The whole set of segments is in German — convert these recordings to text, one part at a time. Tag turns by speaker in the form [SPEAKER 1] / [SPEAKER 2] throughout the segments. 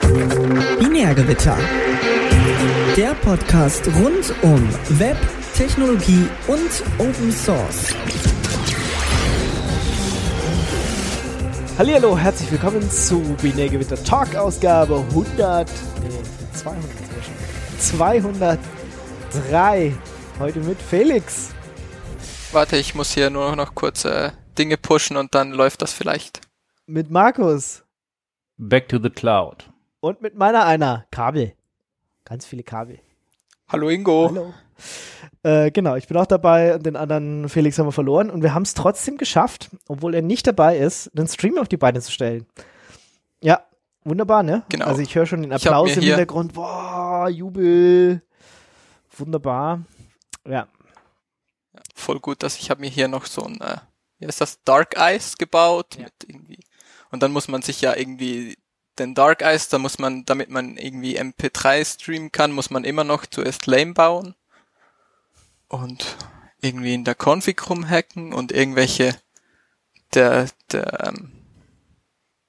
[SPEAKER 1] Binärgewitter. Der Podcast rund um Web, Technologie und Open Source.
[SPEAKER 2] Hallihallo, herzlich willkommen zu Binärgewitter Talk Ausgabe 100, nee, 200 inzwischen. 203. Heute mit Felix.
[SPEAKER 3] Warte, ich muss hier nur noch kurz äh, Dinge pushen und dann läuft das vielleicht.
[SPEAKER 2] Mit Markus.
[SPEAKER 4] Back to the Cloud.
[SPEAKER 2] Und mit meiner einer. Kabel. Ganz viele Kabel.
[SPEAKER 3] Hallo Ingo.
[SPEAKER 2] Hallo. Äh, genau, ich bin auch dabei und den anderen Felix haben wir verloren und wir haben es trotzdem geschafft, obwohl er nicht dabei ist, einen Stream auf die Beine zu stellen. Ja, wunderbar, ne?
[SPEAKER 3] Genau.
[SPEAKER 2] Also ich höre schon den Applaus im Hintergrund. Boah, Jubel. Wunderbar. Ja.
[SPEAKER 3] ja voll gut, dass ich habe mir hier noch so ein, äh, wie heißt das, Dark Eyes gebaut ja. mit irgendwie und dann muss man sich ja irgendwie den Dark Eyes, da muss man, damit man irgendwie MP3 streamen kann, muss man immer noch zuerst Lame bauen und irgendwie in der Config rumhacken und irgendwelche, der, der, ähm,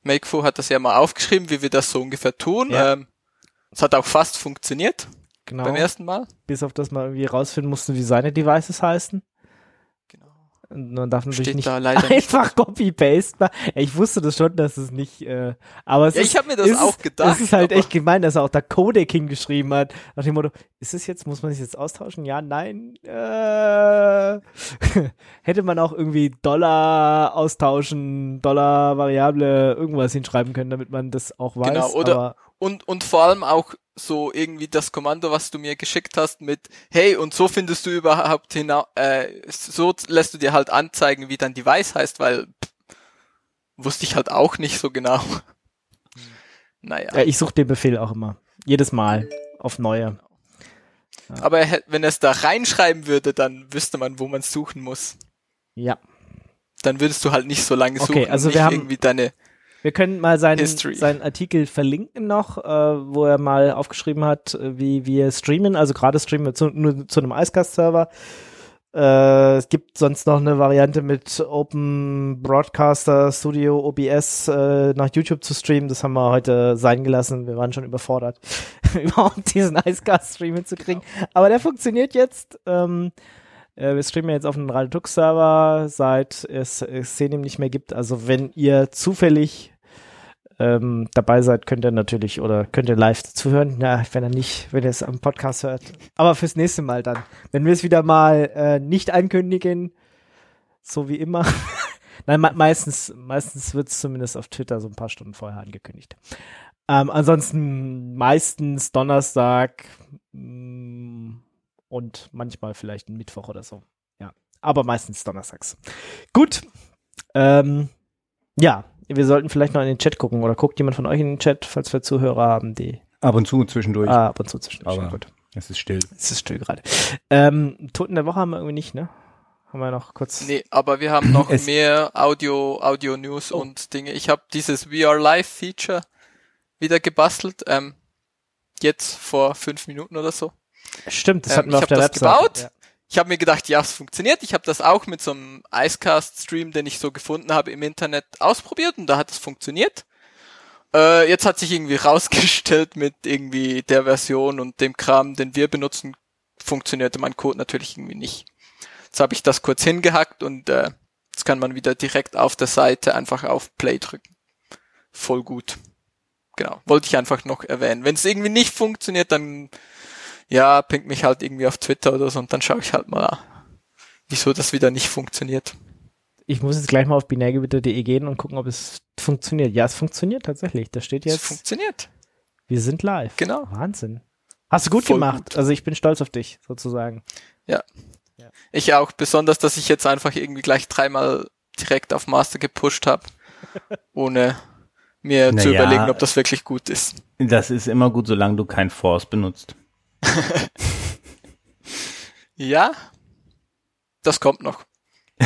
[SPEAKER 3] Makefo hat das ja mal aufgeschrieben, wie wir das so ungefähr tun. Ja. Ähm, es hat auch fast funktioniert. Genau. Beim ersten Mal.
[SPEAKER 2] Bis auf das mal irgendwie rausfinden mussten, wie seine Devices heißen. Man darf natürlich
[SPEAKER 3] Steht
[SPEAKER 2] nicht
[SPEAKER 3] einfach
[SPEAKER 2] Copy-Paste Ich wusste das schon, dass es nicht, äh, aber es
[SPEAKER 3] ja,
[SPEAKER 2] ist,
[SPEAKER 3] ich habe mir das
[SPEAKER 2] ist,
[SPEAKER 3] auch gedacht.
[SPEAKER 2] Es ist halt echt gemein, dass er auch da Codec hingeschrieben hat, nach dem Motto, ist es jetzt, muss man sich jetzt austauschen? Ja, nein, äh, hätte man auch irgendwie Dollar austauschen, Dollar Variable, irgendwas hinschreiben können, damit man das auch weiß.
[SPEAKER 3] Genau, oder, und, und vor allem auch so irgendwie das Kommando, was du mir geschickt hast mit, hey, und so findest du überhaupt hinaus, äh, so lässt du dir halt anzeigen, wie dein Device heißt, weil pff, wusste ich halt auch nicht so genau.
[SPEAKER 2] naja. Ja, ich suche den Befehl auch immer. Jedes Mal auf neue.
[SPEAKER 3] Ja. Aber er, wenn er es da reinschreiben würde, dann wüsste man, wo man suchen muss.
[SPEAKER 2] Ja.
[SPEAKER 3] Dann würdest du halt nicht so lange suchen
[SPEAKER 2] okay, also
[SPEAKER 3] und
[SPEAKER 2] wir haben,
[SPEAKER 3] irgendwie deine
[SPEAKER 2] wir können mal seinen, seinen Artikel verlinken noch, äh, wo er mal aufgeschrieben hat, äh, wie wir streamen. Also gerade streamen wir zu, nur zu einem Icecast-Server. Äh, es gibt sonst noch eine Variante mit Open Broadcaster Studio OBS äh, nach YouTube zu streamen. Das haben wir heute sein gelassen. Wir waren schon überfordert, überhaupt diesen Icecast-Stream hinzukriegen. Genau. Aber der funktioniert jetzt. Ähm, äh, wir streamen jetzt auf einem Radio-Server, seit es, Szene nicht mehr gibt. Also wenn ihr zufällig ähm, dabei seid, könnt ihr natürlich oder könnt ihr live zuhören. Ja, wenn er nicht, wenn ihr es am Podcast hört. Aber fürs nächste Mal dann. Wenn wir es wieder mal äh, nicht ankündigen, so wie immer. Nein, me meistens, meistens wird es zumindest auf Twitter so ein paar Stunden vorher angekündigt. Ähm, ansonsten meistens Donnerstag mh, mm, und manchmal vielleicht ein Mittwoch oder so. Ja, aber meistens donnerstags. Gut. Ähm, ja, wir sollten vielleicht noch in den Chat gucken oder guckt jemand von euch in den Chat, falls wir Zuhörer haben, die.
[SPEAKER 4] Ab und zu zwischendurch.
[SPEAKER 2] Ah, ab und zu zwischendurch.
[SPEAKER 4] Aber gut. Es ist still.
[SPEAKER 2] Es ist still gerade. Ähm, Toten der Woche haben wir irgendwie nicht, ne? Haben wir noch kurz.
[SPEAKER 3] Nee, aber wir haben noch mehr Audio, Audio News oh. und Dinge. Ich habe dieses VR Live Feature wieder gebastelt. Ähm, jetzt vor fünf Minuten oder so.
[SPEAKER 2] Stimmt, das ähm, hatten wir auf der
[SPEAKER 3] das
[SPEAKER 2] Website.
[SPEAKER 3] gebaut. Ja ich habe mir gedacht, ja, es funktioniert. Ich habe das auch mit so einem Icecast-Stream, den ich so gefunden habe im Internet, ausprobiert und da hat es funktioniert. Äh, jetzt hat sich irgendwie rausgestellt mit irgendwie der Version und dem Kram, den wir benutzen, funktionierte mein Code natürlich irgendwie nicht. Jetzt habe ich das kurz hingehackt und äh, jetzt kann man wieder direkt auf der Seite einfach auf Play drücken. Voll gut. Genau, wollte ich einfach noch erwähnen. Wenn es irgendwie nicht funktioniert, dann ja, pinkt mich halt irgendwie auf Twitter oder so und dann schaue ich halt mal, wieso das wieder nicht funktioniert.
[SPEAKER 2] Ich muss jetzt gleich mal auf binärgewitter.de gehen und gucken, ob es funktioniert. Ja, es funktioniert tatsächlich. Da steht jetzt. Es
[SPEAKER 3] funktioniert.
[SPEAKER 2] Wir sind live.
[SPEAKER 3] Genau.
[SPEAKER 2] Wahnsinn. Hast du gut Voll gemacht. Gut. Also ich bin stolz auf dich, sozusagen.
[SPEAKER 3] Ja. ja. Ich auch. Besonders, dass ich jetzt einfach irgendwie gleich dreimal direkt auf Master gepusht habe, ohne mir naja, zu überlegen, ob das wirklich gut ist.
[SPEAKER 4] Das ist immer gut, solange du kein Force benutzt.
[SPEAKER 3] ja, das kommt noch.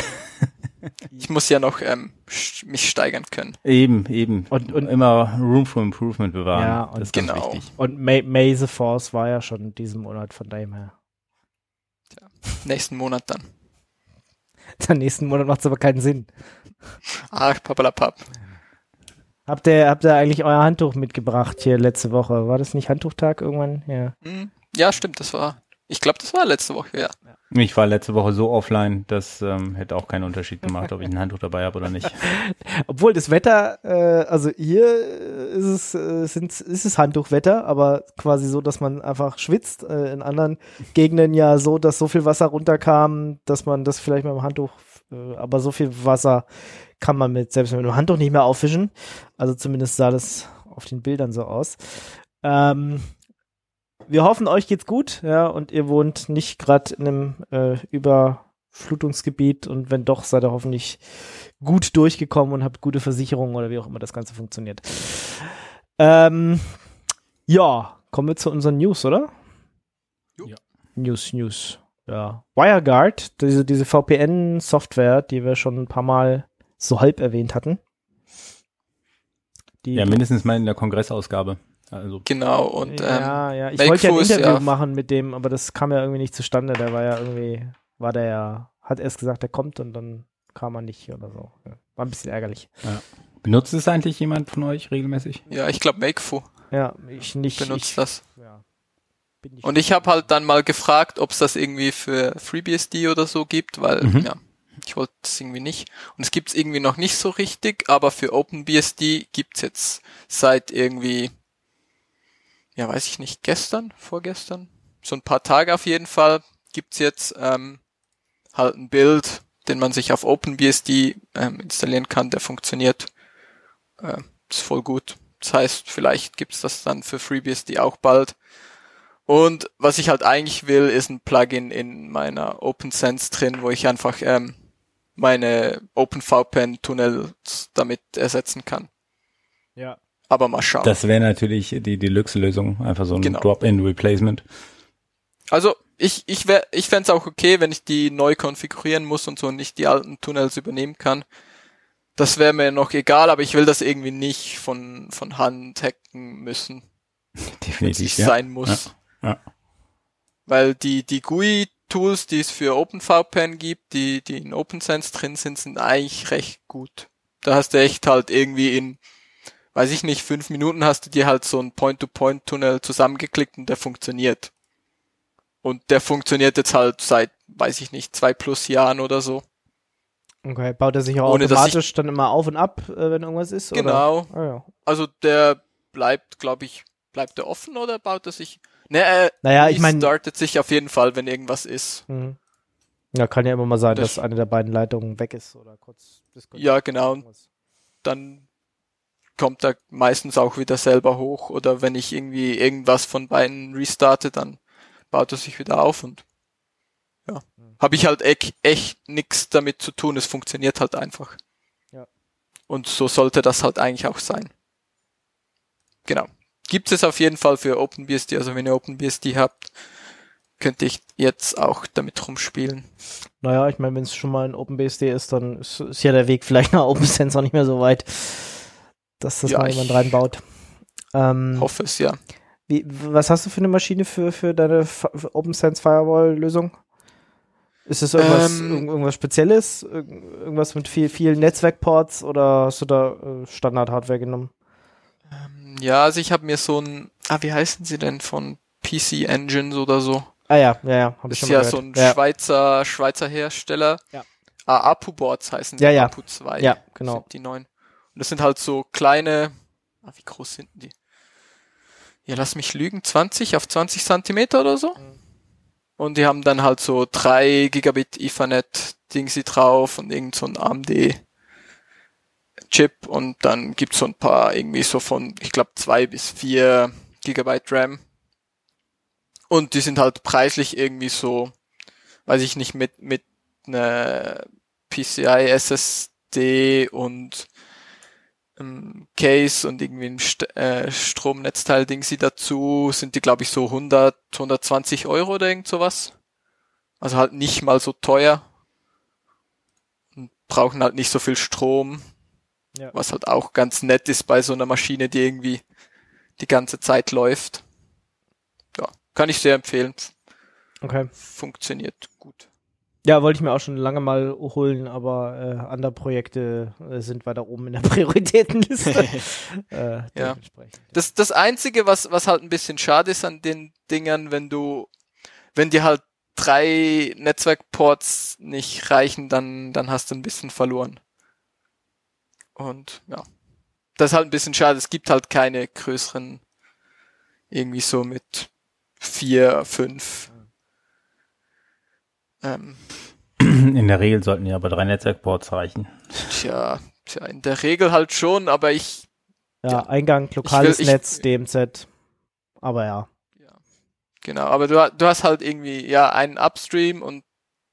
[SPEAKER 3] Ich muss ja noch ähm, mich steigern können.
[SPEAKER 4] Eben, eben. Und, und immer Room for Improvement bewahren. Ja,
[SPEAKER 2] und das ist genau. ganz wichtig. Und May, May the Force war ja schon diesen Monat von dem her.
[SPEAKER 3] Tja, nächsten Monat dann.
[SPEAKER 2] Dann nächsten Monat macht es aber keinen Sinn.
[SPEAKER 3] Ach, papalapap.
[SPEAKER 2] Habt ihr, habt ihr eigentlich euer Handtuch mitgebracht hier letzte Woche? War das nicht Handtuchtag irgendwann? Ja.
[SPEAKER 3] Hm. Ja, stimmt, das war. Ich glaube, das war letzte Woche, ja.
[SPEAKER 4] Ich war letzte Woche so offline, das ähm, hätte auch keinen Unterschied gemacht, ob ich ein Handtuch dabei habe oder nicht.
[SPEAKER 2] Obwohl das Wetter, äh, also hier ist es, äh, sind, ist es Handtuchwetter, aber quasi so, dass man einfach schwitzt. Äh, in anderen Gegenden ja so, dass so viel Wasser runterkam, dass man das vielleicht mit dem Handtuch, äh, aber so viel Wasser kann man mit, selbst mit dem Handtuch nicht mehr aufwischen. Also zumindest sah das auf den Bildern so aus. Ähm, wir hoffen, euch geht's gut, ja, und ihr wohnt nicht gerade in einem äh, Überflutungsgebiet und wenn doch, seid ihr hoffentlich gut durchgekommen und habt gute Versicherungen oder wie auch immer das Ganze funktioniert. Ähm, ja, kommen wir zu unseren News, oder?
[SPEAKER 3] Ja.
[SPEAKER 2] News, News. Ja. WireGuard, diese, diese VPN-Software, die wir schon ein paar Mal so halb erwähnt hatten.
[SPEAKER 4] Die, ja, mindestens mal in der Kongressausgabe.
[SPEAKER 3] Also genau, und
[SPEAKER 2] ähm, ja, ja. Ich wollte ja ein Interview ja. machen mit dem, aber das kam ja irgendwie nicht zustande. Der war ja irgendwie, war der ja, hat erst gesagt, er kommt und dann kam er nicht oder so. War ein bisschen ärgerlich.
[SPEAKER 4] Ja. Benutzt es eigentlich jemand von euch regelmäßig?
[SPEAKER 3] Ja, ich glaube Makefo.
[SPEAKER 2] Ja, ich nicht.
[SPEAKER 3] Benutzt das. Ja. Ich und ich habe halt dann mal gefragt, ob es das irgendwie für FreeBSD oder so gibt, weil mhm. ja, ich wollte es irgendwie nicht. Und es gibt es irgendwie noch nicht so richtig, aber für OpenBSD gibt's jetzt seit irgendwie ja, weiß ich nicht, gestern, vorgestern, so ein paar Tage auf jeden Fall, gibt's jetzt ähm, halt ein Bild, den man sich auf OpenBSD ähm, installieren kann, der funktioniert. Äh, ist voll gut. Das heißt, vielleicht gibt's das dann für FreeBSD auch bald. Und was ich halt eigentlich will, ist ein Plugin in meiner OpenSense drin, wo ich einfach ähm, meine OpenVPN-Tunnels damit ersetzen kann.
[SPEAKER 2] Ja.
[SPEAKER 3] Aber mal schauen.
[SPEAKER 4] Das wäre natürlich die Deluxe-Lösung, einfach so ein genau. Drop-in-Replacement.
[SPEAKER 3] Also ich, ich, wär, ich fände es auch okay, wenn ich die neu konfigurieren muss und so und nicht die alten Tunnels übernehmen kann. Das wäre mir noch egal, aber ich will das irgendwie nicht von, von Hand hacken müssen.
[SPEAKER 4] Definitiv.
[SPEAKER 3] Ja. sein muss. Ja. ja. Weil die, die GUI-Tools, die es für OpenVPN gibt, die, die in OpenSense drin sind, sind eigentlich recht gut. Da hast du echt halt irgendwie in weiß ich nicht, fünf Minuten hast du dir halt so ein Point-to-Point-Tunnel zusammengeklickt und der funktioniert. Und der funktioniert jetzt halt seit, weiß ich nicht, zwei plus Jahren oder so.
[SPEAKER 2] Okay, baut er sich auch Ohne, automatisch dann immer auf und ab, äh, wenn irgendwas ist?
[SPEAKER 3] Genau.
[SPEAKER 2] Oh, ja.
[SPEAKER 3] Also der bleibt, glaube ich, bleibt der offen oder baut er sich? Ne, äh,
[SPEAKER 2] naja, ich meine,
[SPEAKER 3] startet sich auf jeden Fall, wenn irgendwas ist. Mhm.
[SPEAKER 2] Ja, kann ja immer mal sein, das dass eine der beiden Leitungen weg ist oder kurz.
[SPEAKER 3] Ja, genau. Dann kommt er meistens auch wieder selber hoch oder wenn ich irgendwie irgendwas von beiden restarte, dann baut er sich wieder auf und ja, mhm. habe ich halt echt, echt nichts damit zu tun. Es funktioniert halt einfach.
[SPEAKER 2] Ja.
[SPEAKER 3] Und so sollte das halt eigentlich auch sein. Genau. Gibt es auf jeden Fall für OpenBSD, also wenn ihr OpenBSD habt, könnte ich jetzt auch damit rumspielen.
[SPEAKER 2] Naja, ich meine, wenn es schon mal ein OpenBSD ist, dann ist, ist ja der Weg vielleicht nach OpenSense auch nicht mehr so weit dass das ja, mal jemand reinbaut.
[SPEAKER 3] Ähm, hoffe es, ja.
[SPEAKER 2] Wie, was hast du für eine Maschine für, für deine OpenSense Firewall-Lösung? Ist es irgendwas, ähm, irgendwas Spezielles? Irgendwas mit viel, vielen Netzwerkports oder hast du da äh, Standard-Hardware genommen?
[SPEAKER 3] Ähm, ja, also ich habe mir so ein, ah, wie heißen sie denn von PC Engines oder so?
[SPEAKER 2] Ah ja, ja, ja, habe ich schon
[SPEAKER 3] mal ja gehört. so ein ja. Schweizer, Schweizer Hersteller.
[SPEAKER 2] Ja.
[SPEAKER 3] Ah, Apu-Boards heißen
[SPEAKER 2] die, ja, ja.
[SPEAKER 3] Apu 2.
[SPEAKER 2] Ja, genau.
[SPEAKER 3] die neuen. Und das sind halt so kleine, ah, wie groß sind die? Ja, lass mich lügen, 20 auf 20 Zentimeter oder so. Mhm. Und die haben dann halt so drei Gigabit Ethernet Dingsy drauf und irgend so ein AMD Chip und dann gibt's so ein paar irgendwie so von, ich glaube, zwei bis vier Gigabyte RAM. Und die sind halt preislich irgendwie so, weiß ich nicht, mit, mit einer PCI SSD und ähm, Case und irgendwie ein St äh, Stromnetzteil-Ding sie dazu, sind die glaube ich so 100, 120 Euro oder irgend sowas. Also halt nicht mal so teuer. Und brauchen halt nicht so viel Strom. Ja. Was halt auch ganz nett ist bei so einer Maschine, die irgendwie die ganze Zeit läuft. Ja, kann ich sehr empfehlen.
[SPEAKER 2] Okay.
[SPEAKER 3] Funktioniert gut.
[SPEAKER 2] Ja, wollte ich mir auch schon lange mal holen, aber äh, andere Projekte äh, sind weiter oben in der Prioritätenliste.
[SPEAKER 3] äh, ja. Das, das Einzige, was, was halt ein bisschen schade ist an den Dingern, wenn du, wenn dir halt drei Netzwerkports nicht reichen, dann, dann hast du ein bisschen verloren. Und ja, das ist halt ein bisschen schade. Es gibt halt keine größeren, irgendwie so mit vier, fünf.
[SPEAKER 4] Ähm, in der Regel sollten ja aber drei Netzwerkports reichen.
[SPEAKER 3] Tja, tja, in der Regel halt schon, aber ich.
[SPEAKER 2] Ja, ja Eingang, lokales will, Netz, ich, DMZ. Aber ja.
[SPEAKER 3] Genau, aber du, du hast halt irgendwie, ja, einen Upstream und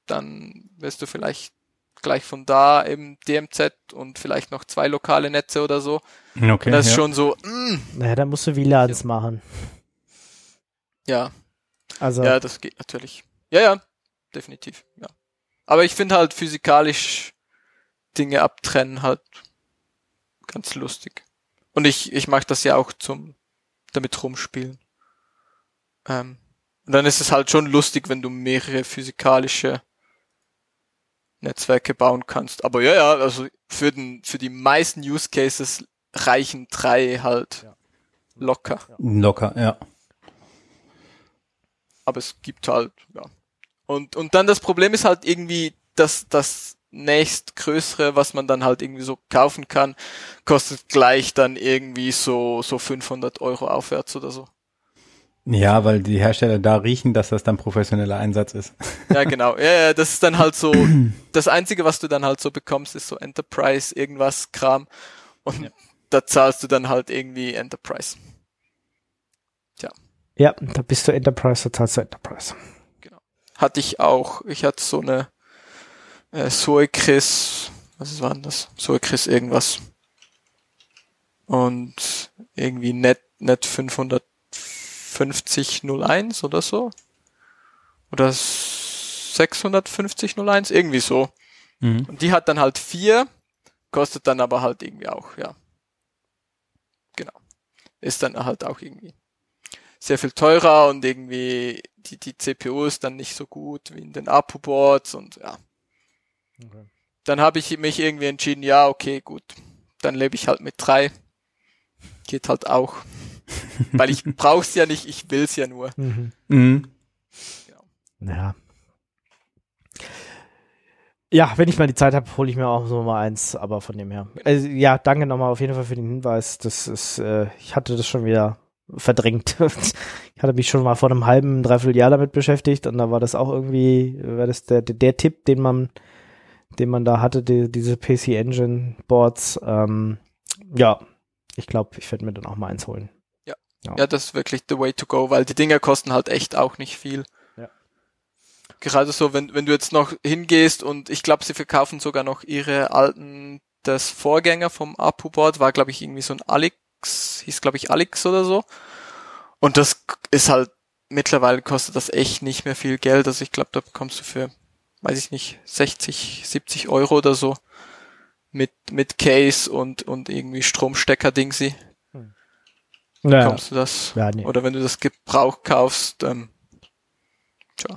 [SPEAKER 3] dann wirst du vielleicht gleich von da eben DMZ und vielleicht noch zwei lokale Netze oder so. Okay. Und das ist ja. schon so,
[SPEAKER 2] mm. Naja, da musst du WLANs ja. machen.
[SPEAKER 3] Ja. Also. Ja, das geht natürlich. Ja, ja, definitiv, ja. Aber ich finde halt physikalisch Dinge abtrennen halt ganz lustig. Und ich, ich mag das ja auch zum damit rumspielen. Ähm, und dann ist es halt schon lustig, wenn du mehrere physikalische Netzwerke bauen kannst. Aber ja, ja, also für den, für die meisten Use Cases reichen drei halt ja. locker.
[SPEAKER 4] Locker, ja.
[SPEAKER 3] Aber es gibt halt, ja. Und, und dann das Problem ist halt irgendwie, dass das nächstgrößere, was man dann halt irgendwie so kaufen kann, kostet gleich dann irgendwie so, so 500 Euro aufwärts oder so.
[SPEAKER 4] Ja, weil die Hersteller da riechen, dass das dann professioneller Einsatz ist.
[SPEAKER 3] Ja, genau. Ja, ja, das ist dann halt so, das Einzige, was du dann halt so bekommst, ist so Enterprise, irgendwas Kram. Und ja. da zahlst du dann halt irgendwie Enterprise.
[SPEAKER 2] Tja. Ja, da bist du Enterprise, da zahlst du Enterprise.
[SPEAKER 3] Hatte ich auch. Ich hatte so eine äh, Soikris, was war denn das? Soikris irgendwas. Und irgendwie net, net 500 5001 oder so. Oder 65001, irgendwie so. Mhm. Und die hat dann halt vier, kostet dann aber halt irgendwie auch, ja. Genau. Ist dann halt auch irgendwie sehr viel teurer und irgendwie die, die CPU ist dann nicht so gut wie in den APU-Boards und ja. Okay. Dann habe ich mich irgendwie entschieden, ja, okay, gut. Dann lebe ich halt mit drei. Geht halt auch. Weil ich brauch's ja nicht, ich will's ja nur. Mhm. Mhm.
[SPEAKER 2] Ja. ja. Ja, wenn ich mal die Zeit habe, hole ich mir auch so mal eins, aber von dem her. Also, ja, danke nochmal auf jeden Fall für den Hinweis. Das ist, äh, ich hatte das schon wieder verdrängt. ich hatte mich schon mal vor einem halben, dreiviertel Jahr damit beschäftigt und da war das auch irgendwie, war das der, der, Tipp, den man, den man da hatte, die, diese PC Engine Boards. Ähm, ja, ich glaube, ich werde mir dann auch mal eins holen.
[SPEAKER 3] Ja. ja, das ist wirklich the way to go, weil die Dinger kosten halt echt auch nicht viel. Ja. Gerade so, wenn, wenn du jetzt noch hingehst und ich glaube, sie verkaufen sogar noch ihre alten, das Vorgänger vom Apu-Board war, glaube ich, irgendwie so ein Alex, hieß, glaube ich, Alex oder so. Und das ist halt, mittlerweile kostet das echt nicht mehr viel Geld. Also ich glaube, da bekommst du für, weiß ich nicht, 60, 70 Euro oder so mit, mit Case und, und irgendwie Stromstecker-Dingsi naja. bekommst du das. Ja, nee. Oder wenn du das Gebrauch kaufst, ähm, tja,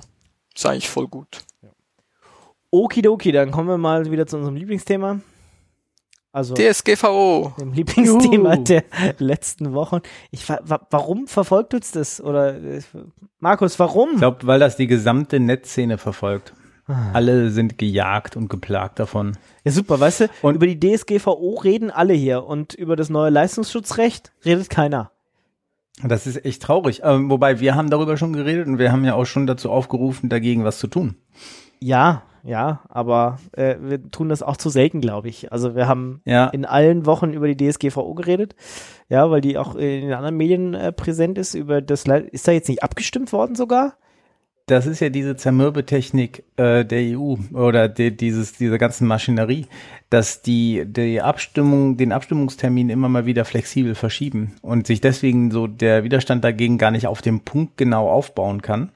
[SPEAKER 3] ist eigentlich voll gut. Ja.
[SPEAKER 2] Okidoki, dann kommen wir mal wieder zu unserem Lieblingsthema.
[SPEAKER 3] Also DSGVO.
[SPEAKER 2] Dem Lieblingsthema Juhu. der letzten Wochen. Ich, wa warum verfolgt uns das? Oder Markus, warum?
[SPEAKER 4] Ich glaube, weil das die gesamte Netzszene verfolgt. Ah. Alle sind gejagt und geplagt davon.
[SPEAKER 2] Ja, super, weißt du? Und über die DSGVO reden alle hier und über das neue Leistungsschutzrecht redet keiner.
[SPEAKER 4] Das ist echt traurig. Ähm, wobei wir haben darüber schon geredet und wir haben ja auch schon dazu aufgerufen, dagegen was zu tun.
[SPEAKER 2] Ja, ja, aber äh, wir tun das auch zu selten, glaube ich. Also wir haben ja. in allen Wochen über die DSGVO geredet, ja, weil die auch in den anderen Medien äh, präsent ist. Über das Le ist da jetzt nicht abgestimmt worden sogar?
[SPEAKER 4] Das ist ja diese Zermürbetechnik äh, der EU oder die, dieses dieser ganzen Maschinerie, dass die die Abstimmung den Abstimmungstermin immer mal wieder flexibel verschieben und sich deswegen so der Widerstand dagegen gar nicht auf dem Punkt genau aufbauen kann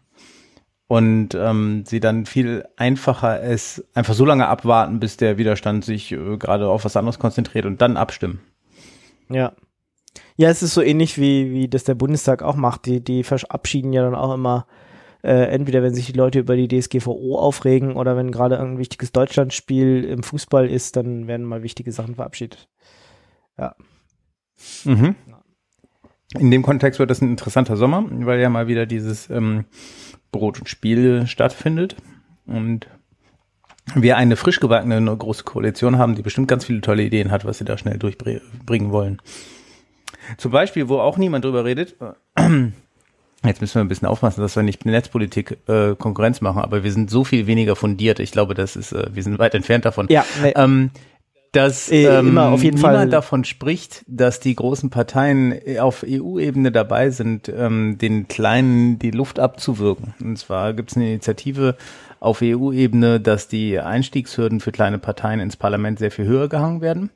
[SPEAKER 4] und ähm, sie dann viel einfacher es einfach so lange abwarten, bis der Widerstand sich äh, gerade auf was anderes konzentriert und dann abstimmen.
[SPEAKER 2] Ja. Ja, es ist so ähnlich wie wie das der Bundestag auch macht. Die die verabschieden ja dann auch immer äh, entweder wenn sich die Leute über die DSGVO aufregen oder wenn gerade ein wichtiges Deutschlandspiel im Fußball ist, dann werden mal wichtige Sachen verabschiedet. Ja.
[SPEAKER 4] Mhm. In dem Kontext wird das ein interessanter Sommer, weil ja mal wieder dieses ähm, Brot und Spiel stattfindet und wir eine frisch gebackene große Koalition haben, die bestimmt ganz viele tolle Ideen hat, was sie da schnell durchbringen wollen. Zum Beispiel, wo auch niemand drüber redet, jetzt müssen wir ein bisschen aufpassen, dass wir nicht Netzpolitik äh, Konkurrenz machen, aber wir sind so viel weniger fundiert. Ich glaube, das ist, äh, wir sind weit entfernt davon.
[SPEAKER 2] Ja, nee.
[SPEAKER 4] ähm, dass äh, ähm, immer auf jeden niemand Fall davon spricht, dass die großen Parteien auf EU-Ebene dabei sind, ähm, den Kleinen die Luft abzuwirken. Und zwar gibt es eine Initiative auf EU-Ebene, dass die Einstiegshürden für kleine Parteien ins Parlament sehr viel höher gehangen werden.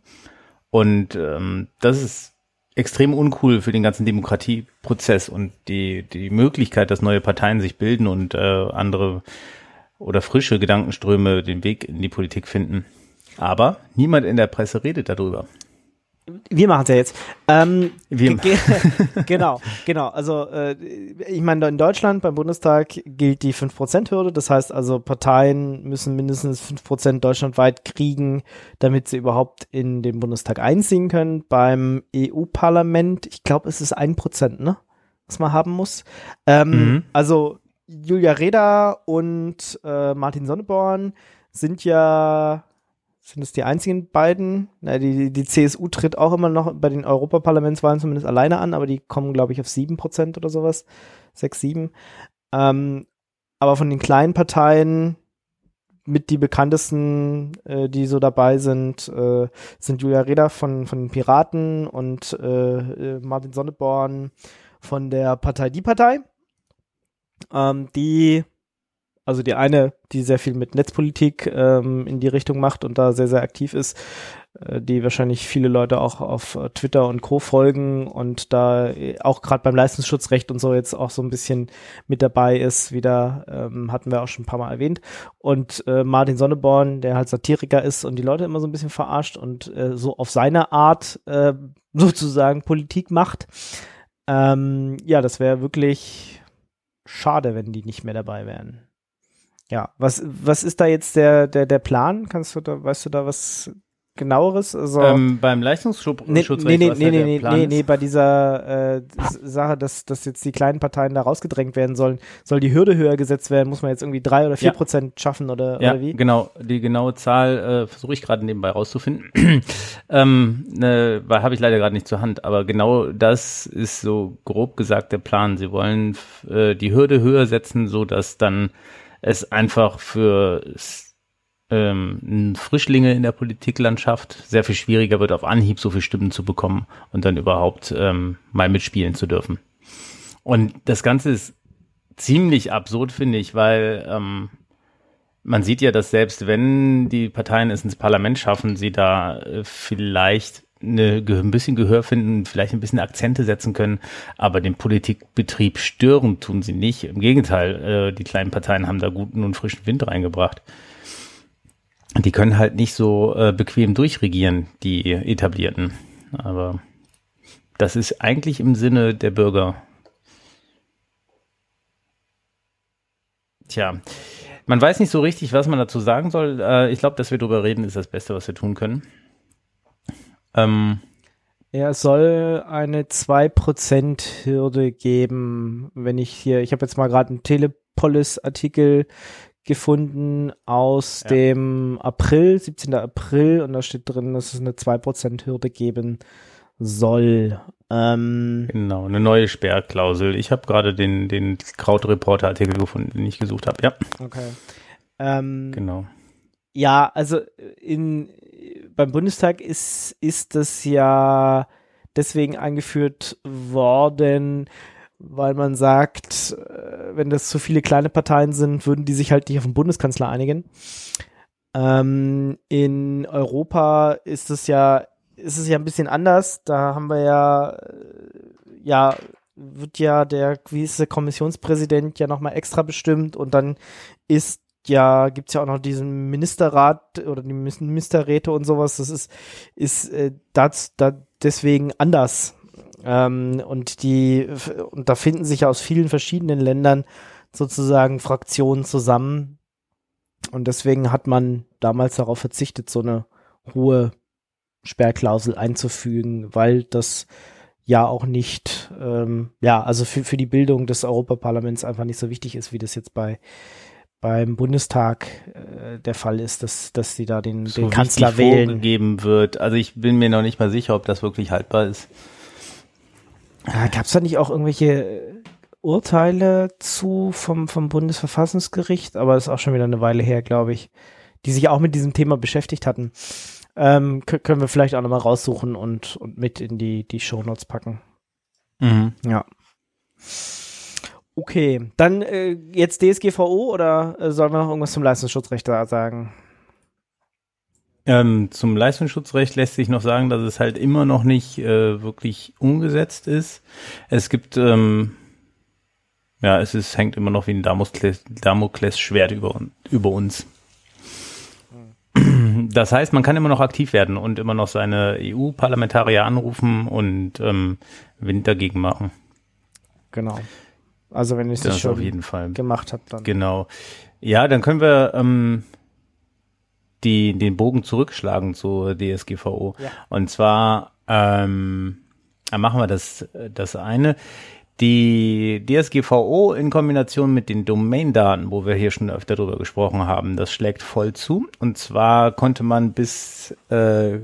[SPEAKER 4] Und ähm, das ist extrem uncool für den ganzen Demokratieprozess und die, die Möglichkeit, dass neue Parteien sich bilden und äh, andere oder frische Gedankenströme den Weg in die Politik finden. Aber niemand in der Presse redet darüber.
[SPEAKER 2] Wir machen es ja jetzt. Ähm, Wir genau, genau. Also äh, ich meine, in Deutschland beim Bundestag gilt die 5%-Hürde. Das heißt also, Parteien müssen mindestens 5% deutschlandweit kriegen, damit sie überhaupt in den Bundestag einziehen können. Beim EU-Parlament, ich glaube, es ist 1%, ne? Was man haben muss. Ähm, mhm. Also Julia Reda und äh, Martin Sonneborn sind ja sind es die einzigen beiden? Na, die, die CSU tritt auch immer noch bei den Europaparlamentswahlen zumindest alleine an, aber die kommen, glaube ich, auf sieben Prozent oder sowas. Sechs, sieben. Ähm, aber von den kleinen Parteien mit die bekanntesten, äh, die so dabei sind, äh, sind Julia Reda von, von den Piraten und äh, äh Martin Sonneborn von der Partei Die Partei. Ähm, die also die eine, die sehr viel mit Netzpolitik ähm, in die Richtung macht und da sehr, sehr aktiv ist, äh, die wahrscheinlich viele Leute auch auf äh, Twitter und Co. folgen und da äh, auch gerade beim Leistungsschutzrecht und so jetzt auch so ein bisschen mit dabei ist, wieder ähm, hatten wir auch schon ein paar Mal erwähnt. Und äh, Martin Sonneborn, der halt Satiriker ist und die Leute immer so ein bisschen verarscht und äh, so auf seine Art äh, sozusagen Politik macht. Ähm, ja, das wäre wirklich schade, wenn die nicht mehr dabei wären. Ja, was, was ist da jetzt der, der, der Plan? Kannst du da, weißt du da was genaueres?
[SPEAKER 4] Also, ähm, beim Leistungsschutz
[SPEAKER 2] nee, nee, nee, nee, nee, nee, nee, nee, bei dieser äh, Sache, dass, dass jetzt die kleinen Parteien da rausgedrängt werden sollen, soll die Hürde höher gesetzt werden, muss man jetzt irgendwie drei oder vier ja. Prozent schaffen oder,
[SPEAKER 4] ja,
[SPEAKER 2] oder wie?
[SPEAKER 4] genau, die genaue Zahl äh, versuche ich gerade nebenbei rauszufinden. ähm, ne, weil habe ich leider gerade nicht zur Hand, aber genau das ist so grob gesagt der Plan. Sie wollen äh, die Hürde höher setzen, so dass dann es einfach für ähm, Frischlinge in der Politiklandschaft sehr viel schwieriger wird, auf Anhieb so viele Stimmen zu bekommen und dann überhaupt ähm, mal mitspielen zu dürfen. Und das Ganze ist ziemlich absurd, finde ich, weil ähm, man sieht ja, dass selbst wenn die Parteien es ins Parlament schaffen, sie da äh, vielleicht eine, ein bisschen Gehör finden, vielleicht ein bisschen Akzente setzen können, aber den Politikbetrieb stören tun sie nicht. Im Gegenteil, äh, die kleinen Parteien haben da guten und frischen Wind reingebracht. Die können halt nicht so äh, bequem durchregieren, die etablierten. Aber das ist eigentlich im Sinne der Bürger. Tja, man weiß nicht so richtig, was man dazu sagen soll. Äh, ich glaube, dass wir darüber reden, ist das Beste, was wir tun können.
[SPEAKER 2] Ähm, er soll eine 2%-Hürde geben, wenn ich hier, ich habe jetzt mal gerade einen Telepolis-Artikel gefunden aus ja. dem April, 17. April, und da steht drin, dass es eine 2%-Hürde geben soll.
[SPEAKER 4] Ähm, genau, eine neue Sperrklausel. Ich habe gerade den, den Krautreporter-Artikel gefunden, den ich gesucht habe, ja.
[SPEAKER 2] Okay.
[SPEAKER 4] Ähm, genau.
[SPEAKER 2] Ja, also in, beim Bundestag ist, ist das ja deswegen eingeführt worden, weil man sagt, äh, wenn das zu viele kleine Parteien sind, würden die sich halt nicht auf den Bundeskanzler einigen. Ähm, in Europa ist es ja, ist es ja ein bisschen anders. Da haben wir ja, äh, ja, wird ja der gewisse Kommissionspräsident ja nochmal extra bestimmt und dann ist ja, gibt's ja auch noch diesen Ministerrat oder die Ministerräte und sowas. Das ist, ist äh, das, da deswegen anders. Ähm, und die, und da finden sich ja aus vielen verschiedenen Ländern sozusagen Fraktionen zusammen. Und deswegen hat man damals darauf verzichtet, so eine hohe Sperrklausel einzufügen, weil das ja auch nicht, ähm, ja, also für, für die Bildung des Europaparlaments einfach nicht so wichtig ist, wie das jetzt bei beim Bundestag äh, der Fall ist, dass, dass sie da den, so den Kanzler wählen.
[SPEAKER 4] vorgegeben wird. Also ich bin mir noch nicht mal sicher, ob das wirklich haltbar ist.
[SPEAKER 2] Ja, Gab es da nicht auch irgendwelche Urteile zu vom, vom Bundesverfassungsgericht? Aber das ist auch schon wieder eine Weile her, glaube ich, die sich auch mit diesem Thema beschäftigt hatten. Ähm, können wir vielleicht auch nochmal raussuchen und, und mit in die, die Shownotes packen. Mhm. Ja. Okay, dann äh, jetzt DSGVO oder äh, sollen wir noch irgendwas zum Leistungsschutzrecht da sagen?
[SPEAKER 4] Ähm, zum Leistungsschutzrecht lässt sich noch sagen, dass es halt immer noch nicht äh, wirklich umgesetzt ist. Es gibt, ähm, ja, es ist, hängt immer noch wie ein Damoklesschwert über, über uns. Das heißt, man kann immer noch aktiv werden und immer noch seine EU-Parlamentarier anrufen und ähm, Wind dagegen machen.
[SPEAKER 2] Genau. Also wenn ich das schon
[SPEAKER 4] auf jeden Fall.
[SPEAKER 2] gemacht habe, dann.
[SPEAKER 4] Genau. Ja, dann können wir ähm, die, den Bogen zurückschlagen zur DSGVO. Ja. Und zwar ähm, machen wir das, das eine. Die DSGVO in Kombination mit den Domain-Daten, wo wir hier schon öfter drüber gesprochen haben, das schlägt voll zu. Und zwar konnte man bis äh,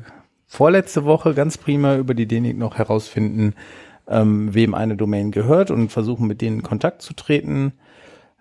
[SPEAKER 4] vorletzte Woche ganz prima über die DENIC noch herausfinden, ähm, wem eine Domain gehört und versuchen mit denen in Kontakt zu treten.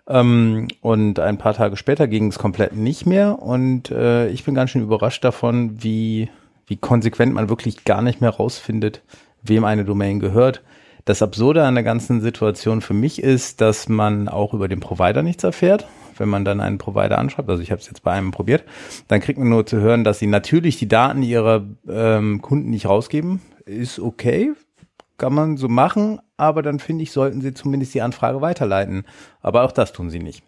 [SPEAKER 4] Ähm, und ein paar Tage später ging es komplett nicht mehr. Und äh, ich bin ganz schön überrascht davon, wie, wie konsequent man wirklich gar nicht mehr rausfindet, wem eine Domain gehört. Das Absurde an der ganzen Situation für mich ist, dass man auch über den Provider nichts erfährt. Wenn man dann einen Provider anschreibt, also ich habe es jetzt bei einem probiert, dann kriegt man nur zu hören, dass sie natürlich die Daten ihrer ähm, Kunden nicht rausgeben. Ist okay, kann man so machen, aber dann finde ich, sollten sie zumindest die Anfrage weiterleiten. Aber auch das tun sie nicht.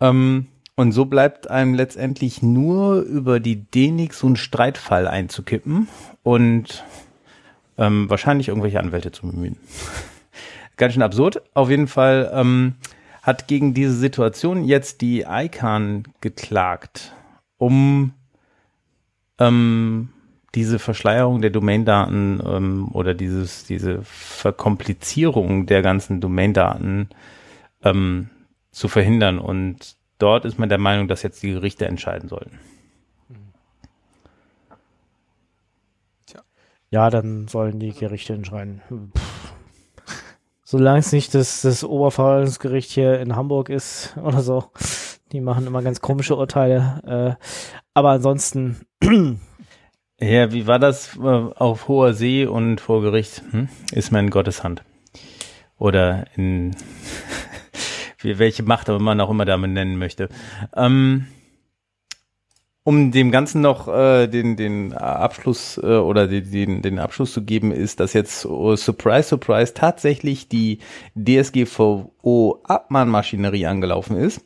[SPEAKER 4] Ähm, und so bleibt einem letztendlich nur über die DENIX so ein Streitfall einzukippen und ähm, wahrscheinlich irgendwelche Anwälte zu bemühen. Ganz schön absurd. Auf jeden Fall ähm, hat gegen diese Situation jetzt die ICANN geklagt, um ähm, diese Verschleierung der Domaindaten ähm, oder dieses, diese Verkomplizierung der ganzen Domaindaten ähm, zu verhindern. Und dort ist man der Meinung, dass jetzt die Gerichte entscheiden sollten.
[SPEAKER 2] Ja, dann sollen die Gerichte entscheiden. Solange es nicht das, das Oberverwaltungsgericht hier in Hamburg ist oder so. Die machen immer ganz komische Urteile. Äh, aber ansonsten
[SPEAKER 4] Ja, wie war das äh, auf hoher See und vor Gericht? Hm? Ist man in Gottes Hand. Oder in welche Macht man auch immer damit nennen möchte. Ähm, um dem Ganzen noch äh, den, den Abschluss äh, oder den, den Abschluss zu geben, ist, dass jetzt, oh, surprise, surprise, tatsächlich die DSGVO-Abmahnmaschinerie angelaufen ist.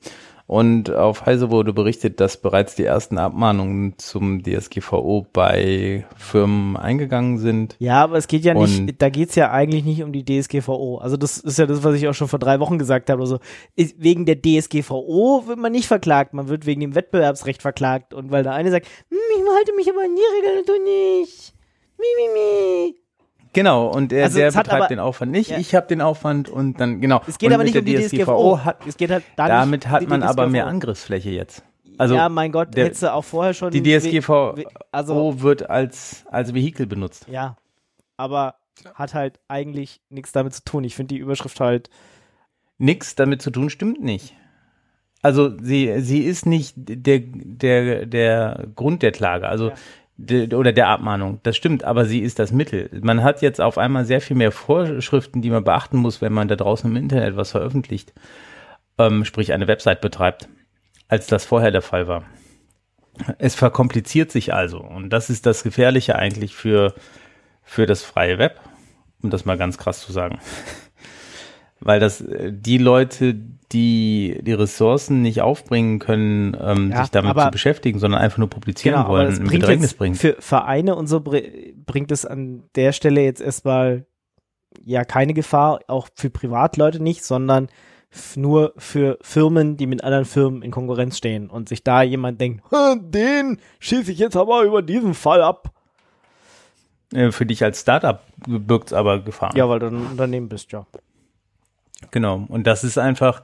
[SPEAKER 4] Und auf Heise wurde berichtet, dass bereits die ersten Abmahnungen zum DSGVO bei Firmen eingegangen sind.
[SPEAKER 2] Ja, aber es geht ja nicht, da geht's ja eigentlich nicht um die DSGVO. Also das ist ja das, was ich auch schon vor drei Wochen gesagt habe. Also wegen der DSGVO wird man nicht verklagt, man wird wegen dem Wettbewerbsrecht verklagt. Und weil der eine sagt, hm, ich halte mich aber an die Regeln, du nicht. Mi, mi, mi.
[SPEAKER 4] Genau, und er, also der betreibt aber, den Aufwand nicht. Ja. Ich habe den Aufwand und dann, genau.
[SPEAKER 2] Es geht
[SPEAKER 4] und
[SPEAKER 2] aber nicht um die DSGVO. DSGVO hat, es geht halt
[SPEAKER 4] da damit hat man aber mehr Angriffsfläche jetzt.
[SPEAKER 2] Also ja, mein Gott, der, hättest du auch vorher schon.
[SPEAKER 4] Die DSGVO also, wird als, als Vehikel benutzt.
[SPEAKER 2] Ja, aber hat halt eigentlich nichts damit zu tun. Ich finde die Überschrift halt.
[SPEAKER 4] Nichts damit zu tun stimmt nicht. Also sie, sie ist nicht der, der, der Grund der Klage. Also ja oder der Abmahnung. Das stimmt, aber sie ist das Mittel. Man hat jetzt auf einmal sehr viel mehr Vorschriften, die man beachten muss, wenn man da draußen im Internet was veröffentlicht, ähm, sprich eine Website betreibt, als das vorher der Fall war. Es verkompliziert sich also und das ist das Gefährliche eigentlich für, für das freie Web, um das mal ganz krass zu sagen weil das äh, die Leute, die die Ressourcen nicht aufbringen können, ähm, ja, sich damit aber, zu beschäftigen, sondern einfach nur publizieren genau, wollen,
[SPEAKER 2] im Bedrängnis bringen. Für Vereine und so bringt es an der Stelle jetzt erstmal ja keine Gefahr, auch für Privatleute nicht, sondern nur für Firmen, die mit anderen Firmen in Konkurrenz stehen und sich da jemand denkt, den schieße ich jetzt aber über diesen Fall ab.
[SPEAKER 4] Äh, für dich als Startup birgt es aber Gefahr.
[SPEAKER 2] Ja, weil du ein Unternehmen bist, ja.
[SPEAKER 4] Genau. Und das ist einfach,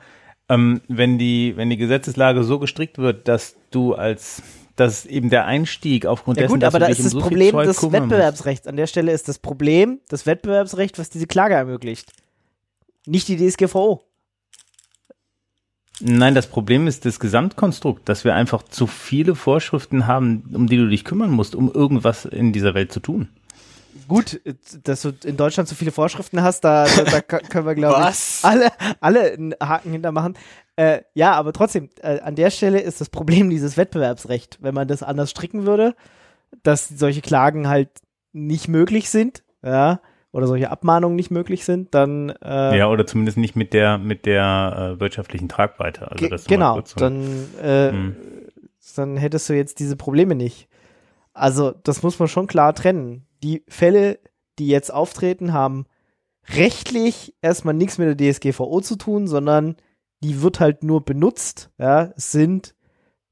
[SPEAKER 4] ähm, wenn die, wenn die Gesetzeslage so gestrickt wird, dass du als dass eben der Einstieg aufgrund
[SPEAKER 2] ja,
[SPEAKER 4] dessen,
[SPEAKER 2] gut, aber da ist das
[SPEAKER 4] um so
[SPEAKER 2] Problem des Wettbewerbsrechts. An der Stelle ist das Problem das Wettbewerbsrecht, was diese Klage ermöglicht. Nicht die DSGVO.
[SPEAKER 4] Nein, das Problem ist das Gesamtkonstrukt, dass wir einfach zu viele Vorschriften haben, um die du dich kümmern musst, um irgendwas in dieser Welt zu tun.
[SPEAKER 2] Gut, dass du in Deutschland so viele Vorschriften hast, da, da, da können wir, glaube ich, alle, alle einen Haken hintermachen. Äh, ja, aber trotzdem, äh, an der Stelle ist das Problem dieses Wettbewerbsrecht, wenn man das anders stricken würde, dass solche Klagen halt nicht möglich sind, ja, oder solche Abmahnungen nicht möglich sind, dann
[SPEAKER 4] äh, ja oder zumindest nicht mit der mit der äh, wirtschaftlichen Tragweite. Also
[SPEAKER 2] das genau, so, dann äh, hm. dann hättest du jetzt diese Probleme nicht. Also das muss man schon klar trennen. Die Fälle, die jetzt auftreten, haben rechtlich erstmal nichts mit der DSGVO zu tun, sondern die wird halt nur benutzt, ja, sind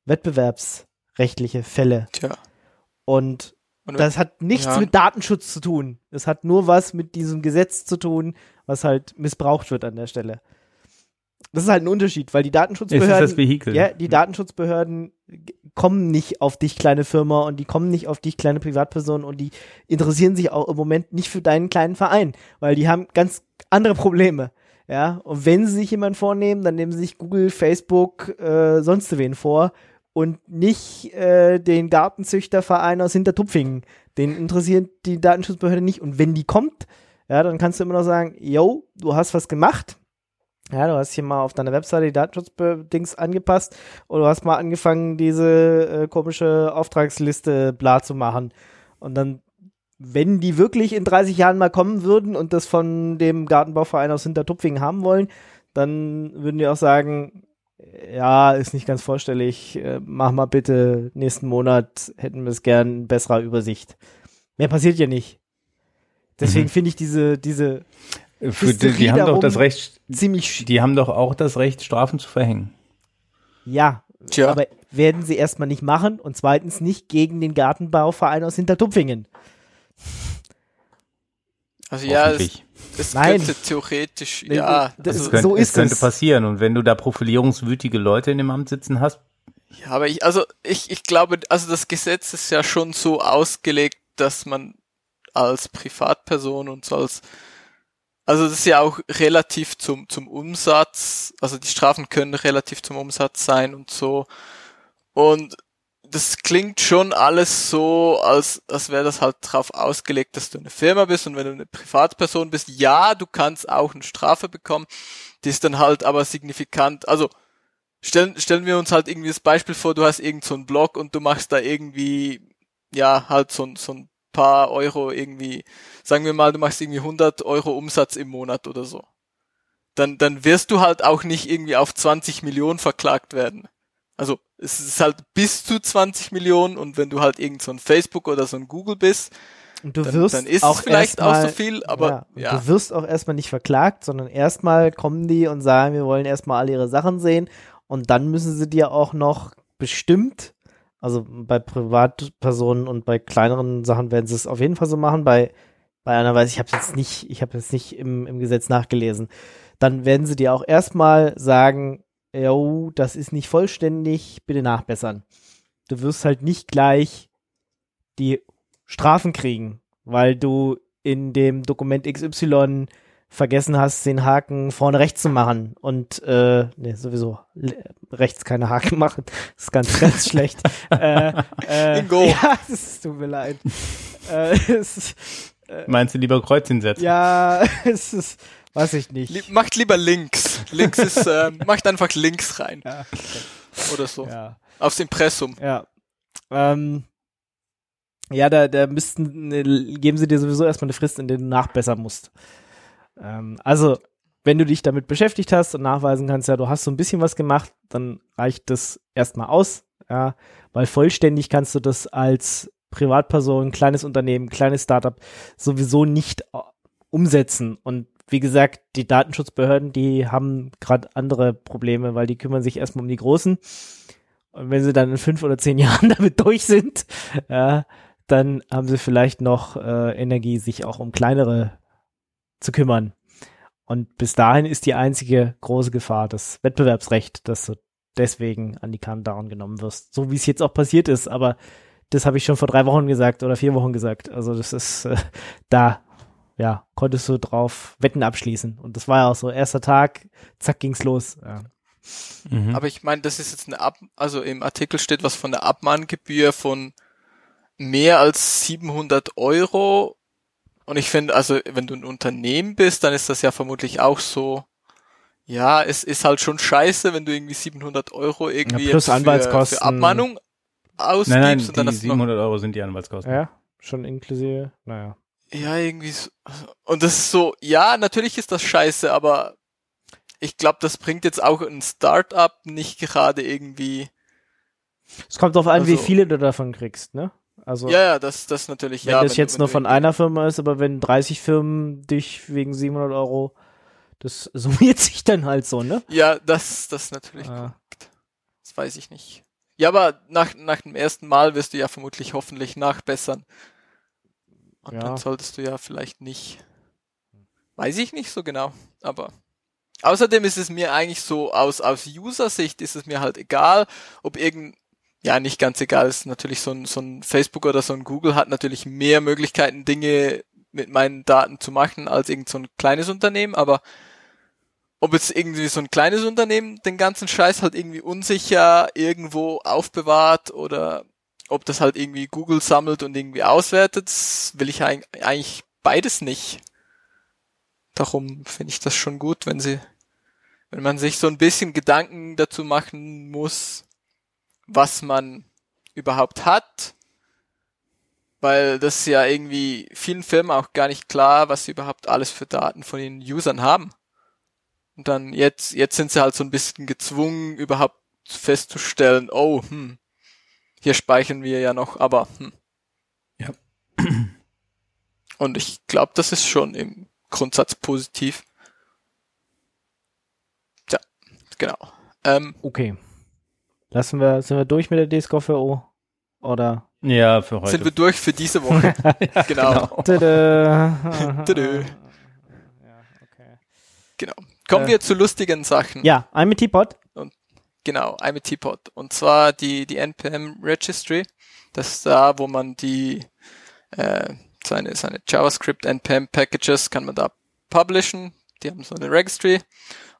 [SPEAKER 2] wettbewerbsrechtliche Fälle.
[SPEAKER 3] Tja.
[SPEAKER 2] Und, Und das hat nichts ja. mit Datenschutz zu tun. Es hat nur was mit diesem Gesetz zu tun, was halt missbraucht wird an der Stelle. Das ist halt ein Unterschied, weil die Datenschutzbehörden,
[SPEAKER 4] ist das Vehikel.
[SPEAKER 2] ja, die Datenschutzbehörden kommen nicht auf dich kleine Firma und die kommen nicht auf dich kleine Privatperson und die interessieren sich auch im Moment nicht für deinen kleinen Verein, weil die haben ganz andere Probleme. Ja, und wenn sie sich jemand vornehmen, dann nehmen sie sich Google, Facebook, äh, sonst wen vor und nicht äh, den Gartenzüchterverein aus Hintertupfingen. Den interessiert die Datenschutzbehörde nicht. Und wenn die kommt, ja, dann kannst du immer noch sagen, yo, du hast was gemacht. Ja, du hast hier mal auf deiner Webseite die Datenschutzdings angepasst oder du hast mal angefangen, diese äh, komische Auftragsliste bla zu machen. Und dann wenn die wirklich in 30 Jahren mal kommen würden und das von dem Gartenbauverein aus Hintertupfingen haben wollen, dann würden die auch sagen, ja, ist nicht ganz vorstellig, äh, mach mal bitte nächsten Monat, hätten wir es gern in besserer Übersicht. Mehr passiert ja nicht. Deswegen mhm. finde ich diese, diese
[SPEAKER 4] Für die, die haben doch das Recht, ziemlich die haben doch auch das Recht, Strafen zu verhängen.
[SPEAKER 2] Ja, Tja. aber werden sie erstmal nicht machen und zweitens nicht gegen den Gartenbauverein aus Hintertupfingen.
[SPEAKER 3] Also ja, es, es könnte theoretisch, nee, ja.
[SPEAKER 4] Das, also, könnte, so ist es. könnte passieren. Und wenn du da profilierungswütige Leute in dem Amt sitzen hast.
[SPEAKER 3] Ja, aber ich, also ich, ich glaube, also das Gesetz ist ja schon so ausgelegt, dass man als Privatperson und so als also das ist ja auch relativ zum, zum Umsatz, also die Strafen können relativ zum Umsatz sein und so. Und das klingt schon alles so, als, als wäre das halt drauf ausgelegt, dass du eine Firma bist und wenn du eine Privatperson bist, ja, du kannst auch eine Strafe bekommen, die ist dann halt aber signifikant, also stellen, stellen wir uns halt irgendwie das Beispiel vor, du hast irgend so Blog und du machst da irgendwie, ja, halt so, so ein paar Euro irgendwie, sagen wir mal, du machst irgendwie 100 Euro Umsatz im Monat oder so. Dann, dann wirst du halt auch nicht irgendwie auf 20 Millionen verklagt werden. Also es ist halt bis zu 20 Millionen und wenn du halt irgend so ein Facebook oder so ein Google bist,
[SPEAKER 2] und du wirst
[SPEAKER 3] dann, dann ist
[SPEAKER 2] auch
[SPEAKER 3] es vielleicht
[SPEAKER 2] auch
[SPEAKER 3] so viel, aber
[SPEAKER 2] ja, ja. Du wirst auch erstmal nicht verklagt, sondern erstmal kommen die und sagen, wir wollen erstmal alle ihre Sachen sehen und dann müssen sie dir auch noch bestimmt, also bei Privatpersonen und bei kleineren Sachen werden sie es auf jeden Fall so machen, bei bei einer Weise, ich habe jetzt nicht, ich habe jetzt nicht im, im Gesetz nachgelesen, dann werden sie dir auch erstmal sagen, oh, das ist nicht vollständig, bitte nachbessern. Du wirst halt nicht gleich die Strafen kriegen, weil du in dem Dokument XY vergessen hast, den Haken vorne rechts zu machen und äh, ne, sowieso rechts keine Haken machen. Das ist ganz, ganz schlecht. äh,
[SPEAKER 3] äh, Ingo.
[SPEAKER 2] Ja, es tut mir leid. äh, es,
[SPEAKER 4] äh, Meinst du lieber Kreuz hinsetzen?
[SPEAKER 2] Ja, es ist Weiß ich nicht.
[SPEAKER 3] Lie macht lieber links. Links ist, äh, macht einfach links rein. Ja. Oder so. Ja. Aufs Impressum.
[SPEAKER 2] Ja. Ähm, ja, da, da müssten, ne, geben sie dir sowieso erstmal eine Frist, in der du nachbessern musst. Ähm, also, wenn du dich damit beschäftigt hast und nachweisen kannst, ja, du hast so ein bisschen was gemacht, dann reicht das erstmal aus, ja, weil vollständig kannst du das als Privatperson, kleines Unternehmen, kleines Startup sowieso nicht äh, umsetzen. Und wie gesagt, die Datenschutzbehörden, die haben gerade andere Probleme, weil die kümmern sich erstmal um die Großen. Und wenn sie dann in fünf oder zehn Jahren damit durch sind, ja, dann haben sie vielleicht noch äh, Energie, sich auch um kleinere zu kümmern. Und bis dahin ist die einzige große Gefahr das Wettbewerbsrecht, dass du deswegen an die Countdown genommen wirst. So wie es jetzt auch passiert ist, aber das habe ich schon vor drei Wochen gesagt oder vier Wochen gesagt. Also das ist äh, da, ja, konntest du drauf Wetten abschließen. Und das war ja auch so, erster Tag, zack, ging's los. Ja.
[SPEAKER 3] Mhm. Aber ich meine, das ist jetzt eine Ab, also im Artikel steht was von der Abmahngebühr von mehr als 700 Euro und ich finde, also wenn du ein Unternehmen bist, dann ist das ja vermutlich auch so. Ja, es ist halt schon scheiße, wenn du irgendwie 700 Euro irgendwie
[SPEAKER 2] ja, plus
[SPEAKER 3] für,
[SPEAKER 2] Anwaltskosten.
[SPEAKER 3] für Abmahnung ausgibst.
[SPEAKER 4] Nein, nein,
[SPEAKER 3] und dann
[SPEAKER 4] die
[SPEAKER 3] hast du noch
[SPEAKER 4] 700 Euro sind die Anwaltskosten.
[SPEAKER 2] Ja, schon inklusive, naja.
[SPEAKER 3] Ja, irgendwie so. Und das ist so, ja, natürlich ist das scheiße, aber ich glaube, das bringt jetzt auch ein Startup nicht gerade irgendwie.
[SPEAKER 2] Es kommt darauf an,
[SPEAKER 3] Also-
[SPEAKER 2] wie viele du davon kriegst, ne? Also,
[SPEAKER 3] Ja, ja, das, das natürlich,
[SPEAKER 2] wenn
[SPEAKER 3] ja.
[SPEAKER 2] das
[SPEAKER 3] wenn-
[SPEAKER 2] jetzt
[SPEAKER 3] wenn
[SPEAKER 2] nur von einer Firma ist, aber wenn 30 Firmen dich wegen 700 Euro, das summiert sich dann halt so, ne?
[SPEAKER 3] Ja, das, das natürlich.
[SPEAKER 2] Ah.
[SPEAKER 3] Das weiß ich nicht. Ja, aber nach, nach dem ersten Mal wirst du ja vermutlich hoffentlich nachbessern. Und
[SPEAKER 2] Ja.
[SPEAKER 3] dann solltest du ja vielleicht nicht. Weiß ich nicht so genau, aber. Außerdem ist es mir eigentlich so, aus, aus User-Sicht ist es mir halt egal, ob irgend, ja, nicht ganz egal, ist natürlich so ein, so ein Facebook oder so ein Google hat natürlich mehr Möglichkeiten, Dinge mit meinen Daten zu machen als irgend so ein kleines Unternehmen, aber ob jetzt irgendwie so ein kleines Unternehmen den ganzen Scheiß halt irgendwie unsicher irgendwo aufbewahrt oder ob das halt irgendwie Google sammelt und irgendwie auswertet, will ich eig- eigentlich beides nicht. Darum finde ich das schon gut, wenn sie, wenn man sich so ein bisschen Gedanken dazu machen muss, was man überhaupt hat, weil das ja irgendwie vielen Firmen auch gar nicht klar, was sie überhaupt alles für Daten von den Usern haben. Und dann jetzt, jetzt sind sie halt so ein bisschen gezwungen, überhaupt festzustellen, oh, hm, hier speichern wir ja noch, aber hm.
[SPEAKER 4] Ja.
[SPEAKER 3] Und ich glaube, das ist schon im Grundsatz positiv. Tja, genau. Ähm,
[SPEAKER 2] Okay. Lassen wir, sind wir durch mit der DSGVO? Oder?
[SPEAKER 4] Ja, für heute.
[SPEAKER 3] sind wir durch für diese Woche. genau.
[SPEAKER 2] Tada.
[SPEAKER 3] Tadö.
[SPEAKER 2] Ja, okay.
[SPEAKER 3] genau. Kommen
[SPEAKER 2] Äh.
[SPEAKER 3] wir zu lustigen Sachen.
[SPEAKER 2] Ja, I'm a Teapot.
[SPEAKER 3] Genau, I'm a Teapot. Und zwar die, die NPM Registry. Das ist da, wo man die, äh, seine, seine JavaScript NPM Packages kann man da publishen. Die haben so eine Registry.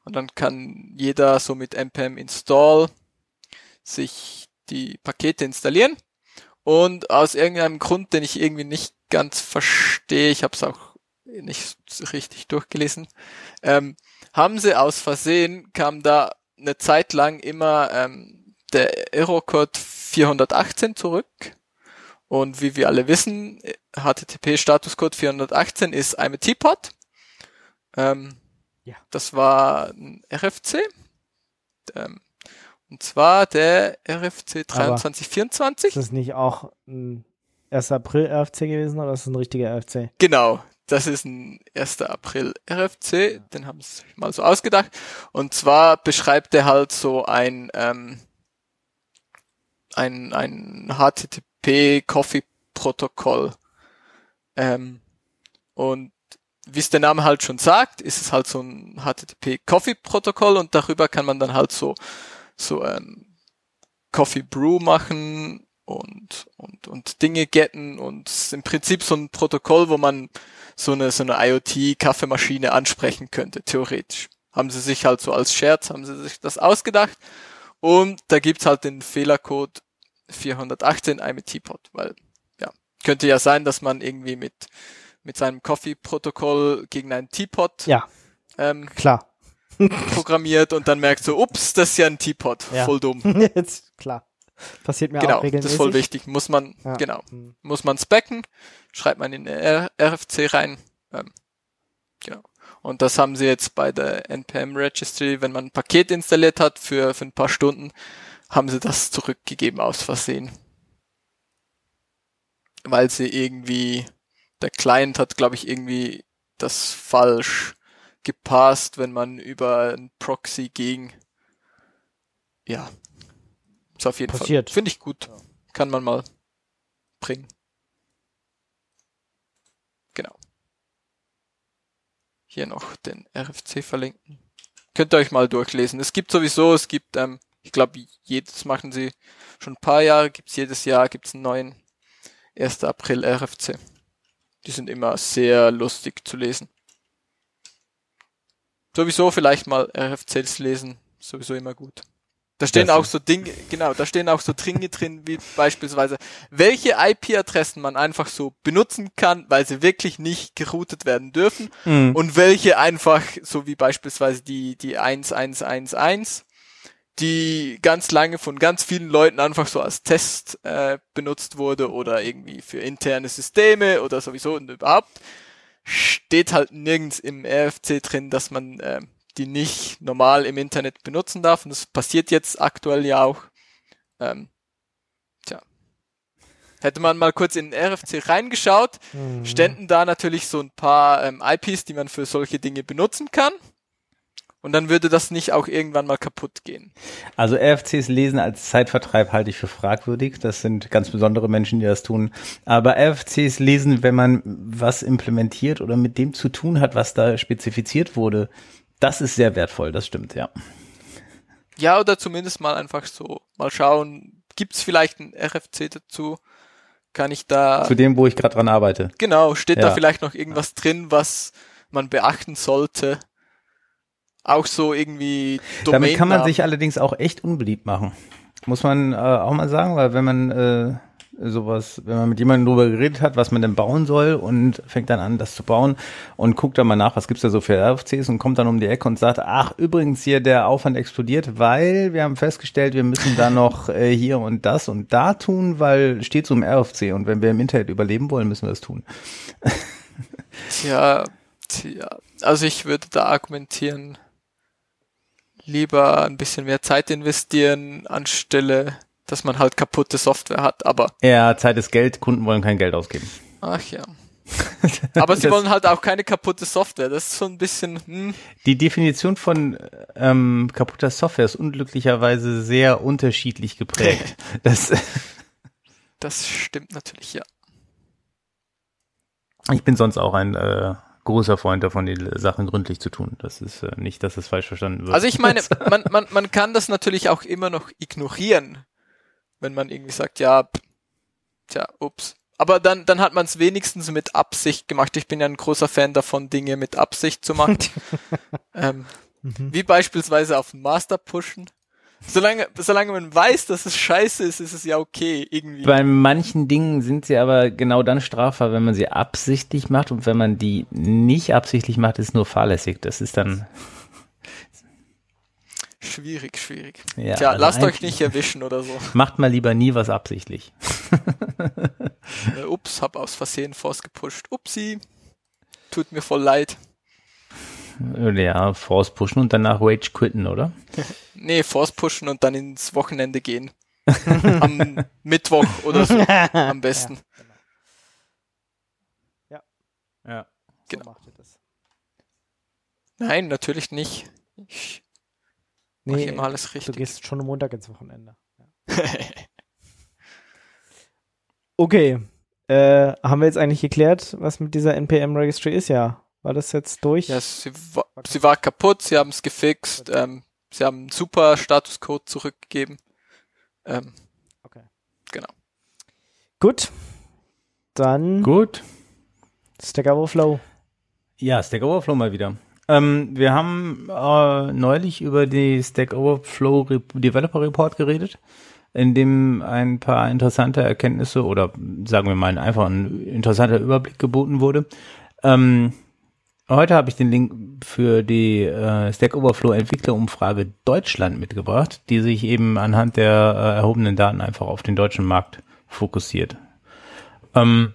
[SPEAKER 3] Und dann kann jeder so mit NPM Install sich die Pakete installieren. Und aus irgendeinem Grund, den ich irgendwie nicht ganz verstehe, ich habe es auch nicht richtig durchgelesen, ähm, haben sie aus Versehen, kam da eine Zeit lang immer ähm, der Error-Code 418 zurück. Und wie wir alle wissen, HTTP-Statuscode 418 ist I'm a Teapot. Ähm,
[SPEAKER 2] Ja.
[SPEAKER 3] Das war ein RFC. Ähm, und zwar der RFC
[SPEAKER 2] Aber-
[SPEAKER 3] 2324.
[SPEAKER 2] Ist das nicht auch ein 1. April RFC gewesen oder ist das ein richtiger RFC?
[SPEAKER 3] Genau, das ist ein 1. April RFC, den haben sie sich mal so ausgedacht. Und zwar beschreibt er halt so ein, ähm, ein, ein HTTP-Coffee-Protokoll. Ähm, und wie es der Name halt schon sagt, ist es halt so ein HTTP-Coffee-Protokoll und darüber kann man dann halt so, so ähm, Coffee Brew machen und, und, und Dinge getten und im Prinzip so ein Protokoll, wo man so eine, so eine IoT-Kaffeemaschine ansprechen könnte, theoretisch. Haben sie sich halt so als Scherz, haben sie sich das ausgedacht und da gibt's halt den Fehlercode 418 I'm a Teapot, weil, ja, könnte ja sein, dass man irgendwie mit, mit seinem Coffee-Protokoll gegen einen Teapot
[SPEAKER 2] Ja,
[SPEAKER 3] ähm,
[SPEAKER 2] klar.
[SPEAKER 3] Programmiert und dann merkt so, ups, das ist ja ein Teapot,
[SPEAKER 2] Ja.
[SPEAKER 3] voll dumm.
[SPEAKER 2] Jetzt, klar. Passiert mir
[SPEAKER 3] Genau,
[SPEAKER 2] auch regelmäßig.
[SPEAKER 3] das ist voll wichtig. Muss man,
[SPEAKER 2] Ja.
[SPEAKER 3] genau,
[SPEAKER 2] Hm.
[SPEAKER 3] muss man specken, schreibt man in R RFC rein. Ähm, genau. Und das haben sie jetzt bei der NPM Registry, wenn man ein Paket installiert hat für, für ein paar Stunden, haben sie das zurückgegeben aus Versehen. Weil sie irgendwie, der Client hat, glaube ich, irgendwie das falsch gepasst, wenn man über ein Proxy ging. Ja. Ist auf jeden Passiert. Fall. Finde ich gut. Ja. Kann man mal bringen. Genau. Hier noch den RFC verlinken. Könnt ihr euch mal durchlesen. Es gibt sowieso, es gibt, ähm, ich glaube, jedes machen sie schon ein paar Jahre, gibt's jedes Jahr, gibt's einen neuen 1. April RFC. Die sind immer sehr lustig zu lesen. Sowieso vielleicht mal RFCs lesen, sowieso immer gut. Da stehen das auch so Dinge, genau, da stehen auch so Dinge drin, wie beispielsweise, welche IP-Adressen man einfach so benutzen kann, weil sie wirklich nicht geroutet werden dürfen mhm. und welche einfach, so wie beispielsweise die, die 1111, die ganz lange von ganz vielen Leuten einfach so als Test äh, benutzt wurde oder irgendwie für interne Systeme oder sowieso und überhaupt, steht halt nirgends im RFC drin, dass man äh, die nicht normal im Internet benutzen darf. Und das passiert jetzt aktuell ja auch. Ähm, tja. Hätte man mal kurz in den RFC reingeschaut, mhm. ständen da natürlich so ein paar ähm, IPs, die man für solche Dinge benutzen kann. Und dann würde das nicht auch irgendwann mal kaputt gehen.
[SPEAKER 4] Also RFCs lesen als Zeitvertreib halte ich für fragwürdig. Das sind ganz besondere Menschen, die das tun. Aber RFCs lesen, wenn man was implementiert oder mit dem zu tun hat, was da spezifiziert wurde, das ist sehr wertvoll, das stimmt, ja.
[SPEAKER 3] Ja, oder zumindest mal einfach so, mal schauen, gibt's vielleicht ein RFC dazu? Kann ich da.
[SPEAKER 4] Zu dem, wo ich gerade dran arbeite.
[SPEAKER 3] Genau, steht ja. da vielleicht noch irgendwas drin, was man beachten sollte? Auch so irgendwie
[SPEAKER 4] Domain Damit kann man sich allerdings auch echt unbeliebt machen. Muss man äh, auch mal sagen, weil wenn man äh, sowas, wenn man mit jemandem drüber geredet hat, was man denn bauen soll und fängt dann an, das zu bauen und guckt dann mal nach, was gibt's da so für RFCs und kommt dann um die Ecke und sagt, ach, übrigens hier der Aufwand explodiert, weil wir haben festgestellt, wir müssen da noch äh, hier und das und da tun, weil steht so im RFC und wenn wir im Internet überleben wollen, müssen wir das tun.
[SPEAKER 3] Tja, tja, also ich würde da argumentieren, lieber ein bisschen mehr Zeit investieren, anstelle dass man halt kaputte Software hat, aber.
[SPEAKER 4] Ja, Zeit ist Geld, Kunden wollen kein Geld ausgeben.
[SPEAKER 3] Ach ja. aber sie wollen halt auch keine kaputte Software. Das ist so ein bisschen. Hm.
[SPEAKER 4] Die Definition von ähm, kaputter Software ist unglücklicherweise sehr unterschiedlich geprägt. das,
[SPEAKER 3] das stimmt natürlich, ja.
[SPEAKER 4] Ich bin sonst auch ein äh, großer Freund davon, die Sachen gründlich zu tun. Das ist äh, nicht, dass es falsch verstanden wird.
[SPEAKER 3] Also ich meine, man, man, man kann das natürlich auch immer noch ignorieren wenn man irgendwie sagt, ja, tja, ups. Aber dann, dann hat man es wenigstens mit Absicht gemacht. Ich bin ja ein großer Fan davon, Dinge mit Absicht zu machen. ähm, mhm. Wie beispielsweise auf den Master pushen. Solange, solange man weiß, dass es scheiße ist, ist es ja okay, irgendwie.
[SPEAKER 4] Bei manchen Dingen sind sie aber genau dann strafbar, wenn man sie absichtlich macht und wenn man die nicht absichtlich macht, ist nur fahrlässig. Das ist dann.
[SPEAKER 3] Schwierig, schwierig. Ja, Tja, lasst euch nicht erwischen oder so.
[SPEAKER 4] Macht mal lieber nie was absichtlich.
[SPEAKER 3] äh, ups, hab aus Versehen Force gepusht. Upsi. Tut mir voll leid.
[SPEAKER 4] Ja, Force pushen und danach Rage quitten, oder?
[SPEAKER 3] nee, Force pushen und dann ins Wochenende gehen. Am Mittwoch oder so. Am besten.
[SPEAKER 2] Ja. Genau. Ja. ja.
[SPEAKER 3] Genau. So Nein, natürlich nicht. Ich
[SPEAKER 2] Nee, immer alles richtig. Du gehst schon am Montag ins Wochenende. Ja. okay. Äh, haben wir jetzt eigentlich geklärt, was mit dieser NPM Registry ist? Ja. War das jetzt durch?
[SPEAKER 3] Ja, sie war, sie war kaputt, sie haben es gefixt, okay. ähm, sie haben einen super Statuscode zurückgegeben. Ähm, okay. Genau.
[SPEAKER 2] Gut. Dann.
[SPEAKER 4] Gut.
[SPEAKER 2] Stack Overflow.
[SPEAKER 4] Ja, Stack Overflow mal wieder. Ähm, wir haben äh, neulich über die Stack Overflow Re Developer Report geredet, in dem ein paar interessante Erkenntnisse oder sagen wir mal einfach ein interessanter Überblick geboten wurde. Ähm, heute habe ich den Link für die äh, Stack Overflow Entwicklerumfrage Deutschland mitgebracht, die sich eben anhand der äh, erhobenen Daten einfach auf den deutschen Markt fokussiert. Ähm,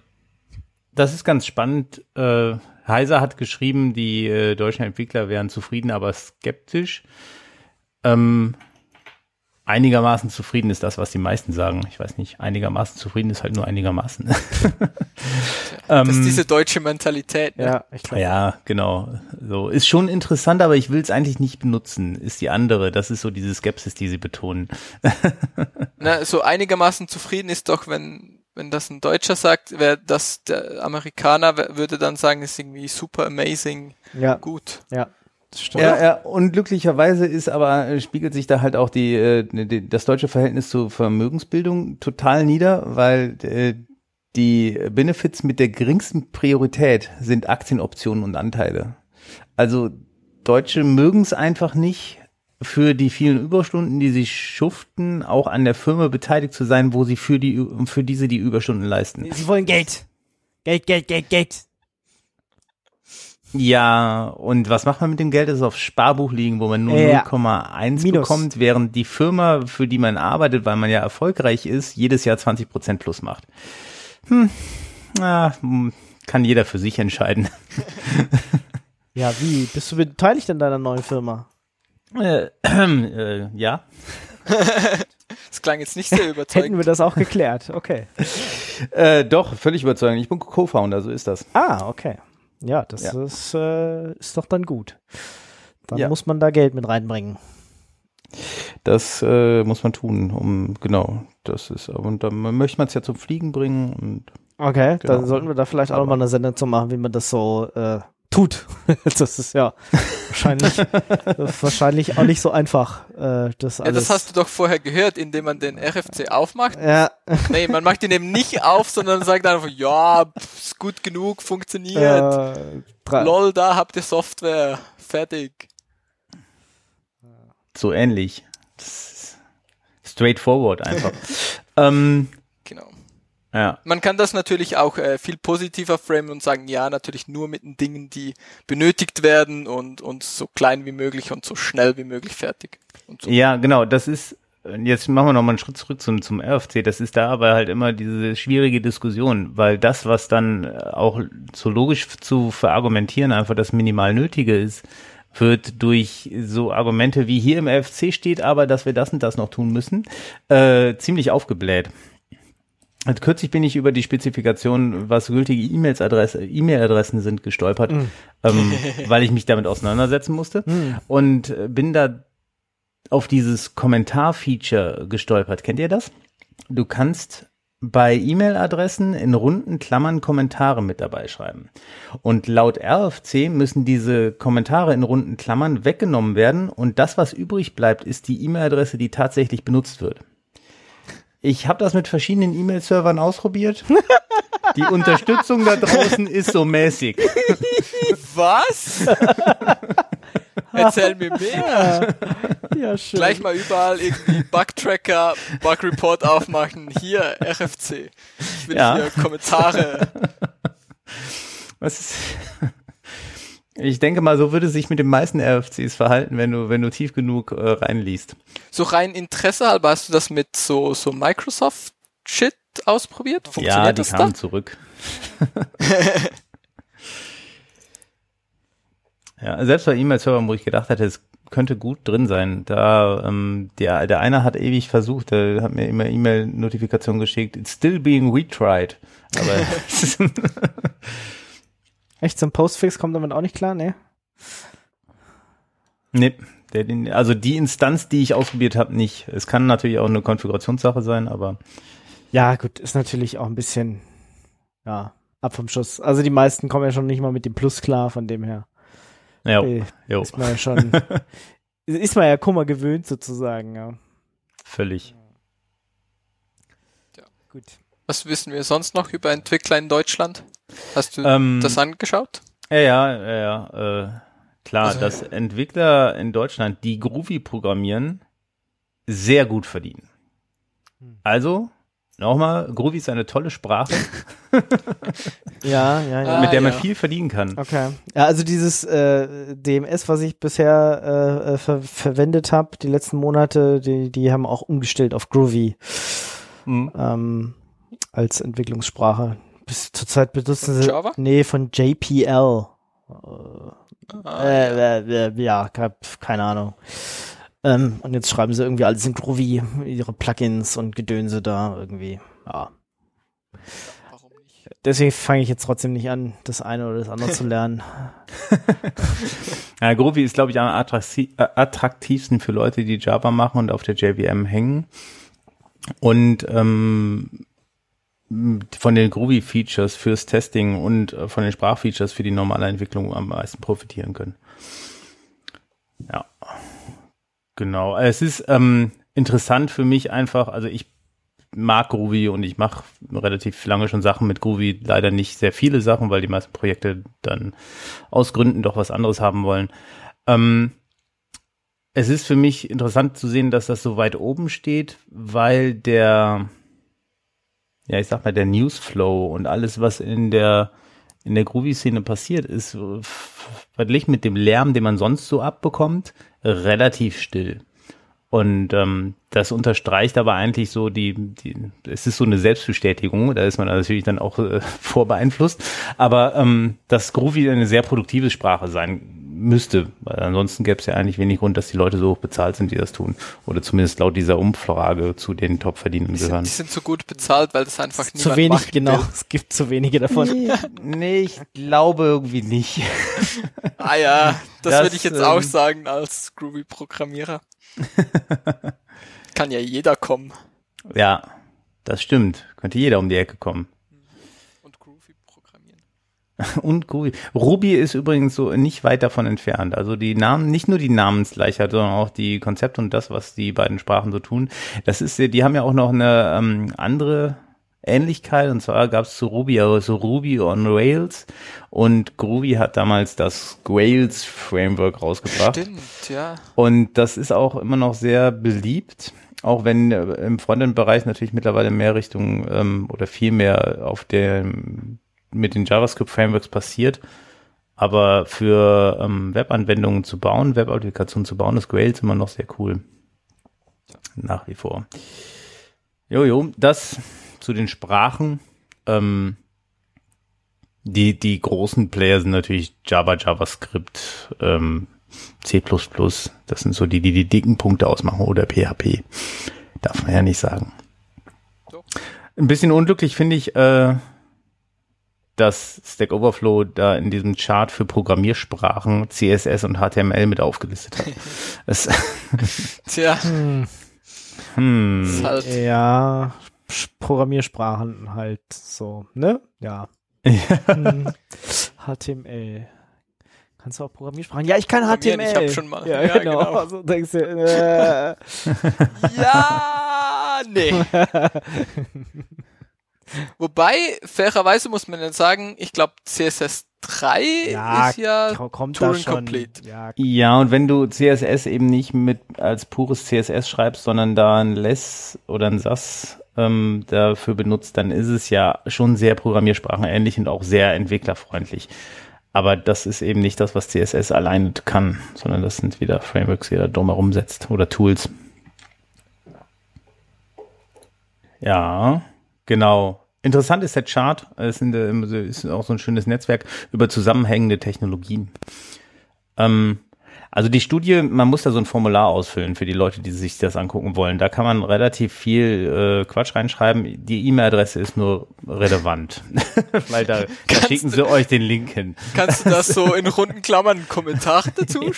[SPEAKER 4] das ist ganz spannend. Äh, Heiser hat geschrieben, die äh, deutschen Entwickler wären zufrieden, aber skeptisch. Ähm, einigermaßen zufrieden ist das, was die meisten sagen. Ich weiß nicht, einigermaßen zufrieden ist halt nur einigermaßen.
[SPEAKER 3] das ist diese deutsche Mentalität.
[SPEAKER 4] Ne? Ja, ich glaube. Ja, genau. So ist schon interessant, aber ich will es eigentlich nicht benutzen. Ist die andere. Das ist so diese Skepsis, die sie betonen.
[SPEAKER 3] Na, so einigermaßen zufrieden ist doch, wenn wenn das ein Deutscher sagt, wäre das der Amerikaner würde dann sagen, ist irgendwie super amazing,
[SPEAKER 2] ja.
[SPEAKER 3] gut.
[SPEAKER 2] Ja.
[SPEAKER 4] Ja, ja, und glücklicherweise ist aber, äh, spiegelt sich da halt auch die, äh, die, das deutsche Verhältnis zur Vermögensbildung total nieder, weil äh, die Benefits mit der geringsten Priorität sind Aktienoptionen und Anteile. Also Deutsche mögen es einfach nicht, für die vielen Überstunden, die sie schuften, auch an der Firma beteiligt zu sein, wo sie für die für diese die Überstunden leisten.
[SPEAKER 2] Sie wollen Geld. Geld, Geld, Geld, Geld.
[SPEAKER 4] Ja, und was macht man mit dem Geld? Das ist auf Sparbuch liegen, wo man nur ja. 0,1 bekommt, während die Firma, für die man arbeitet, weil man ja erfolgreich ist, jedes Jahr 20 Prozent plus macht. Hm, na, kann jeder für sich entscheiden.
[SPEAKER 2] ja, wie? Bist du beteiligt in deiner neuen Firma?
[SPEAKER 4] Äh, äh, ja.
[SPEAKER 3] das klang jetzt nicht sehr überzeugend.
[SPEAKER 2] Hätten wir das auch geklärt, okay.
[SPEAKER 4] äh, doch, völlig überzeugend. Ich bin Co-Founder, so ist das.
[SPEAKER 2] Ah, okay. Ja, das ja. Ist, äh, ist doch dann gut. Dann ja. muss man da Geld mit reinbringen.
[SPEAKER 4] Das äh, muss man tun, um genau, das ist, und dann möchte man es ja zum Fliegen bringen und
[SPEAKER 2] Okay, genau. dann sollten wir da vielleicht auch nochmal eine Sendung zu machen, wie man das so äh, tut. das ist ja wahrscheinlich, wahrscheinlich auch nicht so einfach. Äh, das, alles.
[SPEAKER 3] ja, das hast du doch vorher gehört, indem man den RFC aufmacht.
[SPEAKER 2] Ja.
[SPEAKER 3] Nee, man macht ihn eben nicht auf, sondern sagt einfach, ja, pff, ist gut genug, funktioniert. Äh, Lol, da habt ihr Software. Fertig.
[SPEAKER 4] So ähnlich. Straightforward einfach. ähm,
[SPEAKER 3] ja. Man kann das natürlich auch äh, viel positiver framen und sagen, ja, natürlich nur mit den Dingen, die benötigt werden und, und so klein wie möglich und so schnell wie möglich fertig.
[SPEAKER 4] So. Ja, genau, das ist, jetzt machen wir nochmal einen Schritt zurück zum, zum RFC, das ist da aber halt immer diese schwierige Diskussion, weil das, was dann äh, auch so logisch zu verargumentieren einfach das minimal Nötige ist, wird durch so Argumente wie hier im RFC steht, aber dass wir das und das noch tun müssen, äh, ziemlich aufgebläht. Also kürzlich bin ich über die Spezifikation, was gültige E-Mails Adresse, E-Mail-Adressen sind, gestolpert, mm. ähm, weil ich mich damit auseinandersetzen musste mm. und bin da auf dieses Kommentar-Feature gestolpert. Kennt ihr das? Du kannst bei E-Mail-Adressen in runden Klammern Kommentare mit dabei schreiben. Und laut RFC müssen diese Kommentare in runden Klammern weggenommen werden und das, was übrig bleibt, ist die E-Mail-Adresse, die tatsächlich benutzt wird. Ich habe das mit verschiedenen E-Mail-Servern ausprobiert. Die Unterstützung da draußen ist so mäßig.
[SPEAKER 3] Was? Erzähl mir mehr.
[SPEAKER 2] Ja, schön.
[SPEAKER 3] Gleich mal überall irgendwie Bug-Tracker, Bug-Report aufmachen. Hier, RFC. Ich will ja. hier Kommentare.
[SPEAKER 4] Was ist... Ich denke mal, so würde sich mit den meisten RFCs verhalten, wenn du, wenn du tief genug äh, reinliest.
[SPEAKER 3] So rein Interesse halber hast du das mit so, so Microsoft-Shit ausprobiert?
[SPEAKER 4] Funktioniert ja, die das kamen da? zurück. ja, selbst bei E-Mail-Servern, wo ich gedacht hatte, es könnte gut drin sein. Da ähm, der, der eine hat ewig versucht, der hat mir immer E-Mail-Notifikation geschickt. It's still being retried. Aber
[SPEAKER 2] Echt, zum Postfix kommt damit auch nicht klar, ne?
[SPEAKER 4] Nee, der, also die Instanz, die ich ausprobiert habe, nicht. Es kann natürlich auch eine Konfigurationssache sein, aber.
[SPEAKER 2] Ja, gut, ist natürlich auch ein bisschen, ja, ab vom Schuss. Also die meisten kommen ja schon nicht mal mit dem Plus klar, von dem her.
[SPEAKER 4] Ja, okay,
[SPEAKER 2] jo. Ist man ja schon, ist man ja Kummer gewöhnt sozusagen, ja.
[SPEAKER 4] Völlig.
[SPEAKER 3] Ja, gut. Was wissen wir sonst noch über Entwickler in Deutschland? Hast du ähm, das angeschaut?
[SPEAKER 4] Ja, ja, ja, ja äh, klar, also, dass Entwickler in Deutschland, die Groovy programmieren, sehr gut verdienen. Hm. Also, nochmal, Groovy ist eine tolle Sprache.
[SPEAKER 2] ja, ja, ja.
[SPEAKER 4] Mit der man ja. viel verdienen kann.
[SPEAKER 2] Okay. Ja, also dieses äh, DMS, was ich bisher äh, äh, ver verwendet habe, die letzten Monate, die, die haben auch umgestellt auf Groovy. Mhm. Ähm, als Entwicklungssprache. Bis zurzeit benutzen sie.
[SPEAKER 3] Java?
[SPEAKER 2] Nee, von JPL. Ah, äh, äh, äh, ja, keine Ahnung. Ähm, und jetzt schreiben sie irgendwie alles in Groovy, ihre Plugins und Gedönse da irgendwie. Ja. Deswegen fange ich jetzt trotzdem nicht an, das eine oder das andere zu lernen.
[SPEAKER 4] ja, Groovy ist, glaube ich, am äh, attraktivsten für Leute, die Java machen und auf der JVM hängen. Und ähm, von den Groovy-Features fürs Testing und äh, von den Sprachfeatures für die normale Entwicklung am meisten profitieren können. Ja, genau. Es ist ähm, interessant für mich einfach, also ich mag Groovy und ich mache relativ lange schon Sachen mit Groovy, leider nicht sehr viele Sachen, weil die meisten Projekte dann aus Gründen doch was anderes haben wollen. Ähm, es ist für mich interessant zu sehen, dass das so weit oben steht, weil der, ja, ich sag mal, der Newsflow und alles, was in der, in der Groovy-Szene passiert, ist verglichen mit dem Lärm, den man sonst so abbekommt, relativ still. Und ähm, das unterstreicht aber eigentlich so die, die, es ist so eine Selbstbestätigung, da ist man natürlich dann auch äh, vorbeeinflusst, aber ähm, dass Groovy eine sehr produktive Sprache sein müsste, weil ansonsten gäbe es ja eigentlich wenig Grund, dass die Leute so hoch bezahlt sind, die das tun. Oder zumindest laut dieser Umfrage zu den Top-Verdienenden gehören.
[SPEAKER 3] Die sind so gut bezahlt, weil das einfach
[SPEAKER 2] niemand Zu wenig, macht, genau. Es gibt zu wenige davon.
[SPEAKER 4] Nee, nee, ich glaube irgendwie nicht.
[SPEAKER 3] ah ja, das, das würde ich jetzt ähm, auch sagen als Groovy-Programmierer. Kann ja jeder kommen.
[SPEAKER 4] Ja, das stimmt. Könnte jeder um die Ecke kommen.
[SPEAKER 3] Und Groovy.
[SPEAKER 4] Ruby ist übrigens so nicht weit davon entfernt. Also die Namen, nicht nur die Namensgleichheit, sondern auch die Konzepte und das, was die beiden Sprachen so tun. Das ist, die haben ja auch noch eine ähm, andere Ähnlichkeit und zwar gab es zu Ruby also Ruby on Rails und Groovy hat damals das Grails Framework rausgebracht.
[SPEAKER 3] Stimmt, ja.
[SPEAKER 4] Und das ist auch immer noch sehr beliebt, auch wenn äh, im Frontend-Bereich natürlich mittlerweile mehr Richtung ähm, oder viel mehr auf der mit den JavaScript Frameworks passiert. Aber für ähm, Webanwendungen zu bauen, Web-Applikationen zu bauen, ist Grails immer noch sehr cool. Nach wie vor. Jojo, das zu den Sprachen. Ähm, die, die großen Player sind natürlich Java, JavaScript, ähm, C++. Das sind so die, die die dicken Punkte ausmachen oder PHP. Darf man ja nicht sagen. Ein bisschen unglücklich finde ich, äh, dass Stack Overflow da in diesem Chart für Programmiersprachen CSS und HTML mit aufgelistet hat.
[SPEAKER 3] Das Tja. Hm.
[SPEAKER 2] Hm. Halt ja, Programmiersprachen halt so, ne? Ja. Hm. HTML. Kannst du auch Programmiersprachen? Ja, ich kann HTML. Ich
[SPEAKER 3] hab schon mal.
[SPEAKER 2] Ja, ja genau. genau. Also denkst du, äh.
[SPEAKER 3] ja, nee. Wobei, fairerweise muss man dann sagen, ich glaube CSS 3 ja, ist ja
[SPEAKER 2] kommt Turing Complete.
[SPEAKER 4] Ja. ja, und wenn du CSS eben nicht mit als pures CSS schreibst, sondern da ein Less oder ein SAS ähm, dafür benutzt, dann ist es ja schon sehr programmiersprachenähnlich und auch sehr entwicklerfreundlich. Aber das ist eben nicht das, was CSS alleine kann, sondern das sind wieder Frameworks, die da drumherum setzt oder Tools. Ja, genau. Interessant ist der Chart. Es ist auch so ein schönes Netzwerk über zusammenhängende Technologien. Ähm, also die Studie, man muss da so ein Formular ausfüllen für die Leute, die sich das angucken wollen. Da kann man relativ viel äh, Quatsch reinschreiben. Die E-Mail-Adresse ist nur relevant, weil da, da schicken sie euch den Link hin.
[SPEAKER 3] Kannst du das so in runden Klammern einen Kommentar dazu? Ja.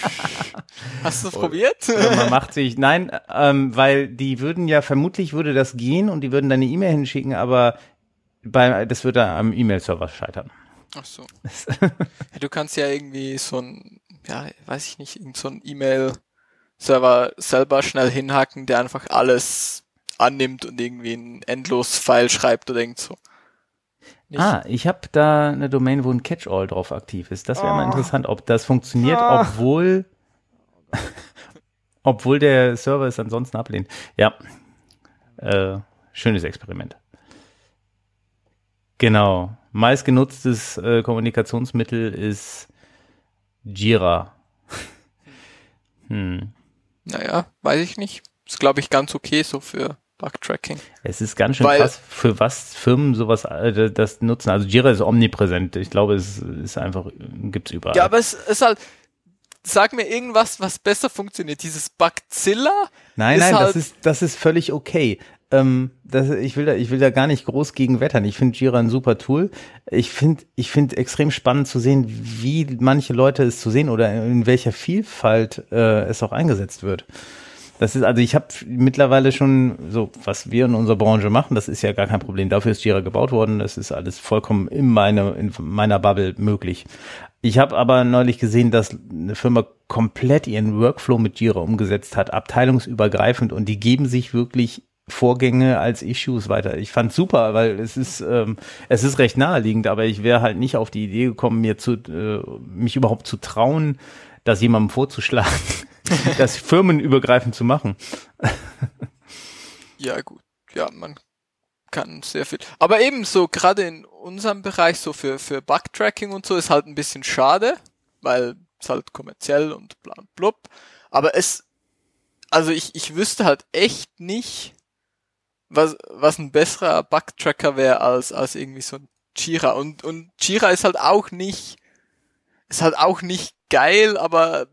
[SPEAKER 3] Hast du probiert?
[SPEAKER 4] man macht sich, nein, ähm, weil die würden ja, vermutlich würde das gehen und die würden dann eine E-Mail hinschicken, aber bei, das würde am E-Mail-Server scheitern.
[SPEAKER 3] Ach so. ja, du kannst ja irgendwie so ein ja, weiß ich nicht, irgend so ein E-Mail-Server selber schnell hinhacken, der einfach alles annimmt und irgendwie ein endlos File schreibt oder irgend so.
[SPEAKER 4] Nicht? Ah, ich habe da eine Domain, wo ein Catch-all drauf aktiv ist. Das wäre oh. mal ah. interessant, ob das funktioniert, oh. obwohl obwohl der Server es ansonsten ablehnt. Ja, äh, schönes Experiment. Genau. Meistgenutztes äh, Kommunikationsmittel ist Jira.
[SPEAKER 3] hm. Naja, weiß ich nicht. Ist, glaube ich, ganz okay so für Bug-Tracking.
[SPEAKER 4] Es ist ganz schön Weil, krass, für was Firmen sowas äh, das nutzen. Also Jira ist omnipräsent. Ich glaube, es ist einfach, gibt's überall.
[SPEAKER 3] Ja, aber es ist halt, sag mir irgendwas, was besser funktioniert. Dieses Bugzilla?
[SPEAKER 4] Nein, nein, halt das ist, das ist völlig okay. Ähm, das, ich will da, ich will da gar nicht groß gegen wettern. Ich finde Jira ein super Tool. Ich finde, ich finde extrem spannend zu sehen, wie manche Leute es zu sehen oder in welcher Vielfalt äh, es auch eingesetzt wird. Das ist, also ich habe mittlerweile schon so, was wir in unserer Branche machen, das ist ja gar kein Problem. Dafür ist Jira gebaut worden. Das ist alles vollkommen in, meine, in meiner Bubble möglich. Ich habe aber neulich gesehen, dass eine Firma komplett ihren Workflow mit Jira umgesetzt hat, abteilungsübergreifend und die geben sich wirklich Vorgänge als Issues weiter. Ich fand super, weil es ist ähm, es ist recht naheliegend, aber ich wäre halt nicht auf die Idee gekommen, mir zu äh, mich überhaupt zu trauen, das jemandem vorzuschlagen, das firmenübergreifend zu machen.
[SPEAKER 3] ja gut, ja man kann sehr viel. Aber eben so gerade in unserem Bereich so für für Bugtracking und so ist halt ein bisschen schade, weil es halt kommerziell und bla blub. Aber es also ich, ich wüsste halt echt nicht, was, was ein besserer Bugtracker wäre als, als irgendwie so ein Jira. Und, und Jira ist halt auch nicht, ist halt auch nicht geil, aber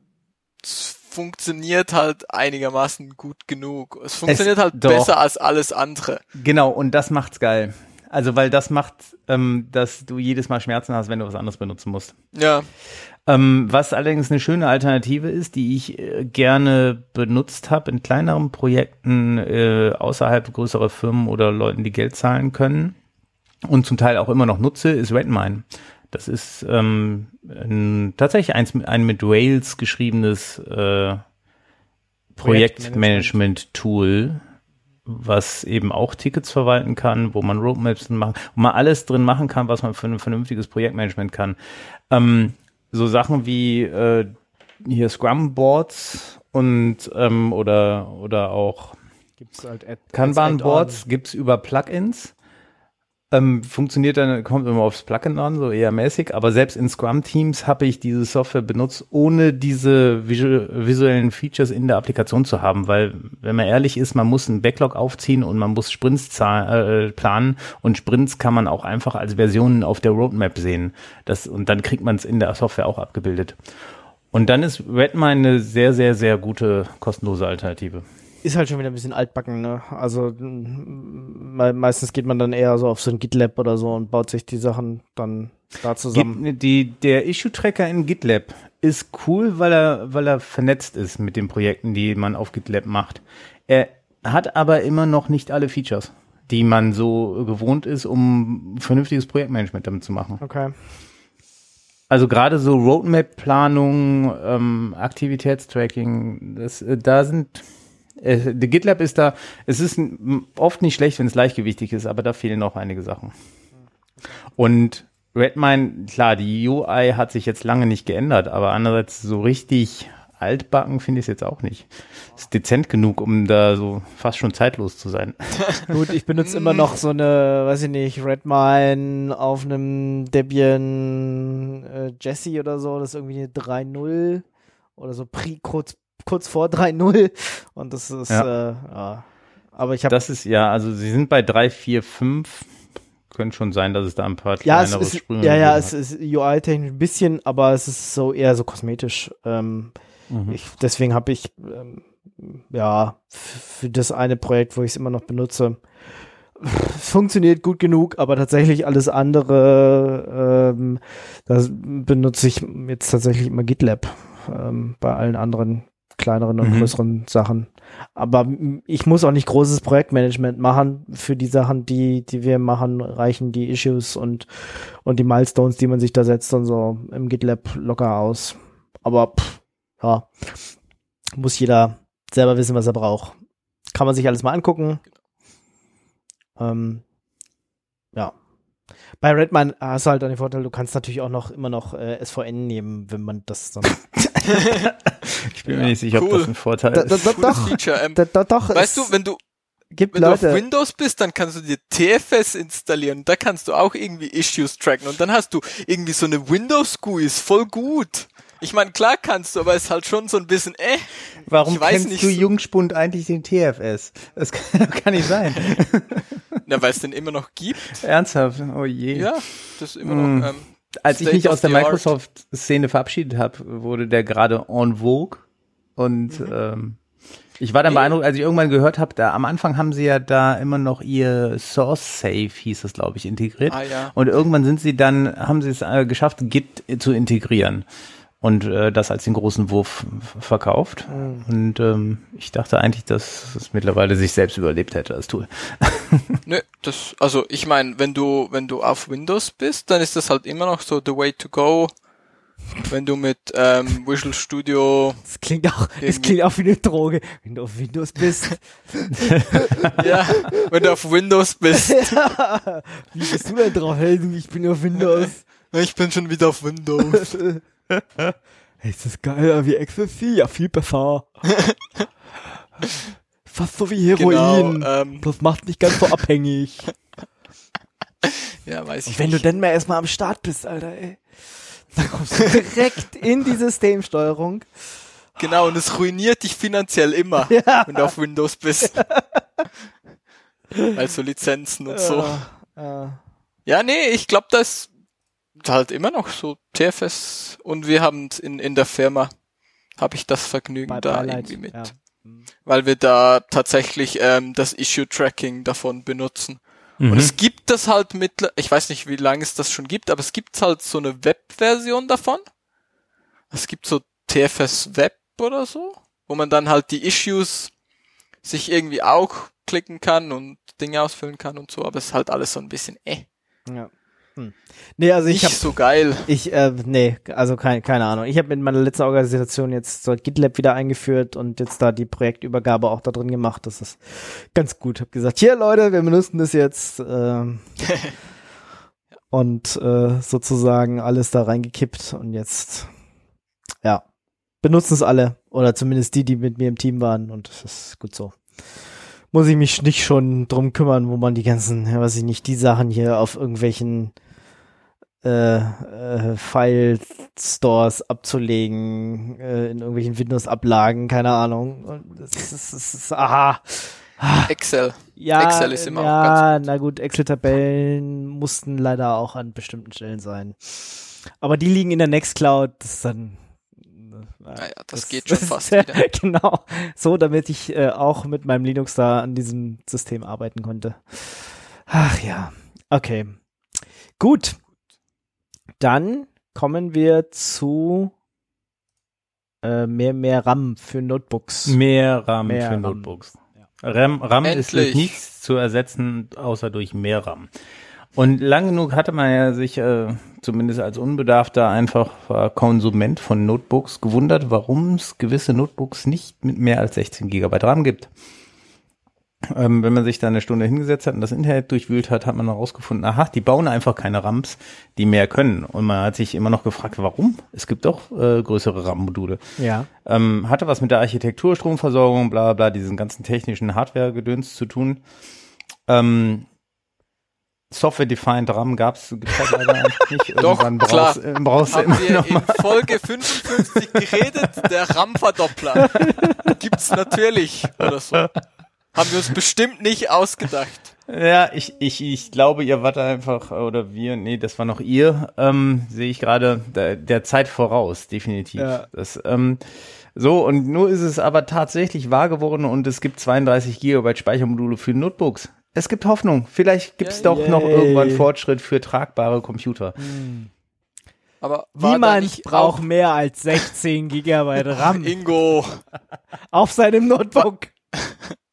[SPEAKER 3] es funktioniert halt einigermaßen gut genug. Es funktioniert es, halt doch. besser als alles andere.
[SPEAKER 4] Genau, und das macht's geil. Also, weil das macht, ähm, dass du jedes Mal Schmerzen hast, wenn du was anderes benutzen musst.
[SPEAKER 3] Ja.
[SPEAKER 4] Ähm, was allerdings eine schöne Alternative ist, die ich äh, gerne benutzt habe in kleineren Projekten äh, außerhalb größerer Firmen oder Leuten, die Geld zahlen können und zum Teil auch immer noch nutze, ist Redmine. Das ist ähm, ein, tatsächlich eins, ein mit Rails geschriebenes äh, Projektmanagement-Tool, was eben auch Tickets verwalten kann, wo man Roadmaps machen, wo man alles drin machen kann, was man für ein vernünftiges Projektmanagement kann. Ähm, so Sachen wie äh, hier Scrum Boards und ähm, oder oder auch
[SPEAKER 2] gibt's halt
[SPEAKER 4] Kanban Boards gibt's über Plugins. Ähm, funktioniert dann, kommt immer aufs Plugin an, so eher mäßig, aber selbst in Scrum-Teams habe ich diese Software benutzt, ohne diese visuellen Features in der Applikation zu haben, weil, wenn man ehrlich ist, man muss einen Backlog aufziehen und man muss Sprints äh, planen und Sprints kann man auch einfach als Versionen auf der Roadmap sehen. Das, und dann kriegt man es in der Software auch abgebildet. Und dann ist Redmine eine sehr, sehr, sehr gute kostenlose Alternative
[SPEAKER 2] ist halt schon wieder ein bisschen altbacken, ne? Also me meistens geht man dann eher so auf so ein GitLab oder so und baut sich die Sachen dann da zusammen.
[SPEAKER 4] Die, der Issue-Tracker in GitLab ist cool, weil er, weil er vernetzt ist mit den Projekten, die man auf GitLab macht. Er hat aber immer noch nicht alle Features, die man so gewohnt ist, um vernünftiges Projektmanagement damit zu machen.
[SPEAKER 2] Okay.
[SPEAKER 4] Also gerade so Roadmap-Planung, ähm, Aktivitätstracking, das, äh, da sind äh, GitLab ist da, es ist oft nicht schlecht, wenn es leichtgewichtig ist, aber da fehlen noch einige Sachen. Und Redmine, klar, die UI hat sich jetzt lange nicht geändert, aber andererseits so richtig altbacken finde ich es jetzt auch nicht. Ist dezent genug, um da so fast schon zeitlos zu sein.
[SPEAKER 2] Gut, ich benutze immer noch so eine, weiß ich nicht, Redmine auf einem Debian äh, Jesse oder so, das ist irgendwie eine 3.0 oder so Pri kurz kurz vor 3-0 und das ist, ja. Äh, ja. Aber ich habe.
[SPEAKER 4] Das ist ja, also sie sind bei 3, 4, 5. Könnte schon sein, dass es da ein paar kleinere
[SPEAKER 2] ja, es ist,
[SPEAKER 4] Sprünge
[SPEAKER 2] Ja, ja, es ist UI-technisch ein bisschen, aber es ist so eher so kosmetisch. Ähm, mhm. ich, deswegen habe ich ähm, ja für das eine Projekt, wo ich es immer noch benutze, funktioniert gut genug, aber tatsächlich alles andere, ähm, da benutze ich jetzt tatsächlich immer GitLab ähm, bei allen anderen kleineren und mhm. größeren Sachen. Aber ich muss auch nicht großes Projektmanagement machen. Für die Sachen, die, die wir machen, reichen die Issues und, und die Milestones, die man sich da setzt und so im GitLab locker aus. Aber pff, ja, muss jeder selber wissen, was er braucht. Kann man sich alles mal angucken. Ähm, ja. Bei Redmine hast du halt den Vorteil, du kannst natürlich auch noch immer noch äh, SVN nehmen, wenn man das dann
[SPEAKER 4] ich bin ja, mir nicht sicher, cool. ob das ein Vorteil da,
[SPEAKER 2] da, da,
[SPEAKER 4] ist.
[SPEAKER 2] Doch, Feature, ähm, da, da, doch,
[SPEAKER 3] weißt du, wenn du
[SPEAKER 2] gibt
[SPEAKER 3] wenn
[SPEAKER 2] Leute.
[SPEAKER 3] du auf Windows bist, dann kannst du dir TFS installieren. Da kannst du auch irgendwie Issues tracken. Und dann hast du irgendwie so eine Windows GUI, ist voll gut. Ich meine, klar kannst du, aber es ist halt schon so ein bisschen, äh.
[SPEAKER 4] Warum kennst du Jungspund eigentlich den TFS? Das kann, kann nicht sein.
[SPEAKER 3] Na, weil es den immer noch gibt.
[SPEAKER 4] Ernsthaft? Oh je.
[SPEAKER 3] Ja, das ist immer mm. noch, ähm,
[SPEAKER 4] als ich mich aus der Microsoft-Szene verabschiedet habe, wurde der gerade en vogue. Und mhm. ähm, ich war dann beeindruckt, als ich irgendwann gehört habe, da am Anfang haben sie ja da immer noch ihr Source Safe, hieß es, glaube ich, integriert. Ah, ja. Und irgendwann sind sie dann, haben sie es äh, geschafft, Git zu integrieren und äh, das als den großen Wurf verkauft. Mhm. Und ähm, ich dachte eigentlich, dass es mittlerweile sich selbst überlebt hätte, das Tool.
[SPEAKER 3] Nö, das, also ich meine, wenn du, wenn du auf Windows bist, dann ist das halt immer noch so the way to go wenn du mit ähm, Visual Studio.
[SPEAKER 2] Das klingt auch, das klingt auch wie eine Droge, wenn du auf Windows bist.
[SPEAKER 3] ja, wenn du auf Windows bist.
[SPEAKER 2] ja. Wie bist du denn drauf? Hey, du, ich bin auf Windows.
[SPEAKER 3] Ich bin schon wieder auf Windows.
[SPEAKER 2] Hey, ist das geil, wie XFC? Ja, viel besser. Fast so wie Heroin. Genau, ähm, das macht mich ganz so abhängig.
[SPEAKER 3] Ja, weiß ich.
[SPEAKER 2] Und wenn nicht. du denn mal erstmal am Start bist, Alter, ey. Da kommst du direkt in die Systemsteuerung.
[SPEAKER 3] Genau, und es ruiniert dich finanziell immer, ja. wenn du auf Windows bist. also Lizenzen und so. Ja, ja nee, ich glaube, das halt immer noch so TFS und wir haben in, in der Firma, habe ich das Vergnügen Bei da Beileid. irgendwie mit. Ja. Weil wir da tatsächlich ähm, das Issue-Tracking davon benutzen. Mhm. Und es gibt das halt mit, ich weiß nicht, wie lange es das schon gibt, aber es gibt halt so eine Web-Version davon. Es gibt so TFS Web oder so, wo man dann halt die Issues sich irgendwie auch klicken kann und Dinge ausfüllen kann und so, aber es ist halt alles so ein bisschen eh.
[SPEAKER 2] Ja. Hm. Nee, also ich habe
[SPEAKER 3] so geil.
[SPEAKER 2] Ich äh, nee, also kein, keine Ahnung. Ich habe mit meiner letzten Organisation jetzt so GitLab wieder eingeführt und jetzt da die Projektübergabe auch da drin gemacht. Das ist ganz gut. Hab gesagt, hier Leute, wir benutzen das jetzt äh, und äh, sozusagen alles da reingekippt und jetzt ja benutzen es alle oder zumindest die, die mit mir im Team waren und das ist gut so muss ich mich nicht schon drum kümmern, wo man die ganzen, ja, weiß ich nicht, die Sachen hier auf irgendwelchen äh, äh, File-Stores abzulegen, äh, in irgendwelchen Windows-Ablagen, keine Ahnung. Das ist, das ist, das ist aha.
[SPEAKER 3] Excel.
[SPEAKER 2] Ja, Excel ist immer ja, auch ganz gut. na gut, Excel-Tabellen mussten leider auch an bestimmten Stellen sein. Aber die liegen in der Nextcloud, das ist dann
[SPEAKER 3] naja, das, das geht schon das fast wieder.
[SPEAKER 2] genau, so damit ich äh, auch mit meinem Linux da an diesem System arbeiten konnte. Ach ja, okay. Gut, dann kommen wir zu äh, mehr, mehr RAM für Notebooks.
[SPEAKER 4] Mehr RAM mehr für RAM. Notebooks. Ja. RAM, RAM ist durch nichts zu ersetzen, außer durch mehr RAM. Und lang genug hatte man ja sich, äh, zumindest als Unbedarfter, einfach äh, Konsument von Notebooks gewundert, warum es gewisse Notebooks nicht mit mehr als 16 Gigabyte RAM gibt. Ähm, wenn man sich da eine Stunde hingesetzt hat und das Internet durchwühlt hat, hat man herausgefunden, aha, die bauen einfach keine RAMs, die mehr können. Und man hat sich immer noch gefragt, warum? Es gibt doch äh, größere RAM-Module.
[SPEAKER 2] Ja.
[SPEAKER 4] Ähm, hatte was mit der Architektur, Stromversorgung, bla bla, diesen ganzen technischen Hardware-Gedöns zu tun. Ähm, Software-defined RAM gab's gibt's halt leider nicht.
[SPEAKER 3] Irgendwann Doch, brauchst, klar. brauchst Haben immer wir in Folge 55 geredet, der RAM-Verdoppler. Gibt's natürlich oder so. Haben wir uns bestimmt nicht ausgedacht.
[SPEAKER 4] Ja, ich, ich, ich glaube, ihr wart einfach, oder wir, nee, das war noch ihr, ähm, sehe ich gerade, der, der Zeit voraus, definitiv. Ja. Das, ähm, so, und nur ist es aber tatsächlich wahr geworden und es gibt 32 Gigabyte Speichermodule für Notebooks. Es gibt Hoffnung. Vielleicht gibt es ja, doch yay. noch irgendwann Fortschritt für tragbare Computer. Hm.
[SPEAKER 2] Aber niemand braucht mehr als 16 Gigabyte RAM.
[SPEAKER 3] Ingo.
[SPEAKER 2] Auf seinem Notebook.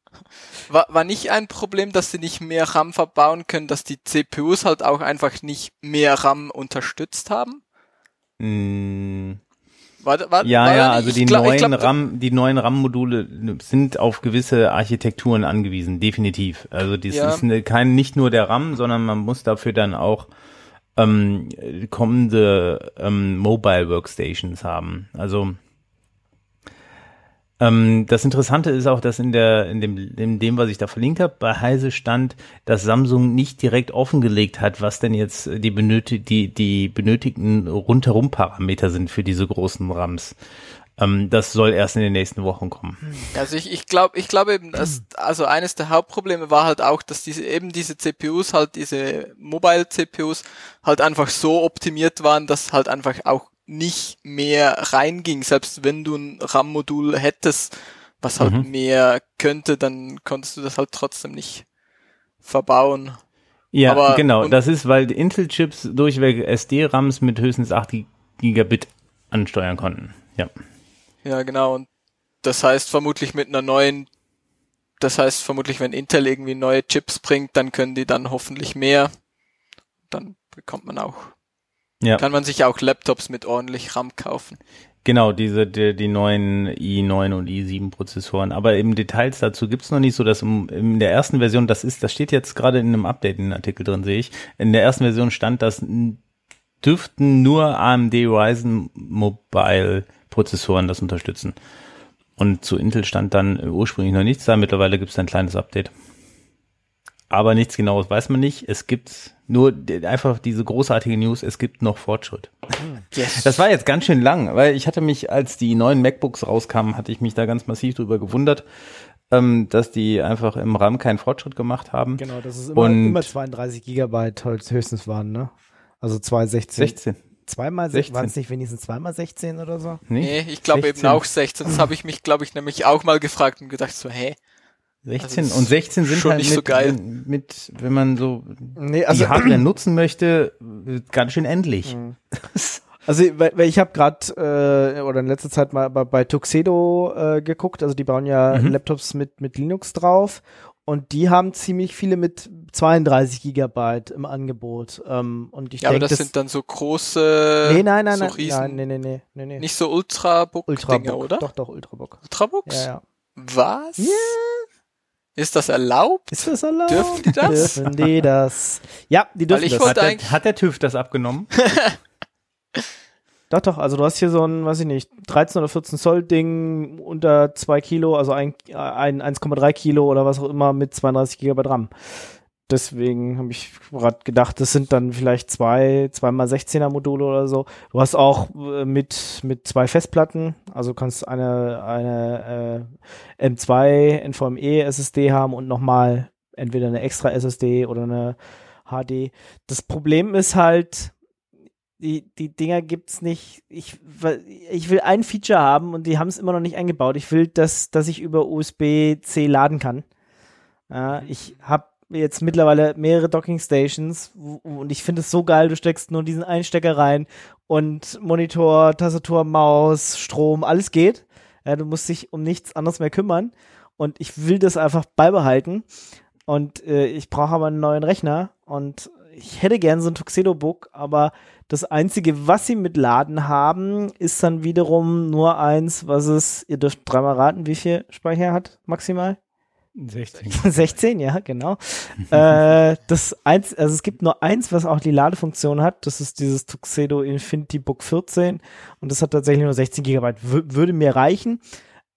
[SPEAKER 3] War, war nicht ein Problem, dass sie nicht mehr RAM verbauen können, dass die CPUs halt auch einfach nicht mehr RAM unterstützt haben?
[SPEAKER 4] Mm. War, war, ja, war ja, also die glaub, neuen glaub, RAM, die neuen RAM-Module sind auf gewisse Architekturen angewiesen, definitiv. Also das ja. ist eine, kein nicht nur der RAM, sondern man muss dafür dann auch ähm, kommende ähm, Mobile Workstations haben. Also Ähm, das Interessante ist auch, dass in der, in dem, in dem, was ich da verlinkt habe, bei Heise stand, dass Samsung nicht direkt offengelegt hat, was denn jetzt die benötigt, die, die benötigten rundherum Parameter sind für diese großen RAMs. Ähm, das soll erst in den nächsten Wochen kommen.
[SPEAKER 3] Also ich, ich glaube, ich glaube eben, dass, also eines der Hauptprobleme war halt auch, dass diese, eben diese CPUs halt, diese Mobile CPUs halt einfach so optimiert waren, dass halt einfach auch nicht mehr reinging. Selbst wenn du ein RAM-Modul hättest, was halt mhm. mehr könnte, dann konntest du das halt trotzdem nicht verbauen.
[SPEAKER 4] Ja, Aber, genau. Das ist, weil Intel-Chips durchweg SD-RAMs mit höchstens 8 Gigabit ansteuern konnten. Ja.
[SPEAKER 3] Ja, genau. Und das heißt vermutlich mit einer neuen, das heißt vermutlich, wenn Intel irgendwie neue Chips bringt, dann können die dann hoffentlich mehr. Dann bekommt man auch ja. Kann man sich auch Laptops mit ordentlich RAM kaufen.
[SPEAKER 4] Genau, diese die, die neuen i9 und i7 Prozessoren. Aber eben Details dazu gibt's noch nicht so, dass im, in der ersten Version, das ist, das steht jetzt gerade in einem Update in einem Artikel drin, sehe ich. In der ersten Version stand, dass dürften nur AMD Ryzen Mobile Prozessoren das unterstützen. Und zu Intel stand dann ursprünglich noch nichts da. Mittlerweile gibt's ein kleines Update. Aber nichts genaues weiß man nicht. Es gibt nur einfach diese großartige News, es gibt noch Fortschritt. Yes. Das war jetzt ganz schön lang, weil ich hatte mich, als die neuen MacBooks rauskamen, hatte ich mich da ganz massiv drüber gewundert, ähm, dass die einfach im RAM keinen Fortschritt gemacht haben.
[SPEAKER 2] Genau, dass es immer, Und immer 32 Gigabyte höchstens waren, ne? Also 216.
[SPEAKER 4] 16.
[SPEAKER 2] Zweimal 16. Waren es nicht wenigstens zweimal 16 oder so?
[SPEAKER 3] Nee, ich glaube eben auch 16. Das habe ich mich, glaube ich, nämlich auch mal gefragt und gedacht so, hä?
[SPEAKER 4] 16 also und 16 sind halt
[SPEAKER 3] nicht
[SPEAKER 4] mit,
[SPEAKER 3] so geil.
[SPEAKER 4] mit, wenn man so nee, also, die Hardware nutzen möchte, ganz schön endlich. Mhm.
[SPEAKER 2] Also weil, weil ich habe gerade äh, oder in letzter Zeit mal bei, bei Tuxedo äh, geguckt, also die bauen ja mhm. Laptops mit mit Linux drauf und die haben ziemlich viele mit 32 Gigabyte im Angebot. Ähm, und ich
[SPEAKER 3] ja,
[SPEAKER 2] denk,
[SPEAKER 3] aber das, das, sind dann so große.
[SPEAKER 2] Nee, nein, nein,
[SPEAKER 3] so
[SPEAKER 2] nein,
[SPEAKER 3] Riesen,
[SPEAKER 2] nein, nee, nee, nee, nee, nee.
[SPEAKER 3] Nicht so Ultrabook,
[SPEAKER 2] Ultrabook
[SPEAKER 3] Dinger, oder?
[SPEAKER 2] Doch, doch, Ultrabook.
[SPEAKER 3] Ultrabooks?
[SPEAKER 2] Ja, ja.
[SPEAKER 3] Was?
[SPEAKER 2] Yeah.
[SPEAKER 3] Ist das erlaubt?
[SPEAKER 2] Ist das erlaubt?
[SPEAKER 3] Dürfen die das?
[SPEAKER 2] Dürfen die das? Ja, die dürfen
[SPEAKER 3] ich
[SPEAKER 2] das.
[SPEAKER 4] Hat der, hat der TÜV das abgenommen?
[SPEAKER 2] doch, doch. Also du hast hier so ein, weiß ich nicht, 13 oder 14 Zoll Ding unter 2 Kilo, also ein, ein 1,3 Kilo oder was auch immer mit 32 Gigabyte RAM deswegen habe ich gerade gedacht, das sind dann vielleicht zwei, zweimal 16er Module oder so. Du hast auch äh, mit, mit zwei Festplatten, also kannst eine, eine äh, M2 NVMe SSD haben und nochmal entweder eine extra SSD oder eine HD. Das Problem ist halt, die, die Dinger gibt's nicht. Ich, ich will ein Feature haben und die haben es immer noch nicht eingebaut. Ich will, dass, dass ich über USB-C laden kann. Ja, ich habe jetzt mittlerweile mehrere Docking Stations und ich finde es so geil, du steckst nur diesen Einstecker rein und Monitor, Tastatur, Maus, Strom, alles geht. Ja, du musst dich um nichts anderes mehr kümmern und ich will das einfach beibehalten und äh, ich brauche aber einen neuen Rechner und ich hätte gern so ein Tuxedo Book, aber das einzige, was sie mit Laden haben, ist dann wiederum nur eins, was es, ihr dürft dreimal raten, wie viel Speicher hat maximal?
[SPEAKER 4] 16.
[SPEAKER 2] 16, ja, genau. äh, das eins, also es gibt nur eins, was auch die Ladefunktion hat. Das ist dieses Tuxedo Infinity Book 14 und das hat tatsächlich nur 16 Gigabyte. Würde mir reichen.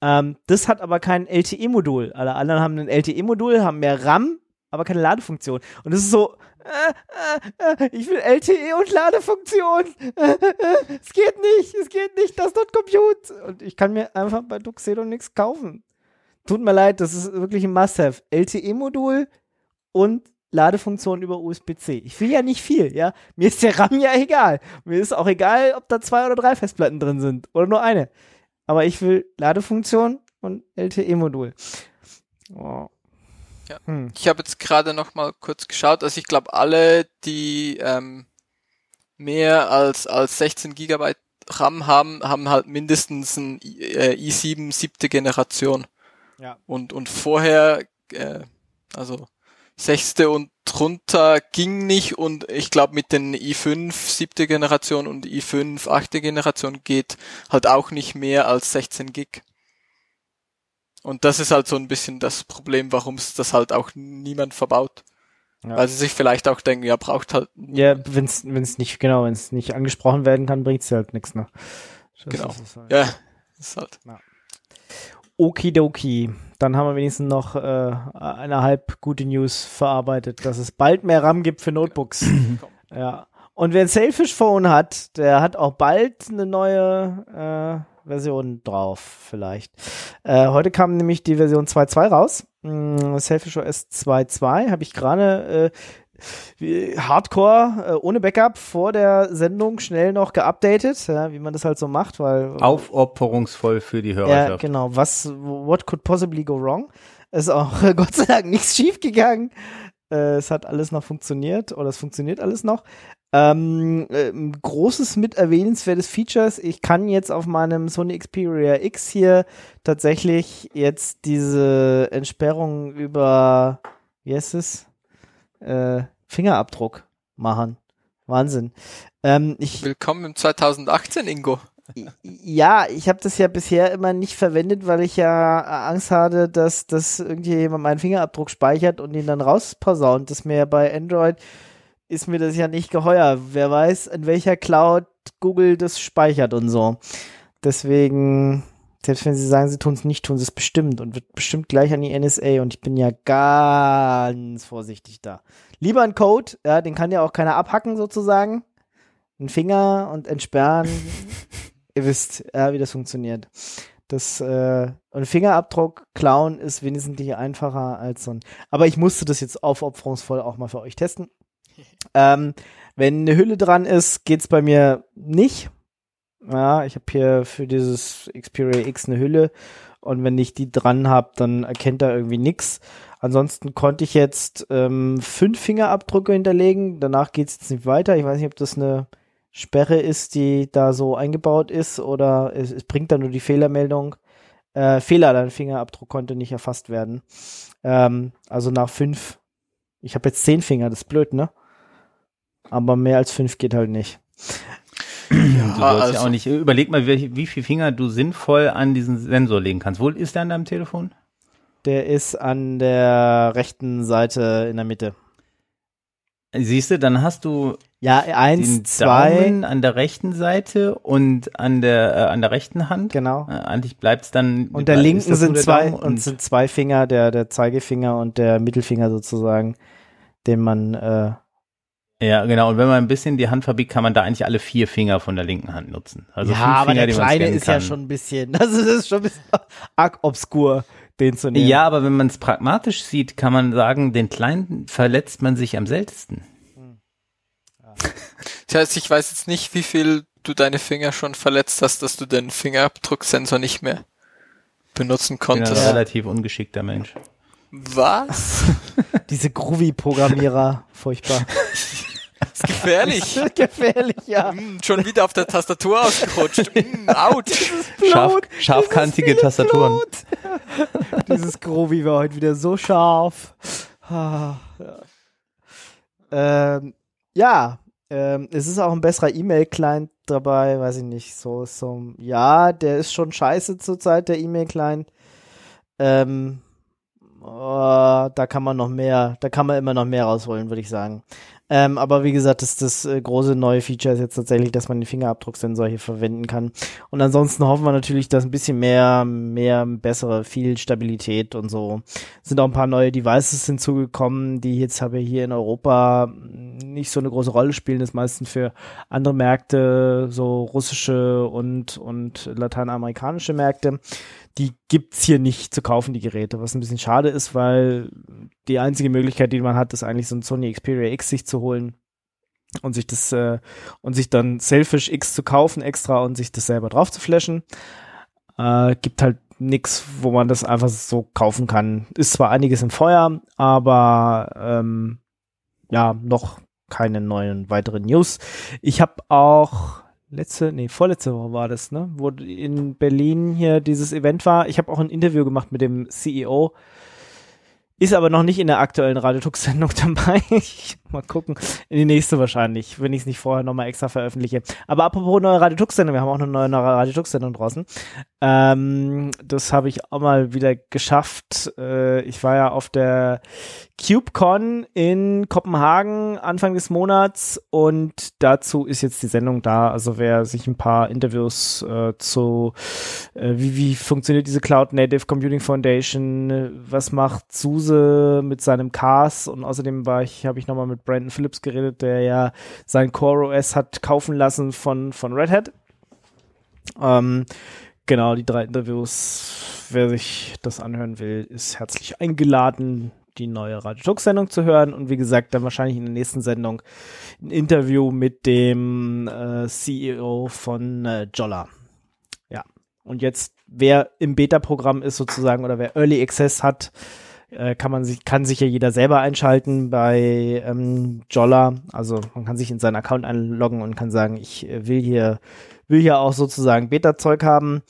[SPEAKER 2] Ähm, das hat aber kein LTE-Modul. Alle anderen haben ein LTE-Modul, haben mehr RAM, aber keine Ladefunktion. Und das ist so, äh, äh, äh ich will LTE und Ladefunktion. es geht nicht, es geht nicht, das dort compute. Und ich kann mir einfach bei Tuxedo nichts kaufen. Tut mir leid, das ist wirklich ein Must-Have. LTE-Modul und Ladefunktion über USB-C. Ich will ja nicht viel, ja. Mir ist der RAM ja egal. Mir ist auch egal, ob da zwei oder drei Festplatten drin sind oder nur eine. Aber ich will Ladefunktion und LTE-Modul.
[SPEAKER 3] Oh. Ja. Hm. Ich habe jetzt gerade noch mal kurz geschaut. Also ich glaube, alle, die ähm, mehr als als 16 Gigabyte RAM haben, haben halt mindestens ein äh, i7 siebte Generation. Ja. Und, und vorher, äh, also sechste und drunter ging nicht und ich glaube mit den i5 siebte Generation und i5 achte Generation geht halt auch nicht mehr als 16 Gig. Und das ist halt so ein bisschen das Problem, warum es das halt auch niemand verbaut. Ja. Weil sie sich vielleicht auch denken, ja, braucht halt.
[SPEAKER 2] Ja, wenn es nicht, genau, wenn es nicht angesprochen werden kann, bringt's halt nichts, ne?
[SPEAKER 3] Das genau. Halt. Ja, ist halt. Ja.
[SPEAKER 2] Okidoki. Dann haben wir wenigstens noch äh, eine halb gute News verarbeitet, dass es bald mehr RAM gibt für Notebooks. ja. Und wer ein Selfish Phone hat, der hat auch bald eine neue äh, Version drauf, vielleicht. Äh, heute kam nämlich die Version 2.2 raus. Mm, Selfish OS 2.2 habe ich gerade äh, Hardcore äh, ohne Backup vor der Sendung schnell noch geupdatet, ja, wie man das halt so macht, weil
[SPEAKER 4] aufopferungsvoll für die Hörerschaft.
[SPEAKER 2] Ja, genau. Was what could possibly go wrong? Ist auch Gott sei Dank nichts schief gegangen. Äh, es hat alles noch funktioniert oder es funktioniert alles noch. Ähm, äh, großes mit erwähnenswertes Features. Ich kann jetzt auf meinem Sony Xperia X hier tatsächlich jetzt diese Entsperrung über, wie heißt es? Äh, Fingerabdruck machen. Wahnsinn. Ähm, ich,
[SPEAKER 3] Willkommen im 2018, Ingo.
[SPEAKER 2] Ja, ich habe das ja bisher immer nicht verwendet, weil ich ja Angst hatte, dass, dass irgendjemand meinen Fingerabdruck speichert und ihn dann rausposaunt. Das mir bei Android ist mir das ja nicht geheuer. Wer weiß, in welcher Cloud Google das speichert und so. Deswegen, selbst wenn sie sagen, sie tun es nicht, tun sie es bestimmt und wird bestimmt gleich an die NSA und ich bin ja ganz vorsichtig da. Lieber ein Code, ja, den kann ja auch keiner abhacken sozusagen. Ein Finger und entsperren. Ihr wisst, ja, wie das funktioniert. Das äh, ein Fingerabdruck klauen ist wesentlich einfacher als so ein. Aber ich musste das jetzt aufopferungsvoll auch mal für euch testen. Ähm, wenn eine Hülle dran ist, geht's bei mir nicht. Ja, ich habe hier für dieses Xperia X eine Hülle und wenn ich die dran habe, dann erkennt er irgendwie nix. Ansonsten konnte ich jetzt ähm, fünf Fingerabdrücke hinterlegen. Danach geht's jetzt nicht weiter. Ich weiß nicht, ob das eine Sperre ist, die da so eingebaut ist oder es, es bringt dann nur die Fehlermeldung. Äh, Fehler, dein Fingerabdruck konnte nicht erfasst werden. Ähm, also nach fünf. Ich habe jetzt zehn Finger, das ist blöd, ne? aber mehr als fünf geht halt nicht.
[SPEAKER 4] Ja, du sollst also, ja auch nicht. Überleg mal, wie, wie viel Finger du sinnvoll an diesen Sensor legen kannst. Wo ist der an deinem Telefon?
[SPEAKER 2] Der ist an der rechten Seite in der Mitte.
[SPEAKER 4] Siehst du, dann hast du
[SPEAKER 2] ja eins, zwei Daumen
[SPEAKER 4] an der rechten Seite und an der äh, an der rechten Hand.
[SPEAKER 2] Genau.
[SPEAKER 4] Äh, eigentlich bleibt's dann.
[SPEAKER 2] Und der linken sind zwei und, und sind zwei Finger, der der Zeigefinger und der Mittelfinger sozusagen, den man äh,
[SPEAKER 4] ja, genau. Und wenn man ein bisschen die Hand verbiegt, kann man da eigentlich alle vier Finger von der linken Hand nutzen.
[SPEAKER 2] Also ja, aber Finger, der kleine ist kann. ja schon ein bisschen, das ist schon ein bisschen arg obskur, den zu nehmen.
[SPEAKER 4] Ja, aber wenn man es pragmatisch sieht, kann man sagen, den kleinen verletzt man sich am seltensten. Hm.
[SPEAKER 3] Ja. Das heißt, ich weiß jetzt nicht, wie viel du deine Finger schon verletzt hast, dass du den Fingerabdrucksensor nicht mehr benutzen konntest. Ich bin
[SPEAKER 4] ein relativ ungeschickter Mensch.
[SPEAKER 3] Was?
[SPEAKER 2] Diese Groovy-Programmierer, furchtbar.
[SPEAKER 3] Ist gefährlich.
[SPEAKER 2] Das ist gefährlich, ja.
[SPEAKER 3] Mm, schon wieder auf der Tastatur ausgerutscht. Mm, out.
[SPEAKER 4] Scharf, scharfkantige Tastaturen.
[SPEAKER 2] Dieses Groovy war heute wieder so scharf. Ah, ja. Ähm, ja, ähm, es ist auch ein besserer E-Mail-Client dabei, weiß ich nicht. So, so, ja, der ist schon scheiße zurzeit, der E-Mail-Client. Ähm, oh, da kann man noch mehr, da kann man immer noch mehr rausholen, würde ich sagen. Ähm, aber wie gesagt, das, das äh, große neue Feature ist jetzt tatsächlich, dass man den Fingerabdrucksensor hier verwenden kann. Und ansonsten hoffen wir natürlich, dass ein bisschen mehr, mehr bessere, viel Stabilität und so. Sind auch ein paar neue Devices hinzugekommen, die jetzt habe hier in Europa nicht so eine große Rolle spielen. Das meistens für andere Märkte, so russische und, und lateinamerikanische Märkte die gibt's hier nicht zu kaufen, die Geräte, was ein bisschen schade ist, weil die einzige Möglichkeit, die man hat, ist eigentlich so ein Sony Xperia X sich zu holen und sich das äh, und sich dann Selfish X zu kaufen extra und sich das selber drauf zu flashen. Äh, gibt halt nix, wo man das einfach so kaufen kann. Ist zwar einiges im Feuer, aber ähm, ja, noch keine neuen weiteren News. Ich habe auch letzte, nee, vorletzte Woche war das, ne? Wo in Berlin hier dieses Event war. Ich habe auch ein Interview gemacht mit dem CEO. Ist aber noch nicht in der aktuellen Radiotux-Sendung dabei. mal gucken. In die nächste wahrscheinlich, wenn ich es nicht vorher nochmal extra veröffentliche. Aber apropos neue Radiotux-Sendung, wir haben auch eine neue Radiotux-Sendung draußen. Ähm, das habe ich auch mal wieder geschafft. Äh, ich war ja auf der CubeCon in Kopenhagen Anfang des Monats und dazu ist jetzt die Sendung da. Also wer sich ein paar Interviews äh, zu äh, wie, wie funktioniert diese Cloud Native Computing Foundation, was macht SUSE mit seinem CAS und außerdem war ich, habe ich nochmal mit Brandon Phillips geredet, der ja sein Core OS hat kaufen lassen von, von Red Hat. Ähm, Genau, die drei Interviews. Wer sich das anhören will, ist herzlich eingeladen, die neue Radio Sendung zu hören. Und wie gesagt, dann wahrscheinlich in der nächsten Sendung ein Interview mit dem äh, CEO von äh, Jolla. Ja. Und jetzt, wer im Beta-Programm ist sozusagen oder wer Early Access hat, äh, kann man sich, kann sich ja jeder selber einschalten bei ähm, Jolla. Also man kann sich in seinen Account einloggen und kann sagen, ich äh, will hier will ja auch sozusagen Beta-Zeug haben,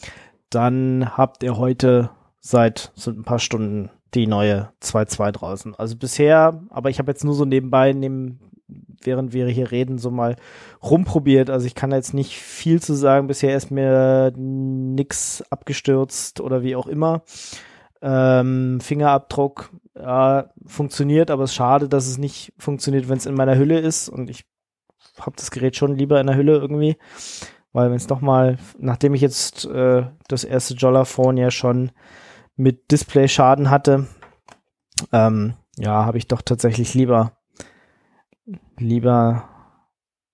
[SPEAKER 2] dann habt ihr heute seit so ein paar Stunden die neue 2.2 draußen. Also bisher, aber ich habe jetzt nur so nebenbei, neben, während wir hier reden, so mal rumprobiert. Also ich kann jetzt nicht viel zu sagen. Bisher ist mir nix abgestürzt oder wie auch immer. Ähm, Fingerabdruck ja, funktioniert, aber es ist schade, dass es nicht funktioniert, wenn es in meiner Hülle ist. Und ich habe das Gerät schon lieber in der Hülle irgendwie. Weil wenn es doch mal, nachdem ich jetzt äh, das erste Jolla-Phone ja schon mit Display-Schaden hatte, ähm, ja, habe ich doch tatsächlich lieber, lieber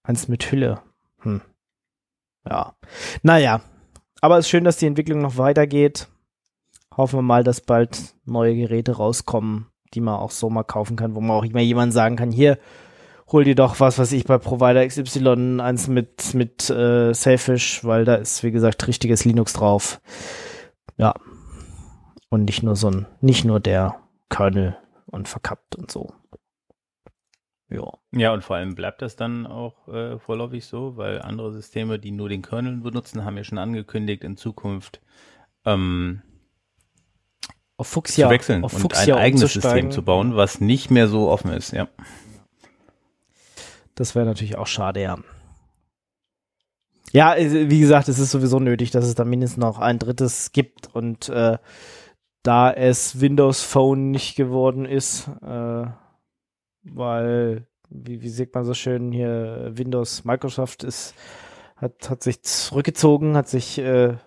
[SPEAKER 2] eins mit Hülle. Hm. Ja. Naja. Aber es ist schön, dass die Entwicklung noch weitergeht. Hoffen wir mal, dass bald neue Geräte rauskommen, die man auch so mal kaufen kann, wo man auch immer jemand sagen kann, hier, hol dir doch was, was ich bei Provider XY eins mit mit äh, Safish, weil da ist wie gesagt richtiges Linux drauf. Ja. Und nicht nur so ein nicht nur der Kernel und verkappt und so.
[SPEAKER 4] Ja. Ja, und vor allem bleibt das dann auch äh, vorläufig so, weil andere Systeme, die nur den Kernel benutzen, haben ja schon angekündigt, in Zukunft ähm,
[SPEAKER 2] auf Fuchsia,
[SPEAKER 4] zu wechseln
[SPEAKER 2] auf
[SPEAKER 4] und
[SPEAKER 2] Fuchsia
[SPEAKER 4] ein eigenes System zu bauen, was nicht mehr so offen ist, ja.
[SPEAKER 2] Das wäre natürlich auch schade, ja. Ja, wie gesagt, es ist sowieso nötig, dass es da mindestens noch ein drittes gibt und äh, da es Windows Phone nicht geworden ist, äh, weil, wie, wie sieht man so schön hier, Windows Microsoft ist, hat, hat sich zurückgezogen, hat sich, äh,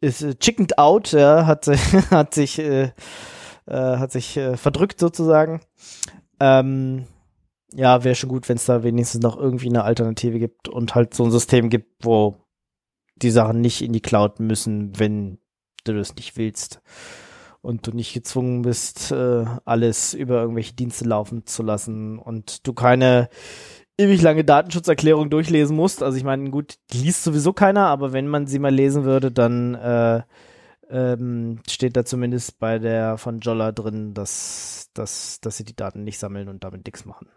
[SPEAKER 2] ist äh, chickened out, ja, hat, hat sich, äh, äh, hat sich äh, verdrückt sozusagen. Ähm, ja, wäre schon gut, wenn es da wenigstens noch irgendwie eine Alternative gibt und halt so ein System gibt, wo die Sachen nicht in die Cloud müssen, wenn du das nicht willst und du nicht gezwungen bist, äh, alles über irgendwelche Dienste laufen zu lassen und du keine ewig lange Datenschutzerklärung durchlesen musst. Also ich meine, gut, die liest sowieso keiner, aber wenn man sie mal lesen würde, dann äh, ähm, steht da zumindest bei der von Jolla drin, dass, dass, dass sie die Daten nicht sammeln und damit nichts machen.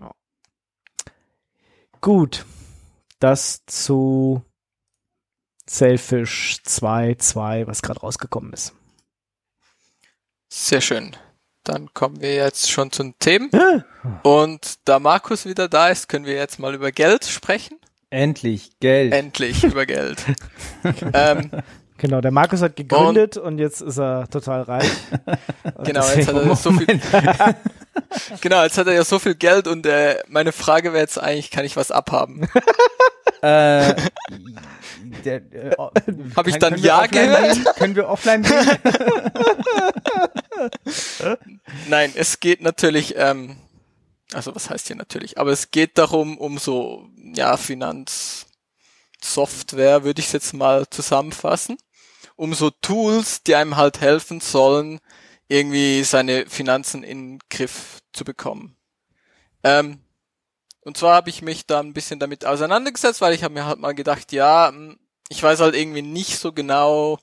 [SPEAKER 2] Ja. Gut, das zu Sailfish 2.2, was gerade rausgekommen ist.
[SPEAKER 3] Sehr schön. Dann kommen wir jetzt schon zu den Themen. Ja. Und da Markus wieder da ist, können wir jetzt mal über Geld sprechen.
[SPEAKER 4] Endlich Geld.
[SPEAKER 3] Endlich über Geld. ähm,
[SPEAKER 2] Genau, der Markus hat gegründet und, und jetzt ist er total reich.
[SPEAKER 3] genau, jetzt hat er so viel. genau, jetzt hat er ja so viel Geld und äh, meine Frage wäre jetzt eigentlich, kann ich was abhaben? Äh, äh, Habe ich dann Ja gehört?
[SPEAKER 4] Können wir offline gehen?
[SPEAKER 3] Nein, es geht natürlich, ähm, also was heißt hier natürlich, aber es geht darum, um so, ja, Finanzsoftware, würde ich es jetzt mal zusammenfassen um so Tools, die einem halt helfen sollen, irgendwie seine Finanzen in den Griff zu bekommen. Ähm, und zwar habe ich mich da ein bisschen damit auseinandergesetzt, weil ich habe mir halt mal gedacht, ja, hm, ich weiß halt irgendwie nicht so genau,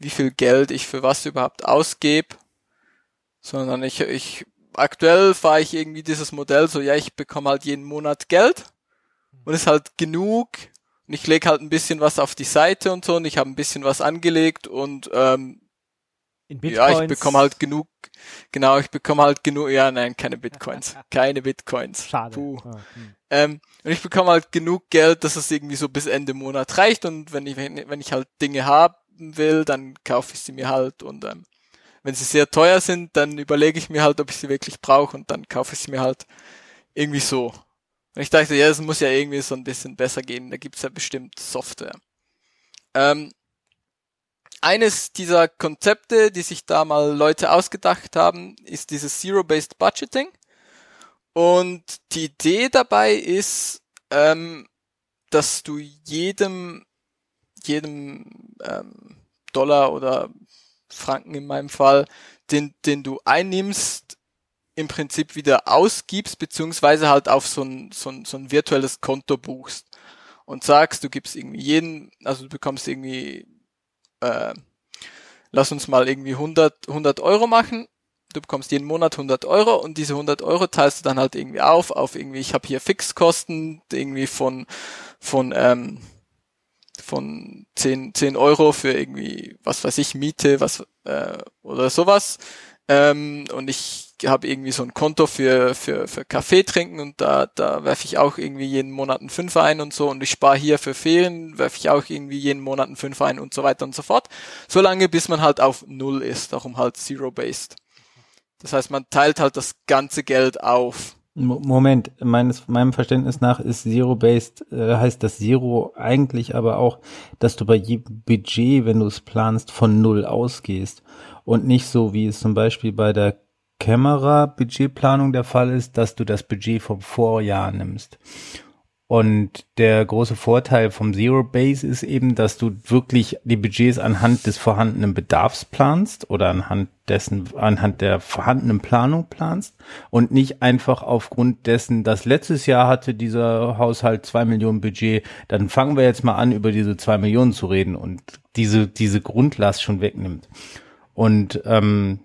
[SPEAKER 3] wie viel Geld ich für was überhaupt ausgebe, sondern ich, ich aktuell fahre ich irgendwie dieses Modell so, ja, ich bekomme halt jeden Monat Geld und ist halt genug und ich lege halt ein bisschen was auf die Seite und so und ich habe ein bisschen was angelegt und ähm, ja, ich bekomme halt genug, genau, ich bekomme halt genug, ja, nein, keine Bitcoins, keine Bitcoins.
[SPEAKER 2] Schade. Puh. Ah,
[SPEAKER 3] hm. Ähm, und ich bekomme halt genug Geld, dass es irgendwie so bis Ende Monat reicht und wenn ich, wenn ich halt Dinge habe, will, dann kaufe ich sie mir halt und ähm, wenn sie sehr teuer sind, dann überlege ich mir halt, ob ich sie wirklich brauche und dann kaufe ich sie mir halt irgendwie so. Und ich dachte, ja, es muss ja irgendwie so ein bisschen besser gehen, da gibt's ja bestimmt Software. Ähm, eines dieser Konzepte, die sich da mal Leute ausgedacht haben, ist dieses Zero-Based Budgeting. Und die Idee dabei ist, ähm, dass du jedem, jedem ähm, Dollar oder Franken in meinem Fall, den, den du einnimmst, im Prinzip wieder ausgibst, beziehungsweise halt auf so ein, so ein, so ein virtuelles Konto buchst und sagst, du gibst irgendwie jeden, also du bekommst irgendwie, äh, lass uns mal irgendwie 100, 100 Euro machen, du bekommst jeden Monat 100 Euro und diese 100 Euro teilst du dann halt irgendwie auf, auf irgendwie, ich habe hier Fixkosten, irgendwie von, von, ähm, von 10, 10 Euro für irgendwie, was weiß ich, Miete, was äh, oder sowas. Ähm, und ich habe irgendwie so ein Konto für, für, für Kaffee trinken und da, da werfe ich auch irgendwie jeden Monat einen Fünfer ein und so und ich spare hier für Ferien, werfe ich auch irgendwie jeden Monat einen Fünfer ein und so weiter und so fort. Solange bis man halt auf Null ist, darum halt Zero-Based. Das heißt, man teilt halt das ganze Geld auf.
[SPEAKER 4] Moment, meines, meinem Verständnis nach ist Zero-Based, äh, heißt das Zero eigentlich aber auch, dass du bei jedem Budget, wenn du es planst, von Null ausgehst und nicht so, wie es zum Beispiel bei der Kamera-Budgetplanung der Fall ist, dass du das Budget vom Vorjahr nimmst. Und der große Vorteil vom Zero Base ist eben, dass du wirklich die Budgets anhand des vorhandenen Bedarfs planst oder anhand dessen, anhand der vorhandenen Planung planst und nicht einfach aufgrund dessen, dass letztes Jahr hatte dieser Haushalt zwei Millionen Budget, dann fangen wir jetzt mal an, über diese zwei Millionen zu reden und diese, diese Grundlast schon wegnimmt. Und ähm,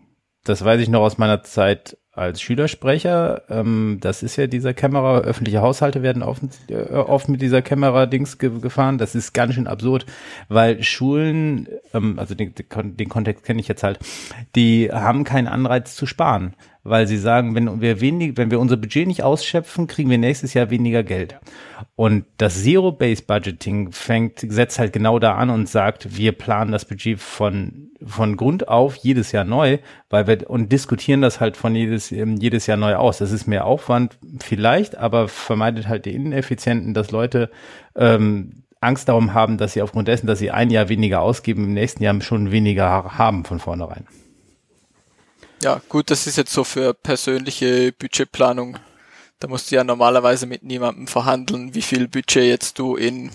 [SPEAKER 4] das weiß ich noch aus meiner Zeit als Schülersprecher. Ähm, das ist ja dieser Kamera, öffentliche Haushalte werden oft, äh, oft mit dieser Kamera-Dings ge gefahren. Das ist ganz schön absurd, weil Schulen, ähm, also den, den Kontext kenne ich jetzt halt, die haben keinen Anreiz zu sparen weil sie sagen, wenn wir wenig, wenn wir unser Budget nicht ausschöpfen, kriegen wir nächstes Jahr weniger Geld. Und das Zero-Based Budgeting fängt, setzt halt genau da an und sagt, wir planen das Budget von, von Grund auf jedes Jahr neu, weil wir, und diskutieren das halt von jedes, ähm, jedes Jahr neu aus. Das ist mehr Aufwand vielleicht, aber vermeidet halt die Ineffizienten, dass Leute, ähm, Angst darum haben, dass sie aufgrund dessen, dass sie ein Jahr weniger ausgeben, im nächsten Jahr schon weniger haben von vornherein.
[SPEAKER 3] Ja, gut, das ist jetzt so für persönliche Budgetplanung. Da musst du ja normalerweise mit niemandem verhandeln, wie viel Budget jetzt du in,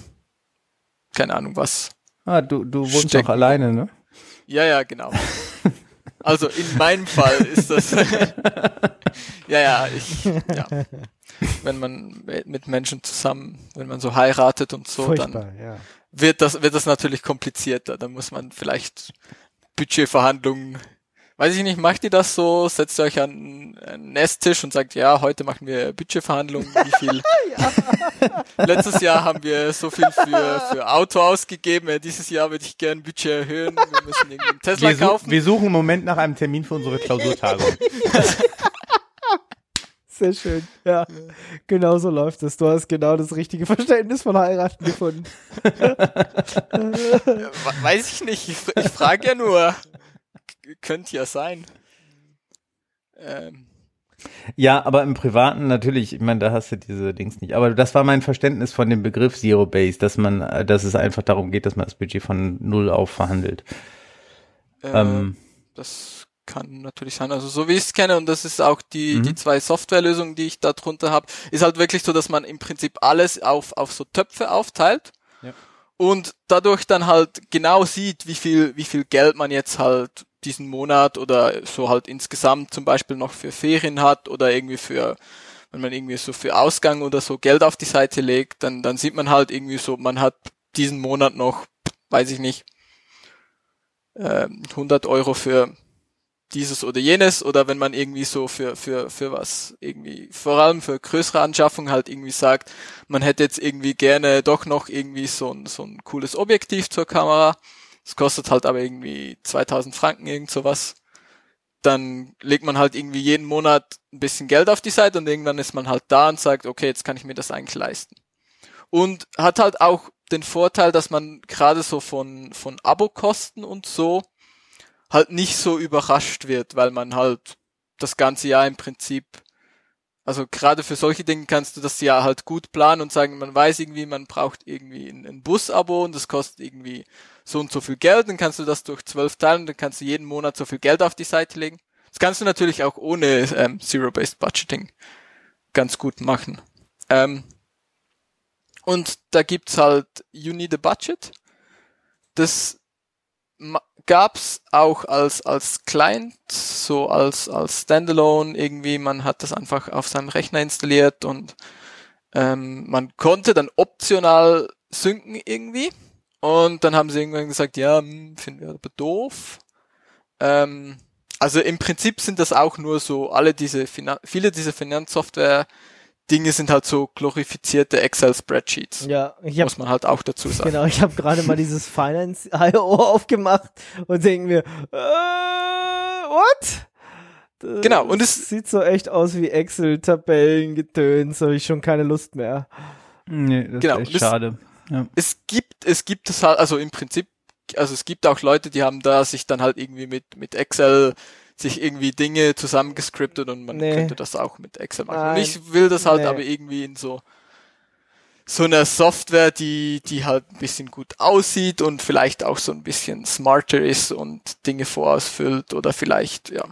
[SPEAKER 3] keine Ahnung was.
[SPEAKER 4] Ah, du, du wohnst stecken. doch alleine, ne?
[SPEAKER 3] Ja, ja, genau. Also in meinem Fall ist das, ja, ja, ich, ja. Wenn man mit Menschen zusammen, wenn man so heiratet und so, Furchtbar, dann ja. wird das, wird das natürlich komplizierter. Da muss man vielleicht Budgetverhandlungen weiß ich nicht, macht ihr das so? Setzt ihr euch an einen Esstisch und sagt, ja, heute machen wir Budgetverhandlungen, wie viel? Letztes Jahr haben wir so viel für, für Auto ausgegeben, ja, dieses Jahr würde ich gerne Budget erhöhen, wir müssen irgendwie einen Tesla
[SPEAKER 4] wir
[SPEAKER 3] kaufen.
[SPEAKER 4] Wir suchen im Moment nach einem Termin für unsere Klausurtagung.
[SPEAKER 2] Sehr schön. Ja, genau so läuft es. Du hast genau das richtige Verständnis von heiraten gefunden.
[SPEAKER 3] Weiß ich nicht. Ich, ich frage ja nur könnte ja sein.
[SPEAKER 4] Ähm. Ja, aber im Privaten natürlich, ich meine, da hast du diese Dings nicht. Aber das war mein Verständnis von dem Begriff Zero Base, dass man, dass es einfach darum geht, dass man das Budget von null auf verhandelt.
[SPEAKER 3] Äh, ähm. Das kann natürlich sein. Also so wie ich es kenne, und das ist auch die, mhm. die zwei Softwarelösungen, die ich da drunter habe, ist halt wirklich so, dass man im Prinzip alles auf, auf so Töpfe aufteilt. Ja. Und dadurch dann halt genau sieht, wie viel, wie viel Geld man jetzt halt diesen Monat oder so halt insgesamt zum Beispiel noch für Ferien hat oder irgendwie für, wenn man irgendwie so für Ausgang oder so Geld auf die Seite legt, dann, dann sieht man halt irgendwie so, man hat diesen Monat noch, weiß ich nicht, äh, 100 Euro für dieses oder jenes oder wenn man irgendwie so für, für, für was irgendwie, vor allem für größere Anschaffungen halt irgendwie sagt, man hätte jetzt irgendwie gerne doch noch irgendwie so ein, so ein cooles Objektiv zur Kamera, es kostet halt aber irgendwie 2000 Franken, irgend sowas. Dann legt man halt irgendwie jeden Monat ein bisschen Geld auf die Seite und irgendwann ist man halt da und sagt, okay, jetzt kann ich mir das eigentlich leisten. Und hat halt auch den Vorteil, dass man gerade so von, von Abokosten und so halt nicht so überrascht wird, weil man halt das ganze Jahr im Prinzip, also gerade für solche Dinge kannst du das Jahr halt gut planen und sagen, man weiß irgendwie, man braucht irgendwie ein, ein Bus-Abo und das kostet irgendwie so und so viel Geld, dann kannst du das durch zwölf teilen, dann kannst du jeden Monat so viel Geld auf die Seite legen. Das kannst du natürlich auch ohne ähm, Zero-Based Budgeting ganz gut machen. Ähm, und da gibt's halt You Need a Budget. Das gab's auch als, als Client, so als, als Standalone irgendwie. Man hat das einfach auf seinem Rechner installiert und ähm, man konnte dann optional synken irgendwie. Und dann haben sie irgendwann gesagt, ja, hm, finden wir aber doof. Ähm, also im Prinzip sind das auch nur so alle diese Finan viele dieser Finanzsoftware Dinge sind halt so glorifizierte Excel-Spreadsheets.
[SPEAKER 2] Ja,
[SPEAKER 3] ich hab, muss man halt auch dazu sagen.
[SPEAKER 2] Genau, ich habe gerade mal dieses Finance.io aufgemacht und denke mir, äh, what?
[SPEAKER 3] Das genau, und es
[SPEAKER 2] sieht so echt aus wie Excel-Tabellen, Getöns, habe ich schon keine Lust mehr.
[SPEAKER 4] Nee, das genau, ist echt schade.
[SPEAKER 3] Ja. Es gibt, es gibt es halt, also im Prinzip, also es gibt auch Leute, die haben da sich dann halt irgendwie mit, mit Excel sich irgendwie Dinge zusammengescriptet und man nee. könnte das auch mit Excel machen. Nein. Und ich will das halt nee. aber irgendwie in so so einer Software, die die halt ein bisschen gut aussieht und vielleicht auch so ein bisschen smarter ist und Dinge vorausfüllt oder vielleicht ja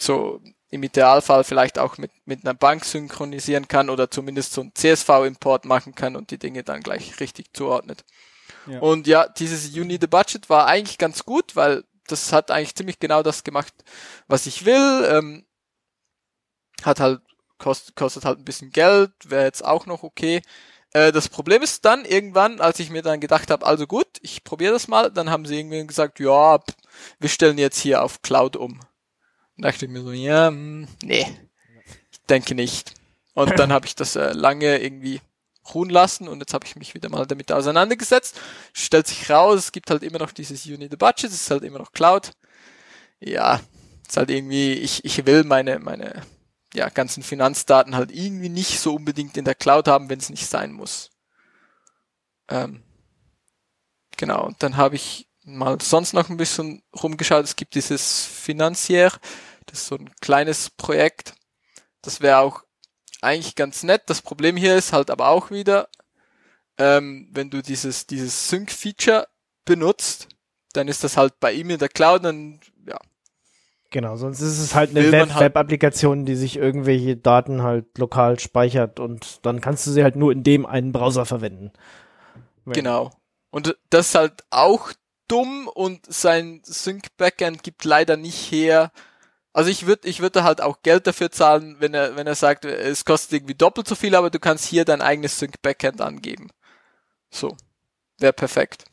[SPEAKER 3] so im Idealfall vielleicht auch mit mit einer Bank synchronisieren kann oder zumindest so ein CSV-Import machen kann und die Dinge dann gleich richtig zuordnet. Ja. Und ja, dieses You Need a Budget war eigentlich ganz gut, weil das hat eigentlich ziemlich genau das gemacht, was ich will. Ähm, hat halt, kost, kostet halt ein bisschen Geld, wäre jetzt auch noch okay. Äh, das Problem ist dann irgendwann, als ich mir dann gedacht habe, also gut, ich probiere das mal, dann haben sie irgendwie gesagt, ja, wir stellen jetzt hier auf Cloud um. Dachte ich mir so, ja, mh, hm, nee, ich denke nicht. Und dann habe ich das äh, lange irgendwie ruhen lassen und jetzt habe ich mich wieder mal damit auseinandergesetzt. Stellt sich raus, es gibt halt immer noch dieses You need a budget, es ist halt immer noch Cloud. Ja, ist halt irgendwie, ich, ich will meine, meine ja, ganzen Finanzdaten halt irgendwie nicht so unbedingt in der Cloud haben, wenn es nicht sein muss. Ähm, genau, und dann habe ich mal sonst noch ein bisschen rumgeschaut. Es gibt dieses Finanzier, das ist so ein kleines Projekt. Das wäre auch eigentlich ganz nett. Das Problem hier ist halt aber auch wieder, ähm, wenn du dieses, dieses Sync-Feature benutzt, dann ist das halt bei ihm in der Cloud und ja.
[SPEAKER 2] Genau, sonst ist es halt eine halt Web-Applikation, die sich irgendwelche Daten halt lokal speichert und dann kannst du sie halt nur in dem einen Browser verwenden.
[SPEAKER 3] Genau. Und das ist halt auch dumm und sein Sync-Backend gibt leider nicht her, also ich würde ich würde halt auch Geld dafür zahlen, wenn er wenn er sagt, es kostet irgendwie doppelt so viel, aber du kannst hier dein eigenes Sync Backend angeben. So. Wäre perfekt.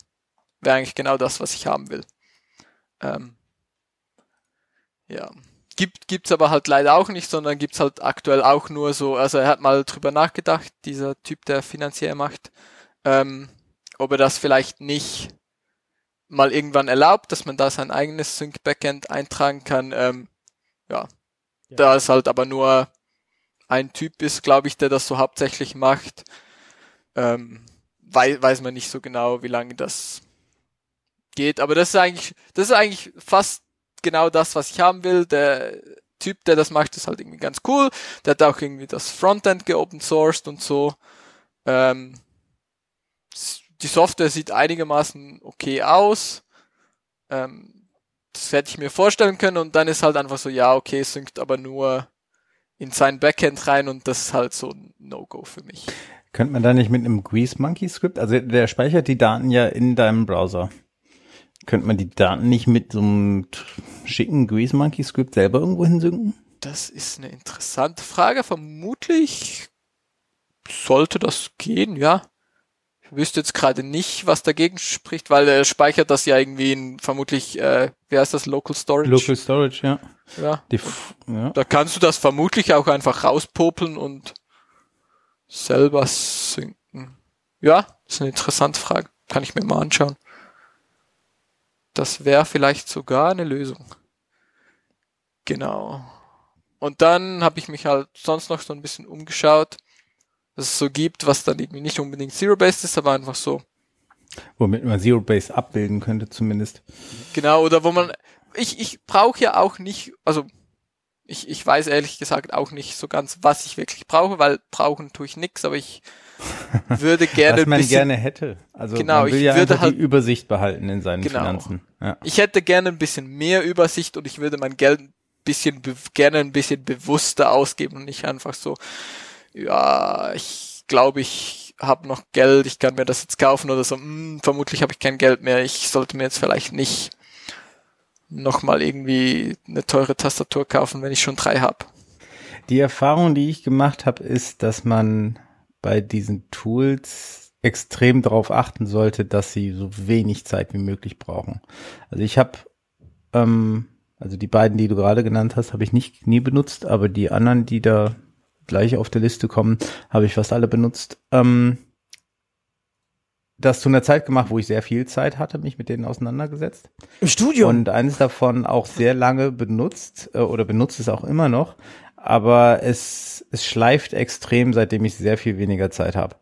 [SPEAKER 3] Wäre eigentlich genau das, was ich haben will. Ähm, ja. Gibt, gibt's aber halt leider auch nicht, sondern gibt's halt aktuell auch nur so, also er hat mal drüber nachgedacht, dieser Typ, der finanziell macht, ähm, ob er das vielleicht nicht mal irgendwann erlaubt, dass man da sein eigenes Sync Backend eintragen kann. Ähm, ja. ja. Da ist halt aber nur ein Typ ist, glaube ich, der das so hauptsächlich macht. Ähm, weiß, weiß man nicht so genau, wie lange das geht. Aber das ist eigentlich, das ist eigentlich fast genau das, was ich haben will. Der Typ, der das macht, ist halt irgendwie ganz cool. Der hat auch irgendwie das Frontend geopen sourced und so. Ähm, die Software sieht einigermaßen okay aus. Ähm, das hätte ich mir vorstellen können und dann ist halt einfach so, ja, okay, es synkt aber nur in sein Backend rein und das ist halt so ein No-Go für mich.
[SPEAKER 4] Könnte man da nicht mit einem Grease Monkey Script, also der speichert die Daten ja in deinem Browser. Könnte man die Daten nicht mit so einem schicken Grease Monkey Script selber irgendwo hinsynken?
[SPEAKER 3] Das ist eine interessante Frage. Vermutlich sollte das gehen, ja wüsste jetzt gerade nicht, was dagegen spricht, weil er speichert das ja irgendwie in vermutlich, äh, wie heißt das, Local Storage?
[SPEAKER 4] Local Storage, ja.
[SPEAKER 3] Ja. Ja. Da kannst du das vermutlich auch einfach rauspopeln und selber synken. Ja, ist eine interessante Frage. Kann ich mir mal anschauen. Das wäre vielleicht sogar eine Lösung. Genau. Und dann habe ich mich halt sonst noch so ein bisschen umgeschaut. Es so gibt, was dann irgendwie nicht unbedingt Zero-Based ist, aber einfach so.
[SPEAKER 4] Womit man Zero-Base abbilden könnte zumindest.
[SPEAKER 3] Genau, oder wo man, ich, ich brauche ja auch nicht, also ich, ich weiß ehrlich gesagt auch nicht so ganz, was ich wirklich brauche, weil brauchen tue ich nix, aber ich würde gerne.
[SPEAKER 4] was man bisschen, gerne hätte. Also
[SPEAKER 3] genau, ich
[SPEAKER 4] ja
[SPEAKER 3] würde halt,
[SPEAKER 4] die Übersicht behalten in seinen
[SPEAKER 3] genau.
[SPEAKER 4] Finanzen. Ja.
[SPEAKER 3] Ich hätte gerne ein bisschen mehr Übersicht und ich würde mein Geld ein bisschen gerne ein bisschen bewusster ausgeben und nicht einfach so, ja, ich glaube, ich habe noch Geld, ich kann mir das jetzt kaufen oder so, hm, vermutlich habe ich kein Geld mehr, ich sollte mir jetzt vielleicht nicht nochmal irgendwie eine teure Tastatur kaufen, wenn ich schon drei habe.
[SPEAKER 4] Die Erfahrung, die ich gemacht habe, ist, dass man bei diesen Tools extrem darauf achten sollte, dass sie so wenig Zeit wie möglich brauchen. Also ich habe, ähm, also die beiden, die du gerade genannt hast, habe ich nicht nie benutzt, aber die anderen, die da gleich auf der Liste kommen, habe ich fast alle benutzt. Ähm, das zu einer Zeit gemacht, wo ich sehr viel Zeit hatte, mich mit denen auseinandergesetzt.
[SPEAKER 2] Im Studium?
[SPEAKER 4] Und eines davon auch sehr lange benutzt äh, oder benutzt es auch immer noch. Aber es, es schleift extrem, seitdem ich sehr viel weniger Zeit habe.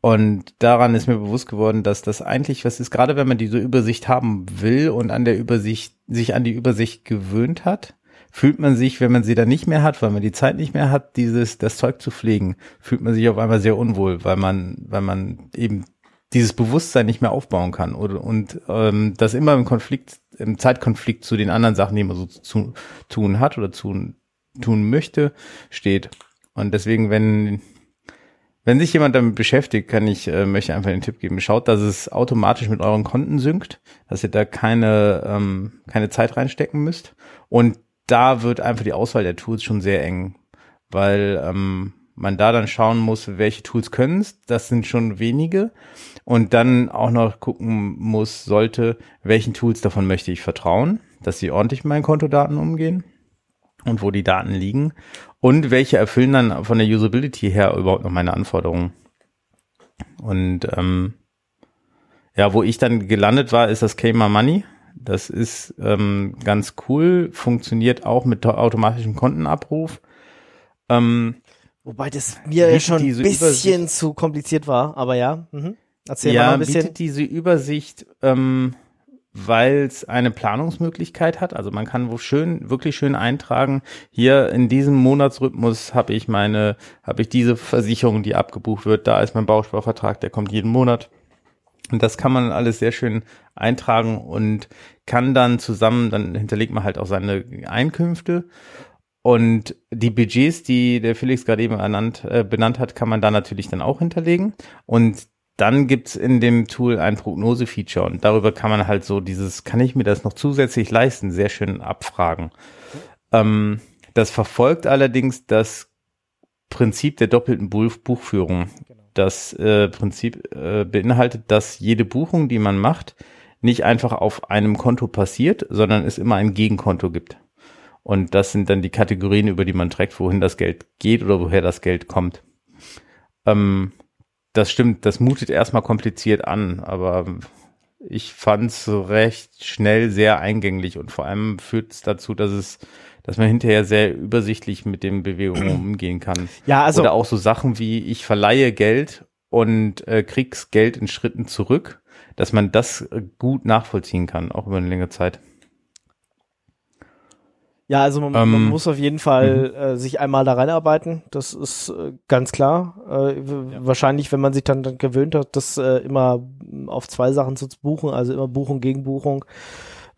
[SPEAKER 4] Und daran ist mir bewusst geworden, dass das eigentlich was ist, gerade wenn man diese Übersicht haben will und an der Übersicht, sich an die Übersicht gewöhnt hat, fühlt man sich, wenn man sie dann nicht mehr hat, weil man die Zeit nicht mehr hat, dieses, das Zeug zu pflegen, fühlt man sich auf einmal sehr unwohl, weil man, weil man eben dieses Bewusstsein nicht mehr aufbauen kann oder und ähm, das immer im Konflikt, im Zeitkonflikt zu den anderen Sachen, die man so zu tun hat oder zu tun möchte, steht. Und deswegen, wenn wenn sich jemand damit beschäftigt, kann ich äh, möchte einfach den Tipp geben: Schaut, dass es automatisch mit euren Konten synkt, dass ihr da keine ähm, keine Zeit reinstecken müsst. Und da wird einfach die Auswahl der Tools schon sehr eng, weil ähm, man da dann schauen muss, welche Tools können es. Das sind schon wenige. Und dann auch noch gucken muss, sollte, welchen Tools davon möchte ich vertrauen, dass sie ordentlich mit meinen Kontodaten umgehen und wo die Daten liegen. Und welche erfüllen dann von der Usability her überhaupt noch meine Anforderungen. Und ähm, ja, wo ich dann gelandet war, ist das Kma Money. Das ist ähm, ganz cool, funktioniert auch mit automatischem Kontenabruf. Ähm,
[SPEAKER 2] Wobei das mir schon ein bisschen Übersicht. zu kompliziert war, aber ja. Mhm.
[SPEAKER 4] Erzähl ja, mal ein bisschen. bietet diese Übersicht, ähm, weil es eine Planungsmöglichkeit hat. Also man kann wo schön, wirklich schön eintragen. Hier in diesem Monatsrhythmus habe ich meine, habe ich diese Versicherung, die abgebucht wird. Da ist mein Bausparvertrag, der kommt jeden Monat. Und das kann man alles sehr schön eintragen und kann dann zusammen, dann hinterlegt man halt auch seine Einkünfte und die Budgets, die der Felix gerade eben ernannt, äh, benannt hat, kann man da natürlich dann auch hinterlegen. Und dann gibt's in dem Tool ein Prognose-Feature und darüber kann man halt so dieses, kann ich mir das noch zusätzlich leisten, sehr schön abfragen. Ähm, das verfolgt allerdings das Prinzip der doppelten Buchführung. Das äh, Prinzip äh, beinhaltet, dass jede Buchung, die man macht, nicht einfach auf einem Konto passiert, sondern es immer ein Gegenkonto gibt. Und das sind dann die Kategorien, über die man trägt, wohin das Geld geht oder woher das Geld kommt. Ähm, das stimmt, das mutet erstmal kompliziert an, aber ich fand es recht schnell sehr eingänglich und vor allem führt es dazu, dass es, dass man hinterher sehr übersichtlich mit den Bewegungen umgehen kann.
[SPEAKER 2] Ja, also
[SPEAKER 4] oder auch so Sachen wie ich verleihe Geld und äh, krieg's Geld in Schritten zurück, dass man das gut nachvollziehen kann, auch über eine längere Zeit.
[SPEAKER 2] Ja, also man, ähm, man muss auf jeden Fall mhm. äh, sich einmal da reinarbeiten. Das ist äh, ganz klar. Äh, ja. Wahrscheinlich, wenn man sich dann, dann gewöhnt hat, das äh, immer auf zwei Sachen zu buchen, also immer Buchung gegen Buchung.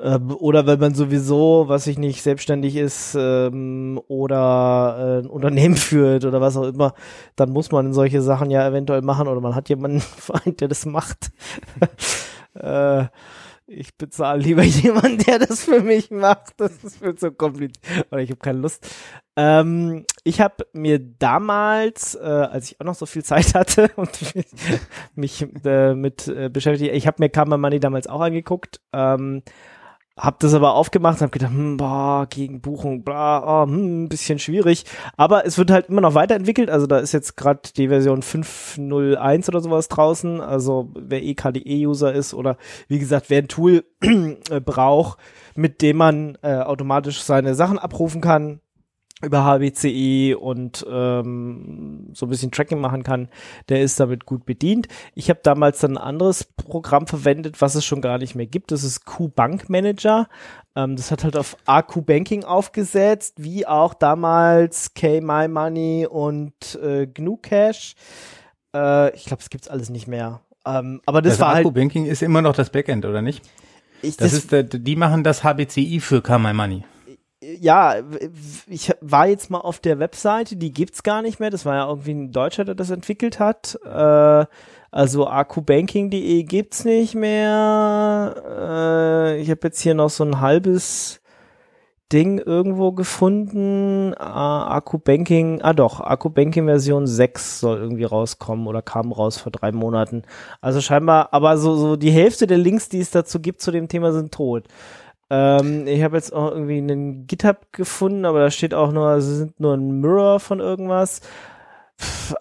[SPEAKER 2] Äh, oder wenn man sowieso, was ich nicht, selbstständig ist ähm, oder äh, ein Unternehmen führt oder was auch immer, dann muss man solche Sachen ja eventuell machen oder man hat jemanden, der das macht. äh, ich bezahle lieber jemanden, der das für mich macht. Das ist mir zu kompliziert. Oder ich habe keine Lust. Ähm, ich habe mir damals, äh, als ich auch noch so viel Zeit hatte und mich äh, mit äh, beschäftigt, ich habe mir Karma Money damals auch angeguckt. Ähm, hab das aber aufgemacht und hab gedacht, hm, boah, gegen Buchung, bla, oh, hm, bisschen schwierig. Aber es wird halt immer noch weiterentwickelt. Also da ist jetzt gerade die Version 5.01 oder sowas draußen. Also wer EKDE-User ist oder wie gesagt, wer ein Tool äh, braucht, mit dem man äh, automatisch seine Sachen abrufen kann, über HBCI und ähm, so ein bisschen Tracking machen kann, der ist damit gut bedient. Ich habe damals dann ein anderes Programm verwendet, was es schon gar nicht mehr gibt. Das ist Q-Bank Manager. Ähm, das hat halt auf AQ Banking aufgesetzt, wie auch damals K-My und äh, GNU Cash. Äh, ich glaube, es gibt's alles nicht mehr. Ähm, aber das, das war AQ halt.
[SPEAKER 4] Banking ist immer noch das Backend, oder nicht? Ich, das, das ist, die machen das HBCI für My Money
[SPEAKER 2] ja, ich war jetzt mal auf der Webseite, die gibt's gar nicht mehr. Das war ja irgendwie ein Deutscher, der das entwickelt hat. Äh, also akubanking.de gibt's nicht mehr. Äh, ich habe jetzt hier noch so ein halbes Ding irgendwo gefunden. Äh, Akkubanking, ah doch, Akkubanking Version 6 soll irgendwie rauskommen oder kam raus vor drei Monaten. Also scheinbar, aber so, so die Hälfte der Links, die es dazu gibt zu dem Thema, sind tot. Ähm, ich habe jetzt auch irgendwie einen GitHub gefunden, aber da steht auch nur, sie sind nur ein Mirror von irgendwas.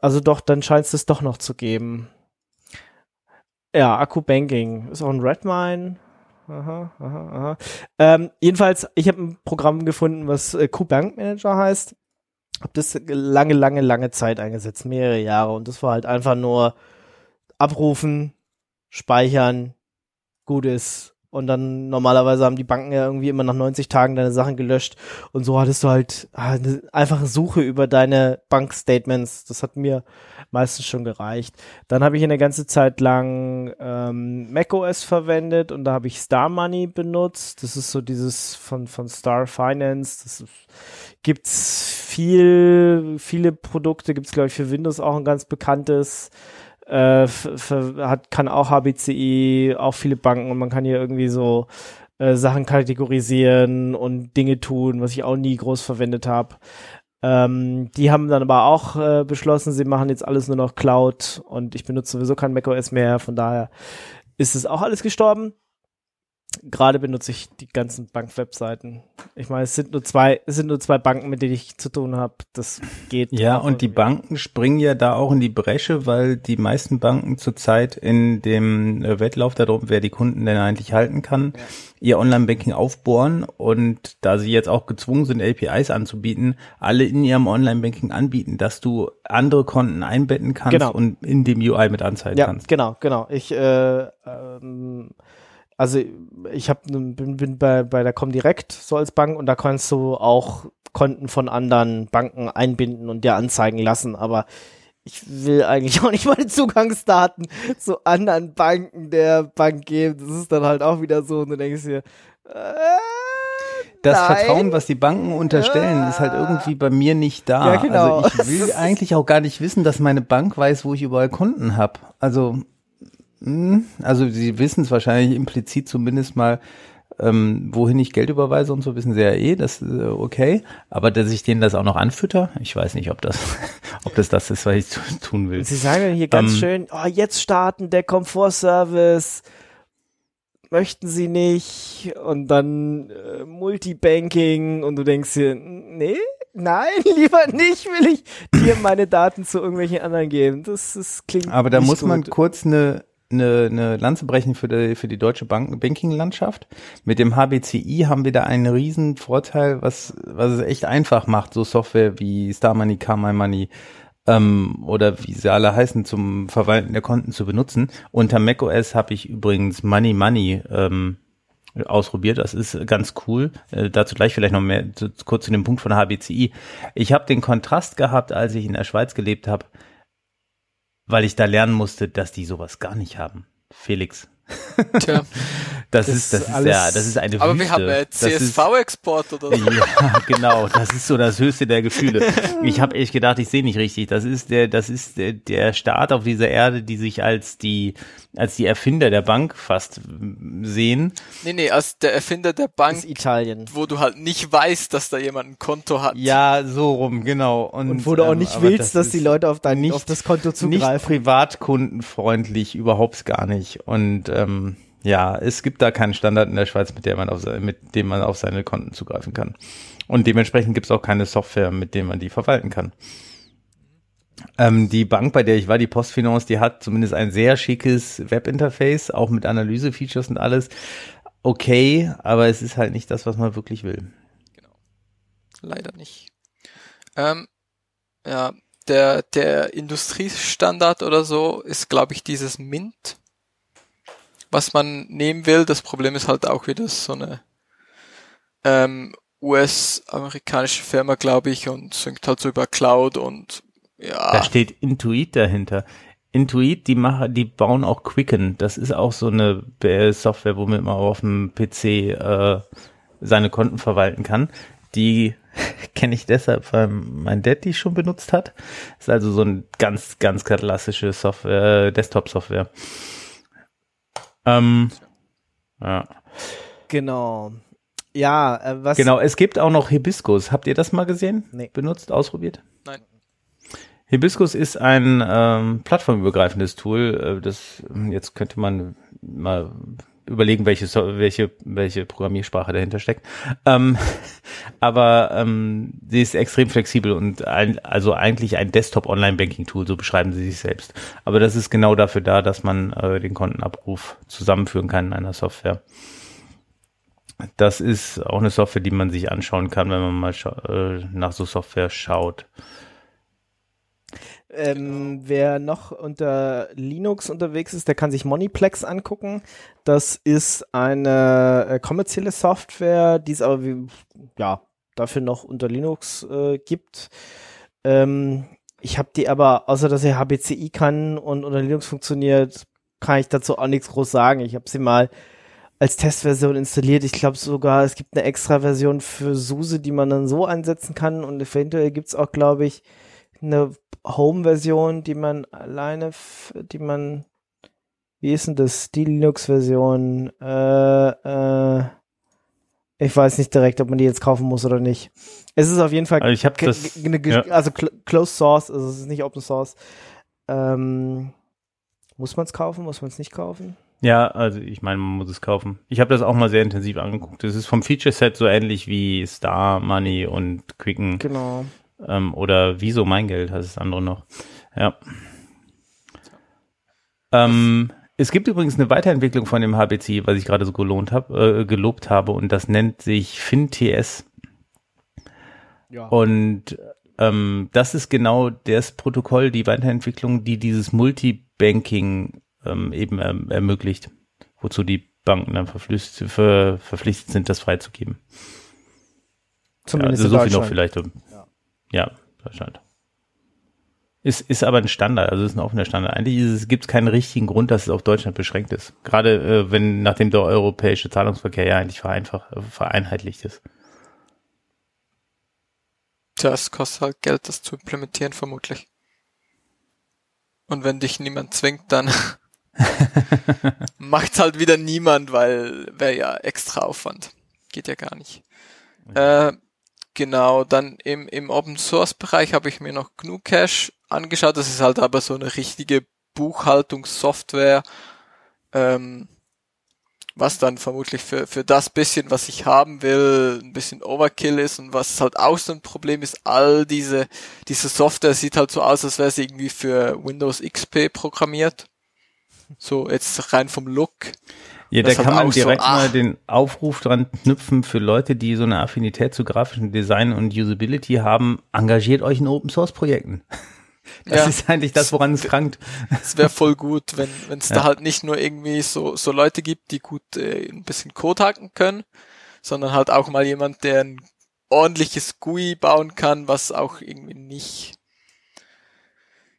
[SPEAKER 2] Also doch, dann scheint es doch noch zu geben. Ja, Akku Banking ist auch ein Redmine. Aha, aha, aha. Ähm, jedenfalls, ich habe ein Programm gefunden, was äh, Q-Bank Manager heißt. Hab das lange, lange, lange Zeit eingesetzt, mehrere Jahre. Und das war halt einfach nur abrufen, speichern, gut ist und dann normalerweise haben die Banken ja irgendwie immer nach 90 Tagen deine Sachen gelöscht. Und so hattest du halt ah, eine einfache Suche über deine Bankstatements. Das hat mir meistens schon gereicht. Dann habe ich eine ganze Zeit lang ähm, macOS verwendet und da habe ich Star Money benutzt. Das ist so dieses von, von Star Finance. Das gibt's viel, viele Produkte, gibt's glaube ich für Windows auch ein ganz bekanntes äh, hat, kann auch HBCI, auch viele Banken und man kann hier irgendwie so äh, Sachen kategorisieren und Dinge tun, was ich auch nie groß verwendet habe. Ähm, die haben dann aber auch äh, beschlossen, sie machen jetzt alles nur noch Cloud und ich benutze sowieso kein macOS mehr, von daher ist es auch alles gestorben gerade benutze ich die ganzen Bankwebseiten. Ich meine, es sind nur zwei, es sind nur zwei Banken, mit denen ich zu tun habe. Das geht.
[SPEAKER 4] Ja, und die Banken springen ja da auch in die Bresche, weil die meisten Banken zurzeit in dem äh, Wettlauf darum, wer die Kunden denn eigentlich halten kann, ja. ihr Online-Banking aufbohren und da sie jetzt auch gezwungen sind, APIs anzubieten, alle in ihrem Online-Banking anbieten, dass du andere Konten einbetten kannst genau. und in dem UI mit anzeigen ja, kannst.
[SPEAKER 2] Genau, genau. Ich äh, ähm, also ich hab, bin, bin bei, bei der Comdirect so als Bank und da kannst du auch Konten von anderen Banken einbinden und dir anzeigen lassen, aber ich will eigentlich auch nicht meine Zugangsdaten zu anderen Banken der Bank geben. Das ist dann halt auch wieder so und du denkst dir, äh,
[SPEAKER 4] das Nein. Vertrauen, was die Banken unterstellen, ja. ist halt irgendwie bei mir nicht da. Ja, genau. Also ich will eigentlich auch gar nicht wissen, dass meine Bank weiß, wo ich überall Konten habe. Also also sie wissen es wahrscheinlich implizit zumindest mal, ähm, wohin ich Geld überweise und so wissen sie ja eh, das ist äh, okay. Aber dass ich denen das auch noch anfütter, ich weiß nicht, ob das, ob das das ist, was ich tun will.
[SPEAKER 2] Sie sagen ja hier ganz ähm, schön, oh, jetzt starten der Komfortservice. Möchten sie nicht und dann äh, Multibanking und du denkst dir, nee, nein, lieber nicht, will ich dir meine Daten zu irgendwelchen anderen geben. Das, das klingt.
[SPEAKER 4] Aber da muss gut. man kurz eine eine, eine Lanze brechen für die, für die deutsche Bank Banking-Landschaft. Mit dem HBCI haben wir da einen riesen Vorteil, was, was es echt einfach macht, so Software wie Star Money, Car My Money ähm, oder wie sie alle heißen, zum Verwalten der Konten zu benutzen. Unter macOS habe ich übrigens Money Money ähm, ausprobiert. Das ist ganz cool. Äh, dazu gleich vielleicht noch mehr zu, kurz zu dem Punkt von HBCI. Ich habe den Kontrast gehabt, als ich in der Schweiz gelebt habe weil ich da lernen musste, dass die sowas gar nicht haben. Felix. Tja. Das, das, ist, das ist, alles, ja, das ist eine
[SPEAKER 3] Aber
[SPEAKER 4] Wüste.
[SPEAKER 3] wir haben ja CSV-Export oder
[SPEAKER 4] so. Ja, genau. Das ist so das höchste der Gefühle. Ich habe echt gedacht, ich sehe nicht richtig. Das ist der, das ist der, der Staat auf dieser Erde, die sich als die, als die Erfinder der Bank fast sehen.
[SPEAKER 3] Nee, nee, als der Erfinder der Bank.
[SPEAKER 2] Ist Italien.
[SPEAKER 3] Wo du halt nicht weißt, dass da jemand ein Konto hat.
[SPEAKER 4] Ja, so rum, genau.
[SPEAKER 2] Und, Und wo du auch ähm, nicht ähm, willst, das dass die Leute auf dein, nicht, auf das Konto zugreifen.
[SPEAKER 4] Nicht privatkundenfreundlich, überhaupt gar nicht. Und, ähm, ja, es gibt da keinen Standard in der Schweiz, mit, der man auf, mit dem man auf seine Konten zugreifen kann. Und dementsprechend gibt es auch keine Software, mit der man die verwalten kann. Ähm, die Bank, bei der ich war, die Postfinance, die hat zumindest ein sehr schickes Webinterface, auch mit Analyse-Features und alles. Okay, aber es ist halt nicht das, was man wirklich will.
[SPEAKER 3] Genau. Leider nicht. Ähm, ja, der, der Industriestandard oder so ist, glaube ich, dieses Mint, was man nehmen will. Das Problem ist halt auch wieder so eine ähm, US-amerikanische Firma, glaube ich, und synkt halt so über Cloud und ja.
[SPEAKER 4] Da steht Intuit dahinter. Intuit, die machen, die bauen auch Quicken. Das ist auch so eine Software, womit man auf dem PC äh, seine Konten verwalten kann. Die kenne ich deshalb, weil mein Dad die schon benutzt hat. Ist also so ein ganz, ganz klassische Software, äh, Desktop-Software. Ähm, ja.
[SPEAKER 2] Genau. Ja, äh, was.
[SPEAKER 4] Genau, es gibt auch noch Hibiscus. Habt ihr das mal gesehen?
[SPEAKER 2] Nee.
[SPEAKER 4] Benutzt, ausprobiert?
[SPEAKER 3] Nein.
[SPEAKER 4] Hibiscus ist ein ähm, plattformübergreifendes Tool. Äh, das jetzt könnte man mal überlegen, welche welche welche Programmiersprache dahinter steckt. Ähm, aber ähm, sie ist extrem flexibel und ein, also eigentlich ein Desktop Online Banking Tool, so beschreiben sie sich selbst. Aber das ist genau dafür da, dass man äh, den Kontenabruf zusammenführen kann in einer Software. Das ist auch eine Software, die man sich anschauen kann, wenn man mal äh, nach so Software schaut.
[SPEAKER 2] Ähm, wer noch unter Linux unterwegs ist, der kann sich Moniplex angucken. Das ist eine äh, kommerzielle Software, die es aber wie, ja dafür noch unter Linux äh, gibt. Ähm, ich habe die aber, außer dass sie HBCI kann und unter Linux funktioniert, kann ich dazu auch nichts groß sagen. Ich habe sie mal als Testversion installiert. Ich glaube sogar, es gibt eine extra Version für SUSE, die man dann so einsetzen kann. Und eventuell gibt's auch, glaube ich, eine Home-Version, die man alleine, die man, wie ist denn das, die Linux-Version, äh, äh, ich weiß nicht direkt, ob man die jetzt kaufen muss oder nicht. Es ist auf jeden Fall,
[SPEAKER 4] also ich habe das,
[SPEAKER 2] ja. also Closed Source, also es ist nicht Open Source. Ähm, muss man es kaufen, muss man es nicht kaufen?
[SPEAKER 4] Ja, also ich meine, man muss es kaufen. Ich habe das auch mal sehr intensiv angeguckt. Es ist vom Feature-Set so ähnlich wie Star, Money und Quicken.
[SPEAKER 2] Genau.
[SPEAKER 4] Ähm, oder Wieso mein Geld heißt das andere noch. Ja. Ähm, es gibt übrigens eine Weiterentwicklung von dem HBC, was ich gerade so gelohnt hab, äh, gelobt habe, und das nennt sich FinTS. Ja. Und ähm, das ist genau das Protokoll, die Weiterentwicklung, die dieses Multibanking ähm, eben erm ermöglicht, wozu die Banken dann verpflichtet, ver verpflichtet sind, das freizugeben.
[SPEAKER 2] Zumindest
[SPEAKER 4] ja, also so viel noch vielleicht. Um, ja. Deutschland. Ist, ist aber ein Standard, also ist ein offener Standard. Eigentlich gibt es keinen richtigen Grund, dass es auf Deutschland beschränkt ist. Gerade äh, wenn nachdem der europäische Zahlungsverkehr ja eigentlich vereinfacht, äh, vereinheitlicht ist.
[SPEAKER 3] Tja, es kostet halt Geld, das zu implementieren, vermutlich. Und wenn dich niemand zwingt, dann macht's halt wieder niemand, weil wäre ja extra Aufwand. Geht ja gar nicht. Äh, genau, dann im, im Open Source Bereich habe ich mir noch GNU Cache angeschaut. Das ist halt aber so eine richtige Buchhaltungssoftware, ähm, was dann vermutlich für, für das bisschen, was ich haben will, ein bisschen Overkill ist und was halt auch so ein Problem ist, all diese, diese Software sieht halt so aus, als wäre sie irgendwie für Windows XP programmiert. So, jetzt rein vom Look.
[SPEAKER 4] Ja, da kann man direkt so, mal den Aufruf dran knüpfen für Leute, die so eine Affinität zu grafischem Design und Usability haben, engagiert euch in Open Source Projekten. Das ja, ist eigentlich das, woran es krankt.
[SPEAKER 3] Es wäre voll gut, wenn es ja. da halt nicht nur irgendwie so, so Leute gibt, die gut äh, ein bisschen Code hacken können, sondern halt auch mal jemand, der ein ordentliches GUI bauen kann, was auch irgendwie nicht,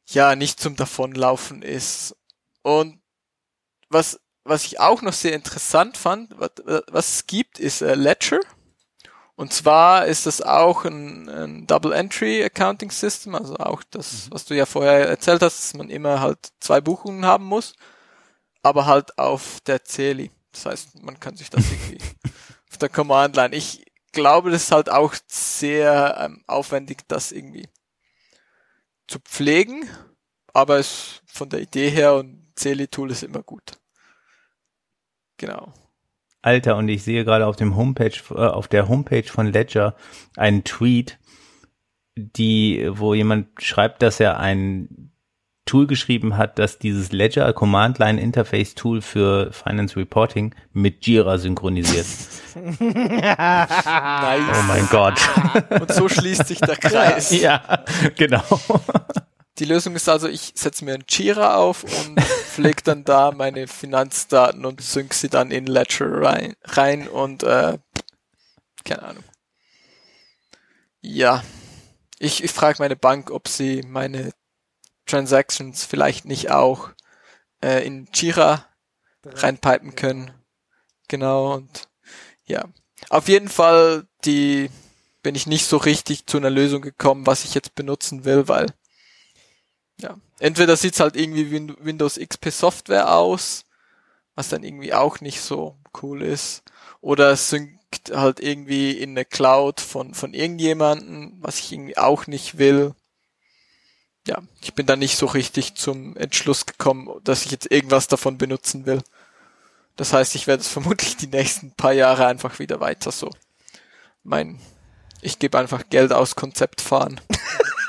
[SPEAKER 3] ja, nicht zum Davonlaufen ist. Und was, was ich auch noch sehr interessant fand, was, was es gibt, ist äh, Ledger. Und zwar ist das auch ein, ein Double Entry Accounting System, also auch das, mhm. was du ja vorher erzählt hast, dass man immer halt zwei Buchungen haben muss, aber halt auf der Celi. Das heißt, man kann sich das irgendwie auf der Command Line. Ich glaube, das ist halt auch sehr ähm, aufwendig, das irgendwie zu pflegen, aber es von der Idee her und Celi Tool ist immer gut. Genau.
[SPEAKER 4] Alter, und ich sehe gerade auf dem Homepage, äh, auf der Homepage von Ledger einen Tweet, die, wo jemand schreibt, dass er ein Tool geschrieben hat, das dieses Ledger Command Line Interface Tool für Finance Reporting mit Jira synchronisiert. nice. Oh mein Gott.
[SPEAKER 3] Und so schließt sich der Kreis.
[SPEAKER 4] Ja, genau.
[SPEAKER 3] Die Lösung ist also, ich setze mir ein Jira auf und pflege dann da meine Finanzdaten und sync sie dann in Ledger rein, rein und äh, keine Ahnung. Ja. Ich, ich frage meine Bank, ob sie meine Transactions vielleicht nicht auch äh, in Jira reinpipen können. Genau, und ja. Auf jeden Fall, die bin ich nicht so richtig zu einer Lösung gekommen, was ich jetzt benutzen will, weil ja, entweder sieht's halt irgendwie wie Windows XP Software aus, was dann irgendwie auch nicht so cool ist, oder es synkt halt irgendwie in eine Cloud von von irgendjemanden, was ich irgendwie auch nicht will ja, ich bin da nicht so richtig zum Entschluss gekommen, dass ich jetzt irgendwas davon benutzen will. Das heißt, ich werde es vermutlich die nächsten paar Jahre einfach wieder weiter so. Mein, ich gebe einfach Geld aus Konzept fahren.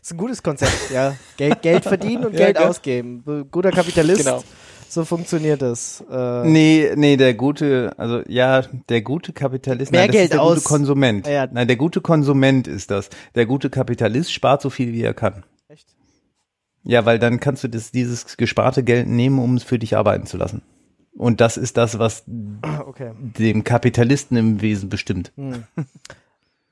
[SPEAKER 2] das ist ein gutes Konzept, ja. Geld, Geld verdienen und ja, Geld ja. ausgeben. Guter Kapitalist. Genau. So funktioniert das.
[SPEAKER 4] Äh nee, nee, der gute, also ja, der gute Kapitalist,
[SPEAKER 2] Mehr nein, das Geld
[SPEAKER 4] ist der
[SPEAKER 2] aus.
[SPEAKER 4] gute Konsument. Ja. Nein, der gute Konsument ist das. Der gute Kapitalist spart so viel, wie er kann. Echt? Ja, weil dann kannst du das, dieses gesparte Geld nehmen, um es für dich arbeiten zu lassen. Und das ist das, was okay. dem Kapitalisten im Wesen bestimmt. Hm.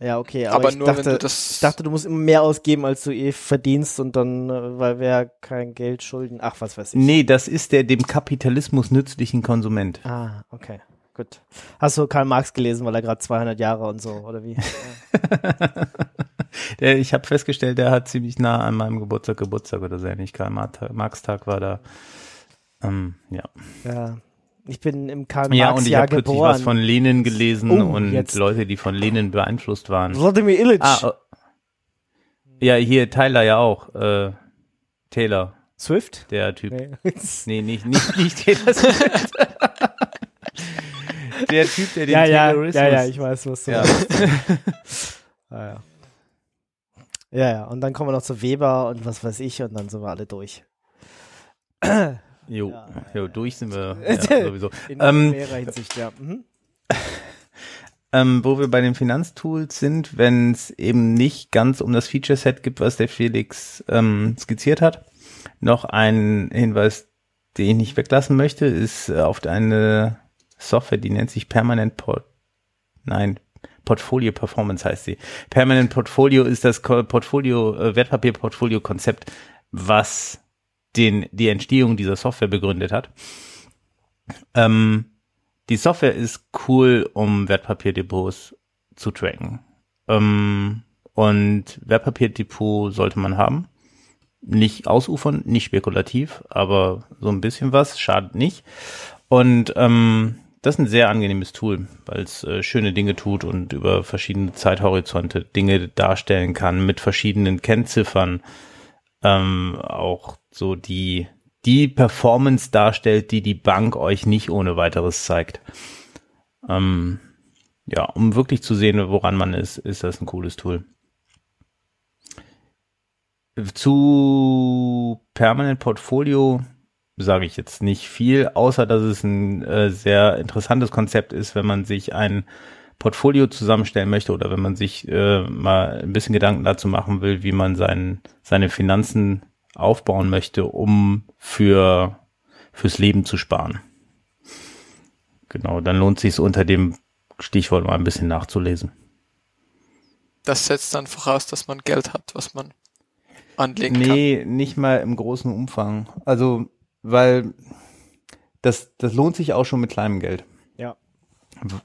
[SPEAKER 2] Ja, okay, aber, aber ich, dachte, ich dachte, du musst immer mehr ausgeben, als du eh verdienst und dann, äh, weil wir kein Geld schulden. Ach, was weiß ich.
[SPEAKER 4] Nee, das ist der dem Kapitalismus nützlichen Konsument.
[SPEAKER 2] Ah, okay. Gut. Hast du Karl Marx gelesen, weil er gerade 200 Jahre und so, oder wie?
[SPEAKER 4] der, ich habe festgestellt, der hat ziemlich nah an meinem Geburtstag Geburtstag oder so ähnlich. Karl Marx Tag war da. Ähm, ja.
[SPEAKER 2] Ja. Ich bin im Karl Marx Ja, und ich habe kürzlich was
[SPEAKER 4] von Lenin gelesen oh, und jetzt. Leute, die von Lenin beeinflusst waren.
[SPEAKER 2] Vladimir Illich. Ah, oh.
[SPEAKER 4] Ja, hier Tyler ja auch. Äh, Taylor.
[SPEAKER 2] Swift?
[SPEAKER 4] Der Typ. Nee, nee nicht, nicht, nicht Taylor Swift. der Typ, der den
[SPEAKER 2] ja,
[SPEAKER 4] ja,
[SPEAKER 2] Terrorismus... Ja, ja, ich weiß, was du ja. ah, ja. Ja, ja, und dann kommen wir noch zu Weber und was weiß ich und dann sind wir alle durch.
[SPEAKER 4] jo, ja. jo durch sind wir ja, sowieso. In ähm, mehrerer Hinsicht, ja. Mhm. Ähm, wo wir bei den Finanztools sind, wenn es eben nicht ganz um das Feature-Set gibt, was der Felix ähm, skizziert hat. Noch ein Hinweis, den ich nicht weglassen möchte, ist äh, auf eine Software, die nennt sich Permanent Port, nein, Portfolio Performance heißt sie. Permanent Portfolio ist das Portfolio, äh, Wertpapierportfolio-Konzept, was den, die Entstehung dieser Software begründet hat. Ähm, die Software ist cool, um Wertpapierdepots zu tracken. Ähm, und Wertpapierdepot sollte man haben. Nicht ausufern, nicht spekulativ, aber so ein bisschen was, schadet nicht. Und ähm, das ist ein sehr angenehmes Tool, weil es äh, schöne Dinge tut und über verschiedene Zeithorizonte Dinge darstellen kann mit verschiedenen Kennziffern. Ähm, auch so die, die Performance darstellt, die die Bank euch nicht ohne weiteres zeigt. Ähm, ja, um wirklich zu sehen, woran man ist, ist das ein cooles Tool. Zu Permanent Portfolio sage ich jetzt nicht viel, außer dass es ein äh, sehr interessantes Konzept ist, wenn man sich ein Portfolio zusammenstellen möchte oder wenn man sich äh, mal ein bisschen Gedanken dazu machen will, wie man sein, seine Finanzen aufbauen möchte, um für fürs Leben zu sparen. Genau, dann lohnt sich unter dem Stichwort mal ein bisschen nachzulesen.
[SPEAKER 3] Das setzt dann voraus, dass man Geld hat, was man anlegen
[SPEAKER 4] nee,
[SPEAKER 3] kann.
[SPEAKER 4] Nee, nicht mal im großen Umfang. Also weil das, das lohnt sich auch schon mit kleinem Geld.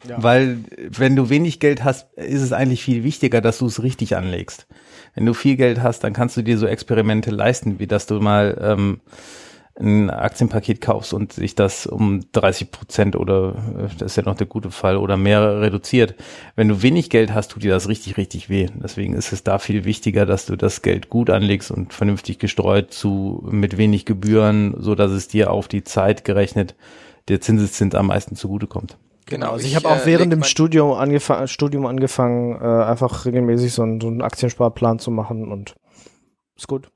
[SPEAKER 2] Ja.
[SPEAKER 4] Weil wenn du wenig Geld hast, ist es eigentlich viel wichtiger, dass du es richtig anlegst. Wenn du viel Geld hast, dann kannst du dir so Experimente leisten, wie dass du mal ähm, ein Aktienpaket kaufst und sich das um 30 Prozent oder äh, das ist ja noch der gute Fall oder mehr reduziert. Wenn du wenig Geld hast, tut dir das richtig, richtig weh. Deswegen ist es da viel wichtiger, dass du das Geld gut anlegst und vernünftig gestreut zu mit wenig Gebühren, so dass es dir auf die Zeit gerechnet der Zinseszins am meisten zugutekommt.
[SPEAKER 2] Genau, also ich, ich habe auch äh, während dem Studium, angefangen, Studium angefangen, äh, einfach regelmäßig so einen, so einen Aktiensparplan zu machen und ist gut.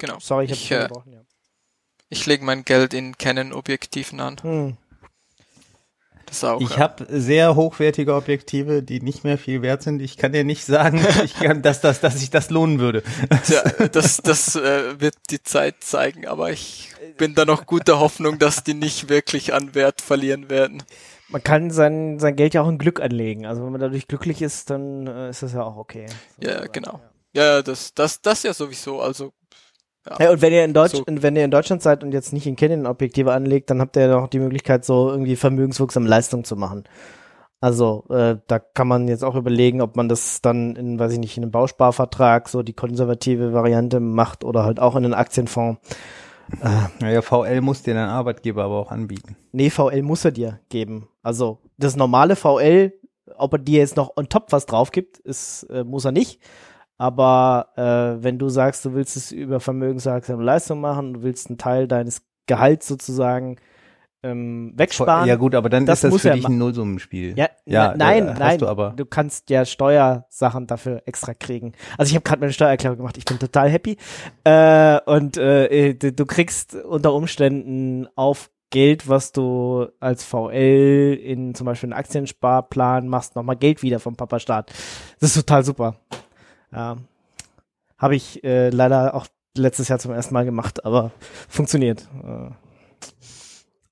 [SPEAKER 3] Genau.
[SPEAKER 2] Sorry, ich,
[SPEAKER 3] ich, äh, ja. ich lege mein Geld in Canon-Objektiven an. Hm.
[SPEAKER 4] Das auch, ich ja. habe sehr hochwertige Objektive, die nicht mehr viel wert sind. Ich kann dir nicht sagen, ich kann, dass, das, dass sich das lohnen würde.
[SPEAKER 3] Tja, das, das äh, wird die Zeit zeigen, aber ich bin da noch guter Hoffnung, dass die nicht wirklich an Wert verlieren werden.
[SPEAKER 2] Man kann sein, sein Geld ja auch in Glück anlegen. Also wenn man dadurch glücklich ist, dann äh, ist das ja auch okay.
[SPEAKER 3] Ja, genau. Ja, das, das, das ja sowieso. Also
[SPEAKER 2] ja. ja, und wenn ihr in Deutsch, so. wenn ihr in Deutschland seid und jetzt nicht in Canon-Objektive anlegt, dann habt ihr ja noch die Möglichkeit, so irgendwie vermögenswirksame Leistung zu machen. Also äh, da kann man jetzt auch überlegen, ob man das dann in, weiß ich nicht, in einem Bausparvertrag so die konservative Variante macht oder halt auch in einen Aktienfonds.
[SPEAKER 4] Äh, naja, VL muss dir dein Arbeitgeber aber auch anbieten.
[SPEAKER 2] Nee, VL muss er dir geben. Also das normale VL, ob er dir jetzt noch on top was drauf gibt, ist, äh, muss er nicht. Aber äh, wenn du sagst, du willst es über vermögenswirksame Leistung machen, du willst einen Teil deines Gehalts sozusagen ähm, wegsparen.
[SPEAKER 4] Ja gut, aber dann das ist das für dich ein Nullsummenspiel.
[SPEAKER 2] Ja, ja nein, nein, du, aber. du kannst ja Steuersachen dafür extra kriegen. Also ich habe gerade meine Steuererklärung gemacht, ich bin total happy. Äh, und äh, du, du kriegst unter Umständen auf Geld, was du als VL in zum Beispiel einen Aktiensparplan machst, nochmal Geld wieder vom Papa Staat. Das ist total super. Ja. Habe ich äh, leider auch letztes Jahr zum ersten Mal gemacht, aber funktioniert. Äh,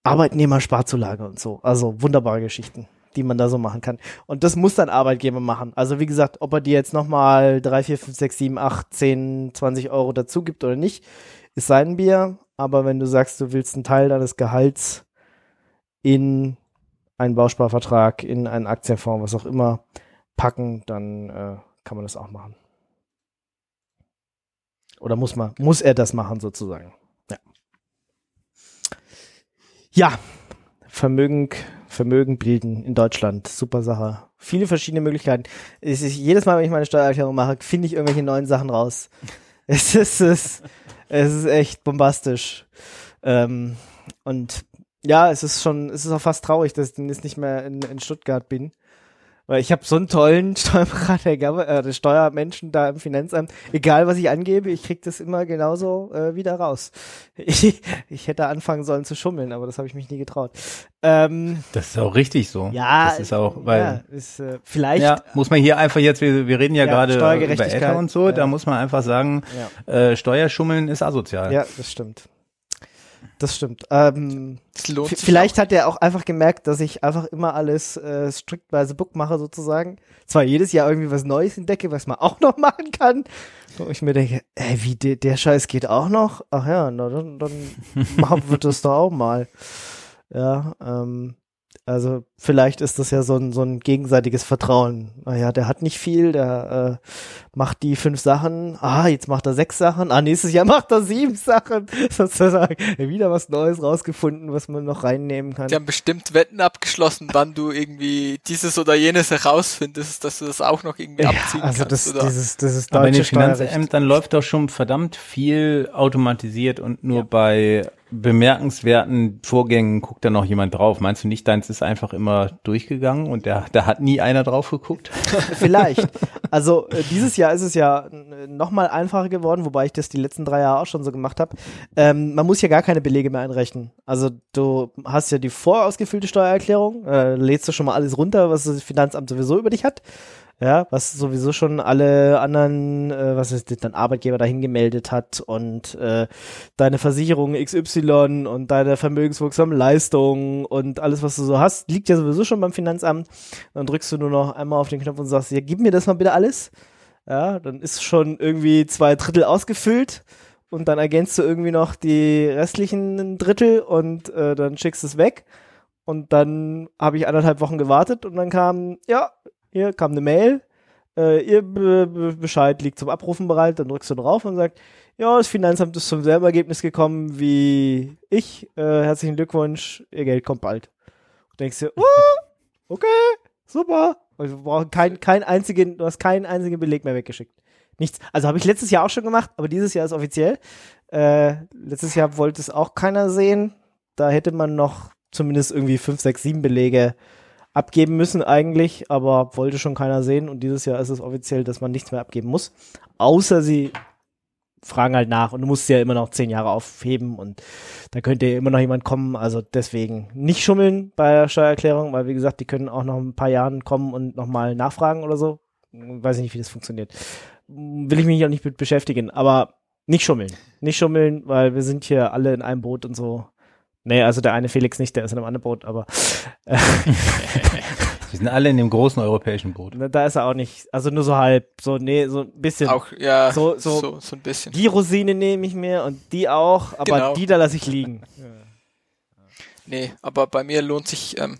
[SPEAKER 2] Arbeitnehmersparzulage und so. Also wunderbare Geschichten, die man da so machen kann. Und das muss dann Arbeitgeber machen. Also wie gesagt, ob er dir jetzt nochmal 3, 4, 5, 6, 7, 8, 10, 20 Euro dazu gibt oder nicht, ist sein Bier. Aber wenn du sagst, du willst einen Teil deines Gehalts in einen Bausparvertrag, in einen Aktienfonds, was auch immer, packen, dann äh, kann man das auch machen. Oder muss man, muss er das machen sozusagen? Ja. Ja, Vermögen, Vermögen bilden in Deutschland, super Sache. Viele verschiedene Möglichkeiten. Es ist, jedes Mal, wenn ich meine Steuererklärung mache, finde ich irgendwelche neuen Sachen raus. Es ist, es, es ist echt bombastisch. Ähm, und ja, es ist schon, es ist auch fast traurig, dass ich jetzt nicht mehr in, in Stuttgart bin. Weil ich habe so einen tollen Steuerberater, äh, Steuermenschen da im Finanzamt. Egal, was ich angebe, ich krieg das immer genauso äh, wieder raus. Ich, ich hätte anfangen sollen zu schummeln, aber das habe ich mich nie getraut.
[SPEAKER 4] Ähm, das ist auch richtig so.
[SPEAKER 2] Ja,
[SPEAKER 4] das ist auch, weil
[SPEAKER 2] ja, ist, äh, vielleicht
[SPEAKER 4] ja, muss man hier einfach jetzt, wir, wir reden ja, ja gerade über Eltern und so, ja. da muss man einfach sagen, äh, Steuerschummeln ist asozial.
[SPEAKER 2] Ja, das stimmt. Das stimmt. Ähm, vielleicht hat er auch einfach gemerkt, dass ich einfach immer alles äh, strikt by the book mache sozusagen. Zwar jedes Jahr irgendwie was Neues entdecke, was man auch noch machen kann. Und ich mir denke, ey, wie de, der Scheiß geht auch noch? Ach ja, na, dann, dann machen wir das doch auch mal. Ja, ähm, also vielleicht ist das ja so ein, so ein gegenseitiges Vertrauen. Naja, der hat nicht viel, der äh, macht die fünf Sachen. Ah, jetzt macht er sechs Sachen. Ah, nächstes Jahr macht er sieben Sachen. Sozusagen wieder was Neues rausgefunden, was man noch reinnehmen kann.
[SPEAKER 3] Die haben bestimmt Wetten abgeschlossen, wann du irgendwie dieses oder jenes herausfindest, dass du das auch noch irgendwie ja, abziehen also
[SPEAKER 2] kannst.
[SPEAKER 3] Also
[SPEAKER 2] dieses, dieses
[SPEAKER 4] deutsche Aber in den Finanzämtern läuft doch schon verdammt viel automatisiert und nur ja. bei bemerkenswerten Vorgängen guckt da noch jemand drauf. Meinst du nicht, deins ist einfach immer durchgegangen und da, da hat nie einer drauf geguckt?
[SPEAKER 2] Vielleicht. Also äh, dieses Jahr ist es ja noch mal einfacher geworden, wobei ich das die letzten drei Jahre auch schon so gemacht habe. Ähm, man muss ja gar keine Belege mehr einrechnen. Also du hast ja die vorausgefüllte Steuererklärung, äh, lädst du schon mal alles runter, was das Finanzamt sowieso über dich hat ja, was sowieso schon alle anderen, äh, was ist dein Arbeitgeber dahin gemeldet hat und äh, deine Versicherung XY und deine vermögenswirksame Leistung und alles, was du so hast, liegt ja sowieso schon beim Finanzamt. Dann drückst du nur noch einmal auf den Knopf und sagst, ja, gib mir das mal bitte alles. Ja, dann ist schon irgendwie zwei Drittel ausgefüllt und dann ergänzt du irgendwie noch die restlichen Drittel und äh, dann schickst es weg. Und dann habe ich anderthalb Wochen gewartet und dann kam, ja, hier kam eine Mail, äh, ihr Be Be Bescheid liegt zum Abrufen bereit, dann drückst du drauf und sagst, ja, das Finanzamt ist zum selben Ergebnis gekommen wie ich, äh, herzlichen Glückwunsch, ihr Geld kommt bald. Und denkst dir, uh, okay, super. Also, wir brauchen kein, kein einzigen, du hast keinen einzigen Beleg mehr weggeschickt. Nichts. Also habe ich letztes Jahr auch schon gemacht, aber dieses Jahr ist offiziell. Äh, letztes Jahr wollte es auch keiner sehen. Da hätte man noch zumindest irgendwie fünf, sechs, sieben Belege abgeben müssen eigentlich, aber wollte schon keiner sehen. Und dieses Jahr ist es offiziell, dass man nichts mehr abgeben muss. Außer sie fragen halt nach und du musst ja immer noch zehn Jahre aufheben und da könnte ja immer noch jemand kommen. Also deswegen nicht schummeln bei der Steuererklärung, weil wie gesagt, die können auch noch ein paar Jahren kommen und nochmal nachfragen oder so. Weiß ich nicht, wie das funktioniert. Will ich mich auch nicht mit beschäftigen, aber nicht schummeln. Nicht schummeln, weil wir sind hier alle in einem Boot und so. Nee, also der eine Felix nicht, der ist in einem anderen Boot, aber äh,
[SPEAKER 4] Wir sind alle in dem großen europäischen Boot.
[SPEAKER 2] Da ist er auch nicht, also nur so halb, so nee, so ein bisschen.
[SPEAKER 3] Auch ja, so so, so, so ein bisschen.
[SPEAKER 2] Die Rosine nehme ich mir und die auch, aber genau. die da lasse ich liegen. Ja.
[SPEAKER 3] Nee, aber bei mir lohnt sich ähm,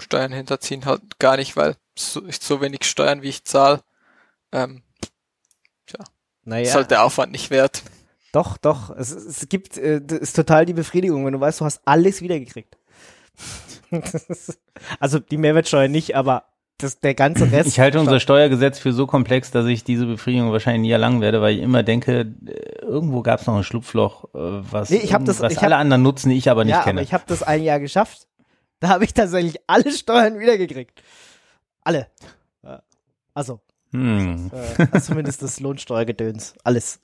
[SPEAKER 3] Steuern hinterziehen halt gar nicht, weil so, ich so wenig Steuern wie ich zahle. Ähm, tja, naja. ist halt der Aufwand nicht wert.
[SPEAKER 2] Doch, doch. Es, es gibt, äh, ist total die Befriedigung, wenn du weißt, du hast alles wiedergekriegt. also die Mehrwertsteuer nicht, aber das, der ganze Rest.
[SPEAKER 4] Ich halte unser Steuergesetz für so komplex, dass ich diese Befriedigung wahrscheinlich nie erlangen werde, weil ich immer denke, äh, irgendwo gab es noch ein Schlupfloch, äh, was,
[SPEAKER 2] nee, ich hab das,
[SPEAKER 4] was
[SPEAKER 2] ich
[SPEAKER 4] alle hab, anderen nutzen, ich aber nicht
[SPEAKER 2] ja,
[SPEAKER 4] kenne.
[SPEAKER 2] Aber ich habe das ein Jahr geschafft. Da habe ich tatsächlich alle Steuern wiedergekriegt. Alle. Also.
[SPEAKER 4] Hm.
[SPEAKER 2] Das, äh, zumindest das Lohnsteuergedöns. Alles.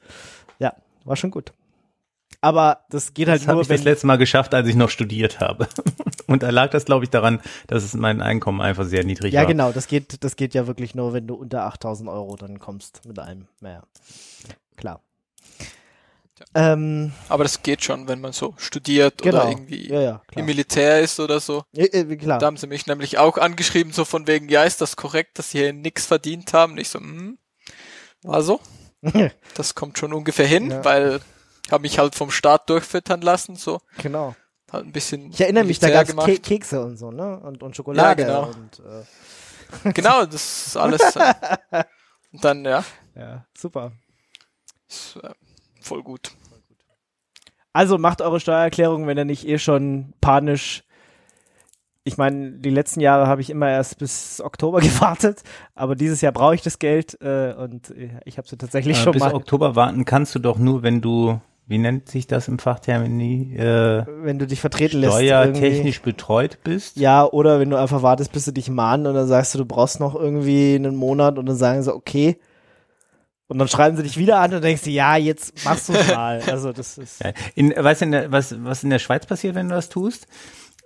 [SPEAKER 2] War schon gut. Aber das geht halt
[SPEAKER 4] das
[SPEAKER 2] nur,
[SPEAKER 4] ich wenn das letzte Mal geschafft, als ich noch studiert habe. Und da lag das, glaube ich, daran, dass es mein Einkommen einfach sehr niedrig
[SPEAKER 2] ja,
[SPEAKER 4] war.
[SPEAKER 2] Ja, genau. Das geht, das geht ja wirklich nur, wenn du unter 8000 Euro dann kommst mit einem. Naja, klar.
[SPEAKER 3] Ja. Ähm, Aber das geht schon, wenn man so studiert genau. oder irgendwie
[SPEAKER 2] ja, ja,
[SPEAKER 3] im Militär ist oder so.
[SPEAKER 2] Ja, äh, klar.
[SPEAKER 3] Da haben sie mich nämlich auch angeschrieben, so von wegen, ja, ist das korrekt, dass sie hier nichts verdient haben? Und ich so, hm, war so. das kommt schon ungefähr hin, weil habe mich halt vom Staat durchfüttern lassen, so.
[SPEAKER 2] Genau.
[SPEAKER 3] Halt ein bisschen.
[SPEAKER 2] Ich erinnere mich, da gab es Ke Kekse und so, ne? Und, und Schokolade. Ja,
[SPEAKER 3] genau.
[SPEAKER 2] Und,
[SPEAKER 3] äh. genau, das ist alles. Äh, und dann, ja.
[SPEAKER 2] Ja, super.
[SPEAKER 3] Ist, äh, voll gut.
[SPEAKER 2] Also macht eure Steuererklärung, wenn ihr nicht eh schon panisch ich meine, die letzten Jahre habe ich immer erst bis Oktober gewartet, aber dieses Jahr brauche ich das Geld äh, und ich habe sie tatsächlich äh, schon
[SPEAKER 4] bis
[SPEAKER 2] mal.
[SPEAKER 4] Bis Oktober warten kannst du doch nur, wenn du, wie nennt sich das im Fachtermini? Äh,
[SPEAKER 2] wenn du dich vertreten lässt.
[SPEAKER 4] Steuertechnisch betreut bist.
[SPEAKER 2] Ja, oder wenn du einfach wartest, bis sie dich mahnen und dann sagst du, du brauchst noch irgendwie einen Monat und dann sagen sie, okay. Und dann schreiben sie dich wieder an und denkst du, ja, jetzt machst du mal. Also das ist. Ja.
[SPEAKER 4] In, weißt du, was, was in der Schweiz passiert, wenn du das tust?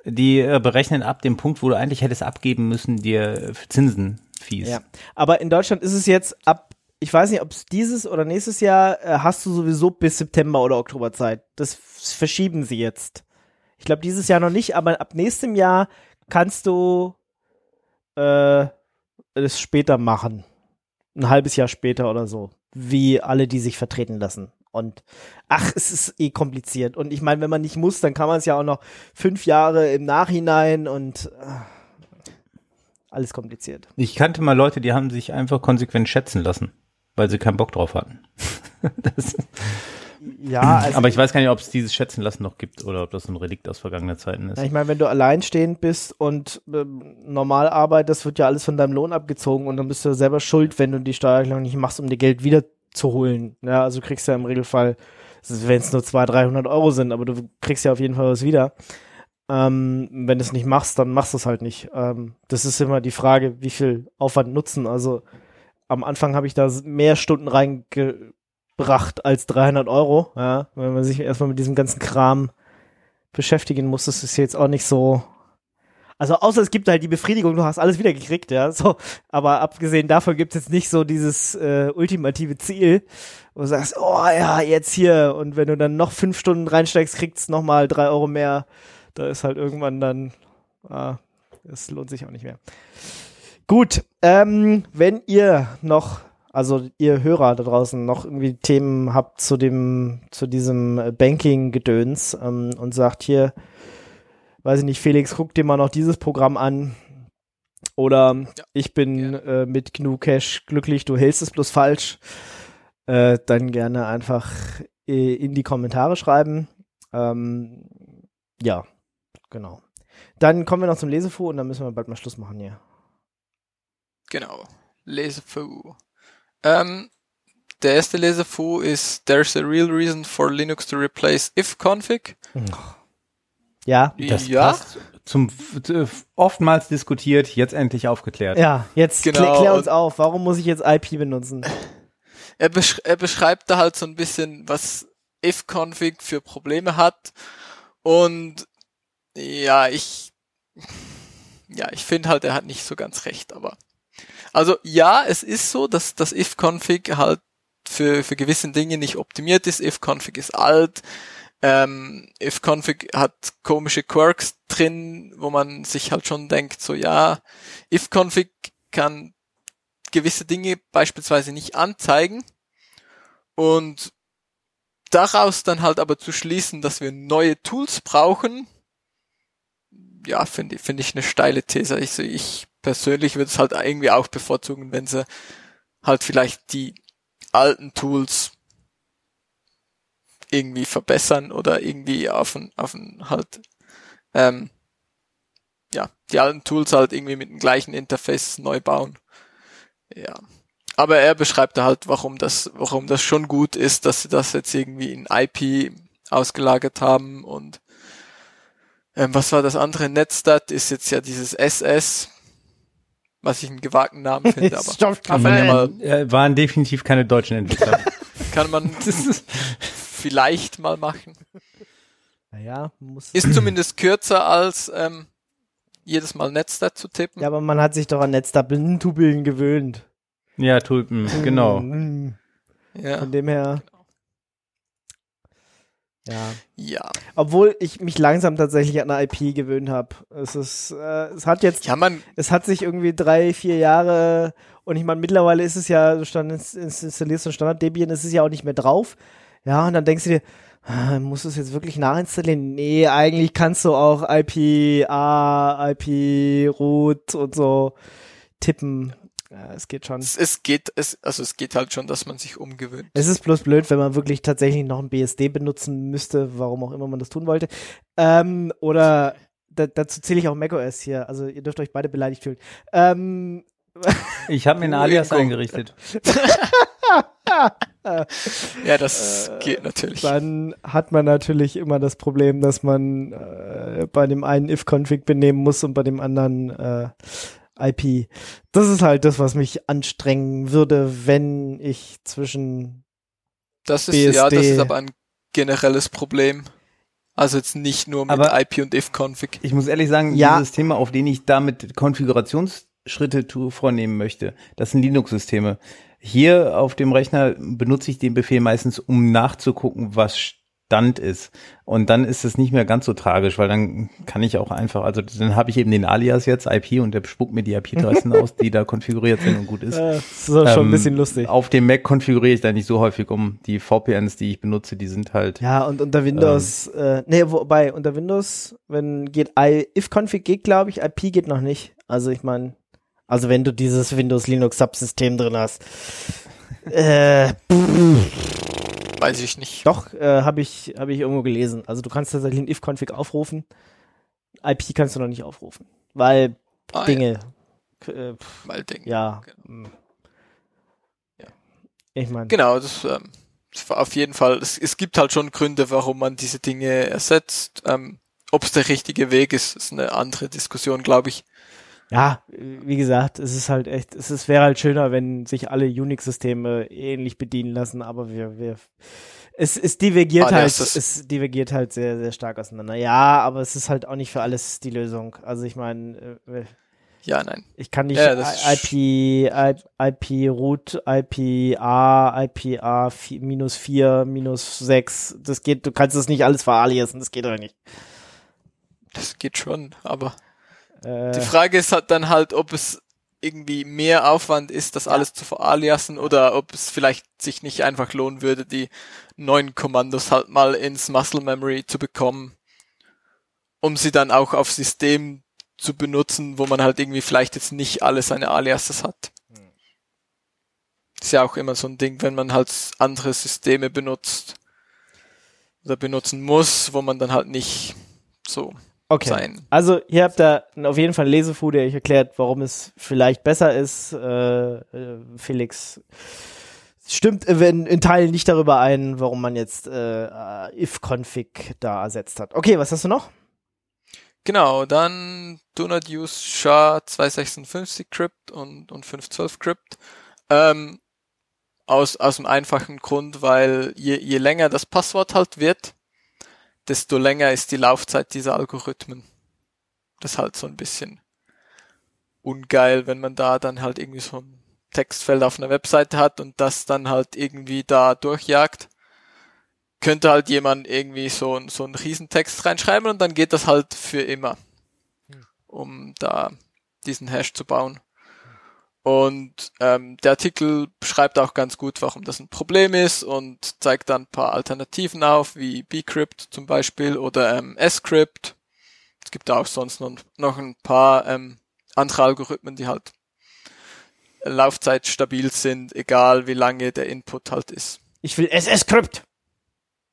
[SPEAKER 4] Die äh, berechnen ab dem Punkt, wo du eigentlich hättest abgeben müssen, dir Zinsen fies. Ja,
[SPEAKER 2] aber in Deutschland ist es jetzt ab, ich weiß nicht, ob es dieses oder nächstes Jahr äh, hast du sowieso bis September oder Oktober Zeit. Das verschieben sie jetzt. Ich glaube dieses Jahr noch nicht, aber ab nächstem Jahr kannst du äh, es später machen. Ein halbes Jahr später oder so. Wie alle, die sich vertreten lassen. Und ach, es ist eh kompliziert. Und ich meine, wenn man nicht muss, dann kann man es ja auch noch fünf Jahre im Nachhinein und äh, alles kompliziert.
[SPEAKER 4] Ich kannte mal Leute, die haben sich einfach konsequent schätzen lassen, weil sie keinen Bock drauf hatten.
[SPEAKER 2] ja, also
[SPEAKER 4] aber ich weiß gar nicht, ob es dieses Schätzen lassen noch gibt oder ob das ein Relikt aus vergangenen Zeiten ist.
[SPEAKER 2] Ja, ich meine, wenn du alleinstehend bist und äh, normal arbeitest, wird ja alles von deinem Lohn abgezogen und dann bist du selber schuld, wenn du die Steuererklärung nicht machst, um dir Geld wieder zu holen. Ja, also kriegst du ja im Regelfall, wenn es nur 200, 300 Euro sind, aber du kriegst ja auf jeden Fall was wieder. Ähm, wenn du es nicht machst, dann machst du es halt nicht. Ähm, das ist immer die Frage, wie viel Aufwand nutzen. Also am Anfang habe ich da mehr Stunden reingebracht als 300 Euro. Ja, wenn man sich erstmal mit diesem ganzen Kram beschäftigen muss, das ist jetzt auch nicht so also außer es gibt halt die Befriedigung, du hast alles wieder gekriegt, ja. So, aber abgesehen davon gibt es jetzt nicht so dieses äh, ultimative Ziel, wo du sagst, oh ja, jetzt hier. Und wenn du dann noch fünf Stunden reinsteigst, kriegst nochmal drei Euro mehr. Da ist halt irgendwann dann, ah, das lohnt sich auch nicht mehr. Gut, ähm, wenn ihr noch, also ihr Hörer da draußen noch irgendwie Themen habt zu dem, zu diesem Banking-Gedöns ähm, und sagt hier, weiß ich nicht, Felix, guck dir mal noch dieses Programm an. Oder ja, ich bin äh, mit GNU Cash glücklich, du hältst es bloß falsch. Äh, dann gerne einfach äh, in die Kommentare schreiben. Ähm, ja, genau. Dann kommen wir noch zum Lesefu und dann müssen wir bald mal Schluss machen hier.
[SPEAKER 3] Genau, Lesefu. Ähm, der erste Lesefu ist There's a real reason for Linux to replace ifconfig.
[SPEAKER 2] Oh. Ja.
[SPEAKER 4] Das ja. passt zum oftmals diskutiert, jetzt endlich aufgeklärt.
[SPEAKER 2] Ja, jetzt
[SPEAKER 3] genau.
[SPEAKER 2] klär uns auf. Warum muss ich jetzt IP benutzen?
[SPEAKER 3] er, besch er beschreibt da halt so ein bisschen, was if-config für Probleme hat. Und ja, ich, ja, ich finde halt, er hat nicht so ganz recht, aber. Also ja, es ist so, dass das if-config halt für, für gewisse Dinge nicht optimiert ist. if-config ist alt. Ähm, if-config hat komische Quirks drin, wo man sich halt schon denkt, so ja, if-config kann gewisse Dinge beispielsweise nicht anzeigen und daraus dann halt aber zu schließen, dass wir neue Tools brauchen, ja, finde finde ich eine steile These. Also ich persönlich würde es halt irgendwie auch bevorzugen, wenn sie halt vielleicht die alten Tools irgendwie verbessern oder irgendwie auf ein, auf ein halt, ähm, ja, die alten Tools halt irgendwie mit dem gleichen Interface neu bauen. Ja. Aber er beschreibt da halt, warum das, warum das schon gut ist, dass sie das jetzt irgendwie in IP ausgelagert haben und ähm, was war das andere? Netstat ist jetzt ja dieses SS, was ich einen gewagten Namen finde, aber
[SPEAKER 4] kann man ja mal, waren definitiv keine deutschen Entwickler.
[SPEAKER 3] kann man vielleicht mal machen.
[SPEAKER 2] Naja, muss.
[SPEAKER 3] Ist zumindest kürzer als ähm, jedes Mal Netstat zu tippen.
[SPEAKER 2] Ja, aber man hat sich doch an Netstat-Tubeln gewöhnt.
[SPEAKER 4] Ja, Tulpen, genau.
[SPEAKER 2] Ja. Von dem her. Ja.
[SPEAKER 3] Ja.
[SPEAKER 2] Obwohl ich mich langsam tatsächlich an eine IP gewöhnt habe. Es ist, äh, es hat jetzt,
[SPEAKER 3] ja, man,
[SPEAKER 2] es hat sich irgendwie drei, vier Jahre und ich meine, mittlerweile ist es ja, du installierst so ein Standard Debian, ist es ja auch nicht mehr drauf. Ja, und dann denkst du dir, ah, musst du es jetzt wirklich nachinstallieren? Nee, eigentlich kannst du auch IP-A, IP-Root und so tippen. Ja, es geht schon.
[SPEAKER 3] Es, es, geht, es, also es geht halt schon, dass man sich umgewöhnt.
[SPEAKER 2] Es ist bloß blöd, wenn man wirklich tatsächlich noch ein BSD benutzen müsste, warum auch immer man das tun wollte. Ähm, oder da, dazu zähle ich auch macOS hier. Also ihr dürft euch beide beleidigt fühlen. Ähm,
[SPEAKER 4] ich habe mir ein Alias eingerichtet.
[SPEAKER 3] ja, das äh, geht natürlich.
[SPEAKER 2] Dann hat man natürlich immer das Problem, dass man äh, bei dem einen if-config benehmen muss und bei dem anderen äh, IP. Das ist halt das, was mich anstrengen würde, wenn ich zwischen
[SPEAKER 3] das ist BSD ja, das ist aber ein generelles Problem. Also jetzt nicht nur mit aber IP und if-config.
[SPEAKER 4] Ich muss ehrlich sagen, ja. dieses Thema, auf den ich damit Konfigurationsschritte vornehmen möchte, das sind Linux-Systeme. Hier auf dem Rechner benutze ich den Befehl meistens, um nachzugucken, was Stand ist. Und dann ist es nicht mehr ganz so tragisch, weil dann kann ich auch einfach, also dann habe ich eben den Alias jetzt, IP, und der spuckt mir die IP-Adressen aus, die da konfiguriert sind und gut ist.
[SPEAKER 2] das ist schon ähm, ein bisschen lustig.
[SPEAKER 4] Auf dem Mac konfiguriere ich da nicht so häufig um. Die VPNs, die ich benutze, die sind halt.
[SPEAKER 2] Ja, und unter Windows, ähm, äh, nee, wobei, unter Windows, wenn geht if-config geht, glaube ich, IP geht noch nicht. Also ich meine, also wenn du dieses Windows Linux Subsystem drin hast. äh,
[SPEAKER 3] Weiß ich nicht.
[SPEAKER 2] Doch, äh, habe ich, hab ich irgendwo gelesen. Also du kannst tatsächlich ein if-config aufrufen. IP kannst du noch nicht aufrufen. Weil ah, Dinge.
[SPEAKER 3] Ja. Äh, weil Dinge.
[SPEAKER 2] Ja. Genau.
[SPEAKER 3] ja.
[SPEAKER 2] Ich meine.
[SPEAKER 3] Genau, das, ähm, das war auf jeden Fall, es, es gibt halt schon Gründe, warum man diese Dinge ersetzt. Ähm, Ob es der richtige Weg ist, ist eine andere Diskussion, glaube ich
[SPEAKER 2] ja, wie gesagt, es ist halt echt, es ist, wäre halt schöner, wenn sich alle Unix-Systeme ähnlich bedienen lassen, aber wir, wir, es, es divergiert ah, halt, es divergiert halt sehr, sehr stark auseinander. Ja, aber es ist halt auch nicht für alles die Lösung. Also ich meine, äh,
[SPEAKER 3] ja, nein.
[SPEAKER 2] Ich kann nicht ja, IP, IP root, IP A, IP A minus 4, minus 6. Das geht, du kannst das nicht alles veraliasen, das geht doch nicht.
[SPEAKER 3] Das geht schon, aber äh, Die Frage ist halt dann halt, ob es irgendwie mehr Aufwand ist, das alles zu veraliasen oder ob es vielleicht sich nicht einfach lohnen würde, die neuen Kommandos halt mal ins Muscle Memory zu bekommen, um sie dann auch auf System zu benutzen, wo man halt irgendwie vielleicht jetzt nicht alle seine Aliases hat. Hm. Ist ja auch immer so ein Ding, wenn man halt andere Systeme benutzt oder benutzen muss, wo man dann halt nicht so
[SPEAKER 2] okay.
[SPEAKER 3] sein.
[SPEAKER 2] Also hier habt ihr auf jeden Fall einen Lesefu, der euch erklärt, warum es vielleicht besser ist. Äh, äh, Felix stimmt in, in Teilen nicht darüber ein, warum man jetzt äh, if-config da ersetzt hat. Okay, was hast du noch?
[SPEAKER 3] Genau, dann do not use SHA 256 Crypt und, und 512 Crypt. Ähm, aus, aus dem einfachen Grund, weil je, je länger das Passwort halt wird, desto länger ist die Laufzeit dieser Algorithmen. Das ist halt so ein bisschen ungeil, wenn man da dann halt irgendwie so ein Textfeld auf einer Webseite hat und das dann halt irgendwie da durchjagt. Könnte halt jemand irgendwie so, so einen Riesentext reinschreiben und dann geht das halt für immer, um da diesen Hash zu bauen. Und ähm, der Artikel beschreibt auch ganz gut, warum das ein Problem ist und zeigt dann ein paar Alternativen auf, wie bcrypt zum Beispiel oder ähm, scrypt. Es gibt auch sonst noch, noch ein paar ähm, andere Algorithmen, die halt Laufzeit stabil sind, egal wie lange der Input halt ist.
[SPEAKER 2] Ich will SS-Crypt.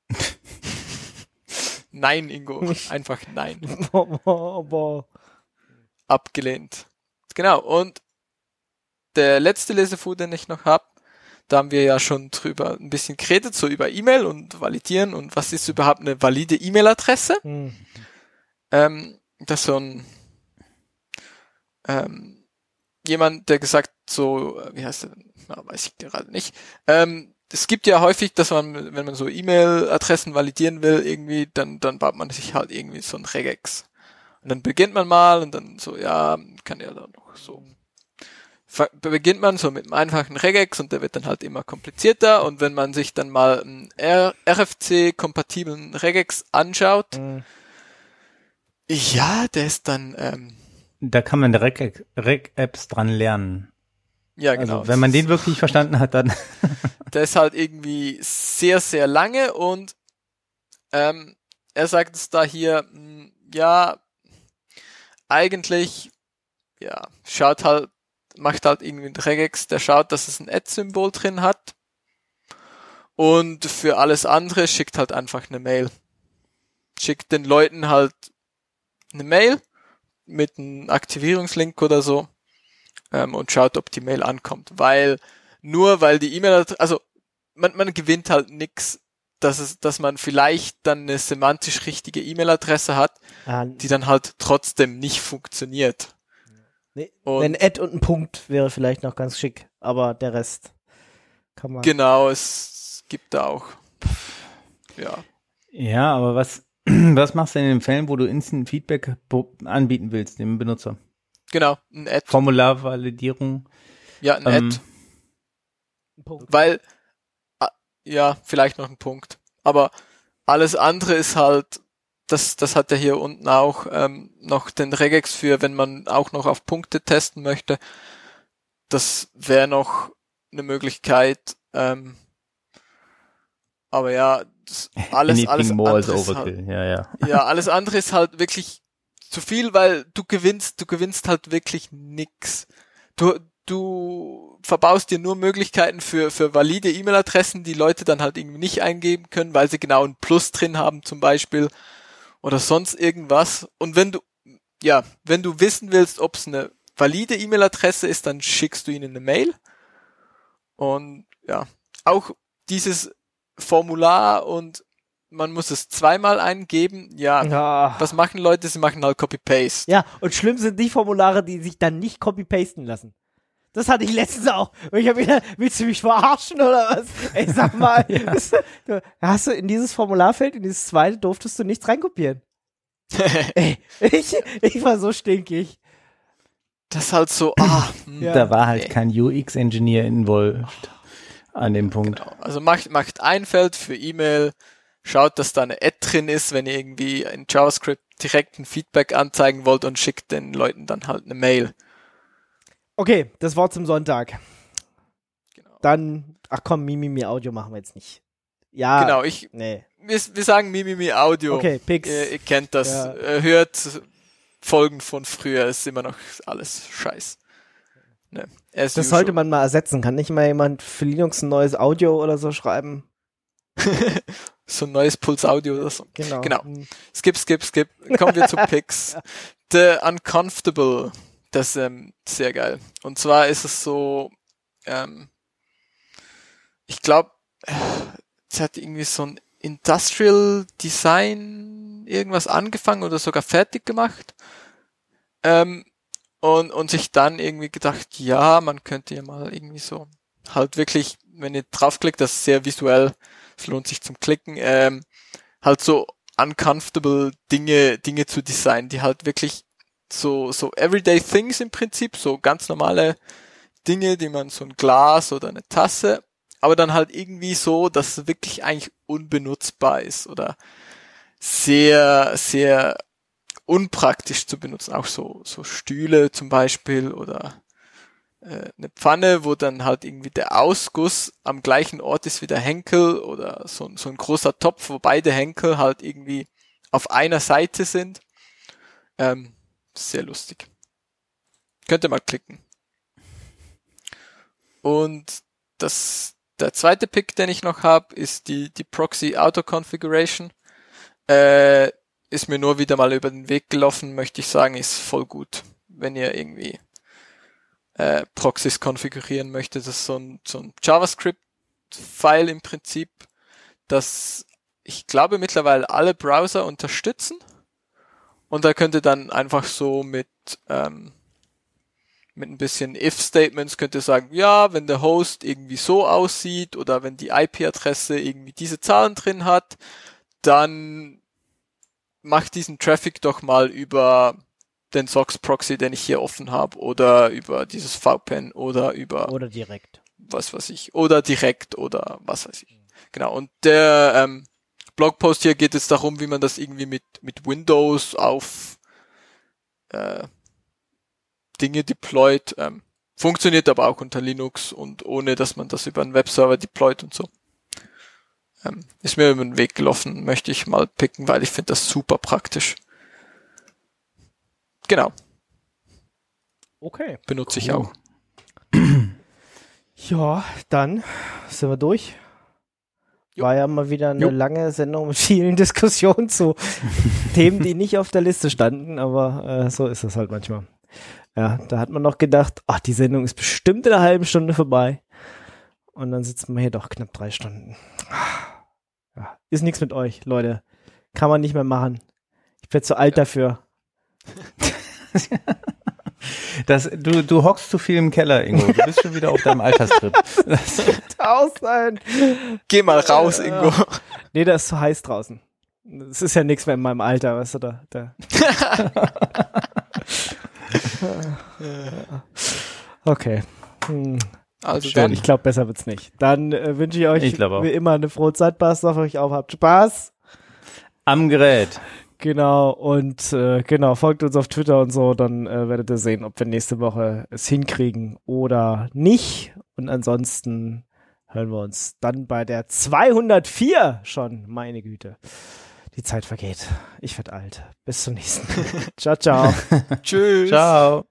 [SPEAKER 3] nein, Ingo. Einfach nein. Abgelehnt. Genau. Und der letzte Lesefu, den ich noch hab, da haben wir ja schon drüber ein bisschen geredet, so über E-Mail und validieren und was ist überhaupt eine valide E-Mail-Adresse. Mhm. Ähm, das ist so ein ähm, jemand, der gesagt so, wie heißt der, na, weiß ich gerade nicht. Ähm, es gibt ja häufig, dass man, wenn man so E-Mail-Adressen validieren will, irgendwie, dann, dann baut man sich halt irgendwie so ein Regex. Und dann beginnt man mal und dann so, ja, kann ja dann noch so beginnt man so mit einem einfachen Regex und der wird dann halt immer komplizierter und wenn man sich dann mal einen RFC-kompatiblen Regex anschaut, mhm. ja, der ist dann ähm,
[SPEAKER 4] da kann man Reg-Apps dran lernen.
[SPEAKER 3] Ja, also, genau.
[SPEAKER 4] Also, wenn man den wirklich verstanden hat, dann.
[SPEAKER 3] der ist halt irgendwie sehr, sehr lange und ähm, er sagt es da hier, hm, ja, eigentlich, ja, schaut halt macht halt irgendwie ein Regex, der schaut, dass es ein Add-Symbol drin hat. Und für alles andere schickt halt einfach eine Mail. Schickt den Leuten halt eine Mail mit einem Aktivierungslink oder so ähm, und schaut, ob die Mail ankommt. Weil nur weil die E-Mail, also man, man gewinnt halt nix, dass es, dass man vielleicht dann eine semantisch richtige E-Mail-Adresse hat, ah, die dann halt trotzdem nicht funktioniert.
[SPEAKER 2] Nee, ein Ad und ein Punkt wäre vielleicht noch ganz schick, aber der Rest kann man.
[SPEAKER 3] Genau, es gibt da auch. Ja.
[SPEAKER 4] Ja, aber was, was machst du in den Fällen, wo du Instant Feedback anbieten willst, dem Benutzer?
[SPEAKER 3] Genau, ein Ad.
[SPEAKER 4] Formularvalidierung.
[SPEAKER 3] Ja, ein ähm, Ad. Ein Punkt. Weil, ja, vielleicht noch ein Punkt. Aber alles andere ist halt das, das hat er hier unten auch ähm, noch den Regex für, wenn man auch noch auf Punkte testen möchte. Das wäre noch eine Möglichkeit. Ähm, aber ja, alles, alles andere halt,
[SPEAKER 4] ja, ja.
[SPEAKER 3] ja, alles andere ist halt wirklich zu viel, weil du gewinnst, du gewinnst halt wirklich nix. Du, du verbaust dir nur Möglichkeiten für, für valide E-Mail-Adressen, die Leute dann halt irgendwie nicht eingeben können, weil sie genau ein Plus drin haben zum Beispiel oder sonst irgendwas. Und wenn du, ja, wenn du wissen willst, ob es eine valide E-Mail-Adresse ist, dann schickst du ihnen eine Mail. Und ja, auch dieses Formular und man muss es zweimal eingeben. Ja, ja. was machen Leute? Sie machen halt Copy-Paste.
[SPEAKER 2] Ja, und schlimm sind die Formulare, die sich dann nicht copy-pasten lassen. Das hatte ich letztens auch. Und ich habe wieder, willst du mich verarschen oder was? Ey, sag mal, ja. hast du in dieses Formularfeld, in dieses zweite, durftest du nichts reinkopieren. Ey, ich, ich war so stinkig.
[SPEAKER 3] Das ist halt so, ah,
[SPEAKER 4] ja. Da war halt kein UX-Engineer involviert an dem Punkt. Genau.
[SPEAKER 3] Also macht, macht ein Feld für E-Mail, schaut, dass da eine Ad drin ist, wenn ihr irgendwie in JavaScript direkt ein Feedback anzeigen wollt und schickt den Leuten dann halt eine Mail.
[SPEAKER 2] Okay, das Wort zum Sonntag. Genau. Dann, ach komm, Mimimi Audio machen wir jetzt nicht. Ja.
[SPEAKER 3] Genau, ich. Nee. Wir, wir sagen Mimimi Audio.
[SPEAKER 2] Okay, Pix.
[SPEAKER 3] Ihr, ihr kennt das. Ja. Äh, hört Folgen von früher, ist immer noch alles Scheiß.
[SPEAKER 2] Ne, das usual. sollte man mal ersetzen. Kann nicht mal jemand für Linux ein neues Audio oder so schreiben?
[SPEAKER 3] so ein neues Puls Audio oder so.
[SPEAKER 2] Genau.
[SPEAKER 3] genau. Skip, skip, skip. Kommen wir zu Pix. The Uncomfortable. Das ist ähm, sehr geil. Und zwar ist es so, ähm, ich glaube, es hat irgendwie so ein Industrial Design irgendwas angefangen oder sogar fertig gemacht. Ähm, und, und sich dann irgendwie gedacht, ja, man könnte ja mal irgendwie so halt wirklich wenn ihr draufklickt, das ist sehr visuell, es lohnt sich zum Klicken, ähm, halt so uncomfortable Dinge, Dinge zu designen, die halt wirklich so, so everyday things im Prinzip, so ganz normale Dinge, die man so ein Glas oder eine Tasse, aber dann halt irgendwie so, dass es wirklich eigentlich unbenutzbar ist oder sehr, sehr unpraktisch zu benutzen. Auch so, so Stühle zum Beispiel oder äh, eine Pfanne, wo dann halt irgendwie der Ausguss am gleichen Ort ist wie der Henkel oder so, so ein großer Topf, wo beide Henkel halt irgendwie auf einer Seite sind. Ähm, sehr lustig. Könnt ihr mal klicken. Und das, der zweite Pick, den ich noch habe, ist die, die Proxy Auto Configuration. Äh, ist mir nur wieder mal über den Weg gelaufen, möchte ich sagen, ist voll gut. Wenn ihr irgendwie äh, Proxys konfigurieren möchte. Das ist so ein, so ein JavaScript-File im Prinzip, das ich glaube mittlerweile alle Browser unterstützen. Und da könnt ihr dann einfach so mit, ähm, mit ein bisschen if-Statements könnt ihr sagen, ja, wenn der Host irgendwie so aussieht oder wenn die IP-Adresse irgendwie diese Zahlen drin hat, dann macht diesen Traffic doch mal über den Sox Proxy, den ich hier offen habe, oder über dieses VPN oder über
[SPEAKER 2] oder direkt.
[SPEAKER 3] Was weiß ich. Oder direkt oder was weiß ich. Genau. Und der ähm, Blogpost hier geht es darum, wie man das irgendwie mit, mit Windows auf äh, Dinge deployt. Ähm, funktioniert aber auch unter Linux und ohne, dass man das über einen Webserver deployt und so. Ähm, ist mir über den Weg gelaufen, möchte ich mal picken, weil ich finde das super praktisch. Genau.
[SPEAKER 2] Okay.
[SPEAKER 3] Benutze cool. ich auch.
[SPEAKER 2] Ja, dann sind wir durch. War ja mal wieder eine jo. lange Sendung mit vielen Diskussionen zu Themen, die nicht auf der Liste standen, aber äh, so ist es halt manchmal. Ja, da hat man noch gedacht, ach, die Sendung ist bestimmt in einer halben Stunde vorbei. Und dann sitzt man hier doch knapp drei Stunden. Ja, ist nichts mit euch, Leute. Kann man nicht mehr machen. Ich bin zu alt ja. dafür.
[SPEAKER 4] Das, du, du hockst zu viel im Keller, Ingo. Du bist schon wieder auf deinem Alterstrip.
[SPEAKER 2] Das raus sein.
[SPEAKER 3] Geh mal raus, Ingo.
[SPEAKER 2] Nee, da ist zu heiß draußen. Es ist ja nichts mehr in meinem Alter, weißt du, da. da. okay. Hm. Also dann, ich glaube, besser wird's nicht. Dann äh, wünsche ich euch
[SPEAKER 4] ich
[SPEAKER 2] wie immer eine frohe Zeit. Passt auf euch auf, habt Spaß.
[SPEAKER 4] Am Gerät.
[SPEAKER 2] Genau, und äh, genau, folgt uns auf Twitter und so, dann äh, werdet ihr sehen, ob wir nächste Woche es hinkriegen oder nicht. Und ansonsten hören wir uns dann bei der 204 schon. Meine Güte. Die Zeit vergeht. Ich werde alt. Bis zum nächsten Mal. ciao, ciao.
[SPEAKER 3] Tschüss.
[SPEAKER 4] Ciao.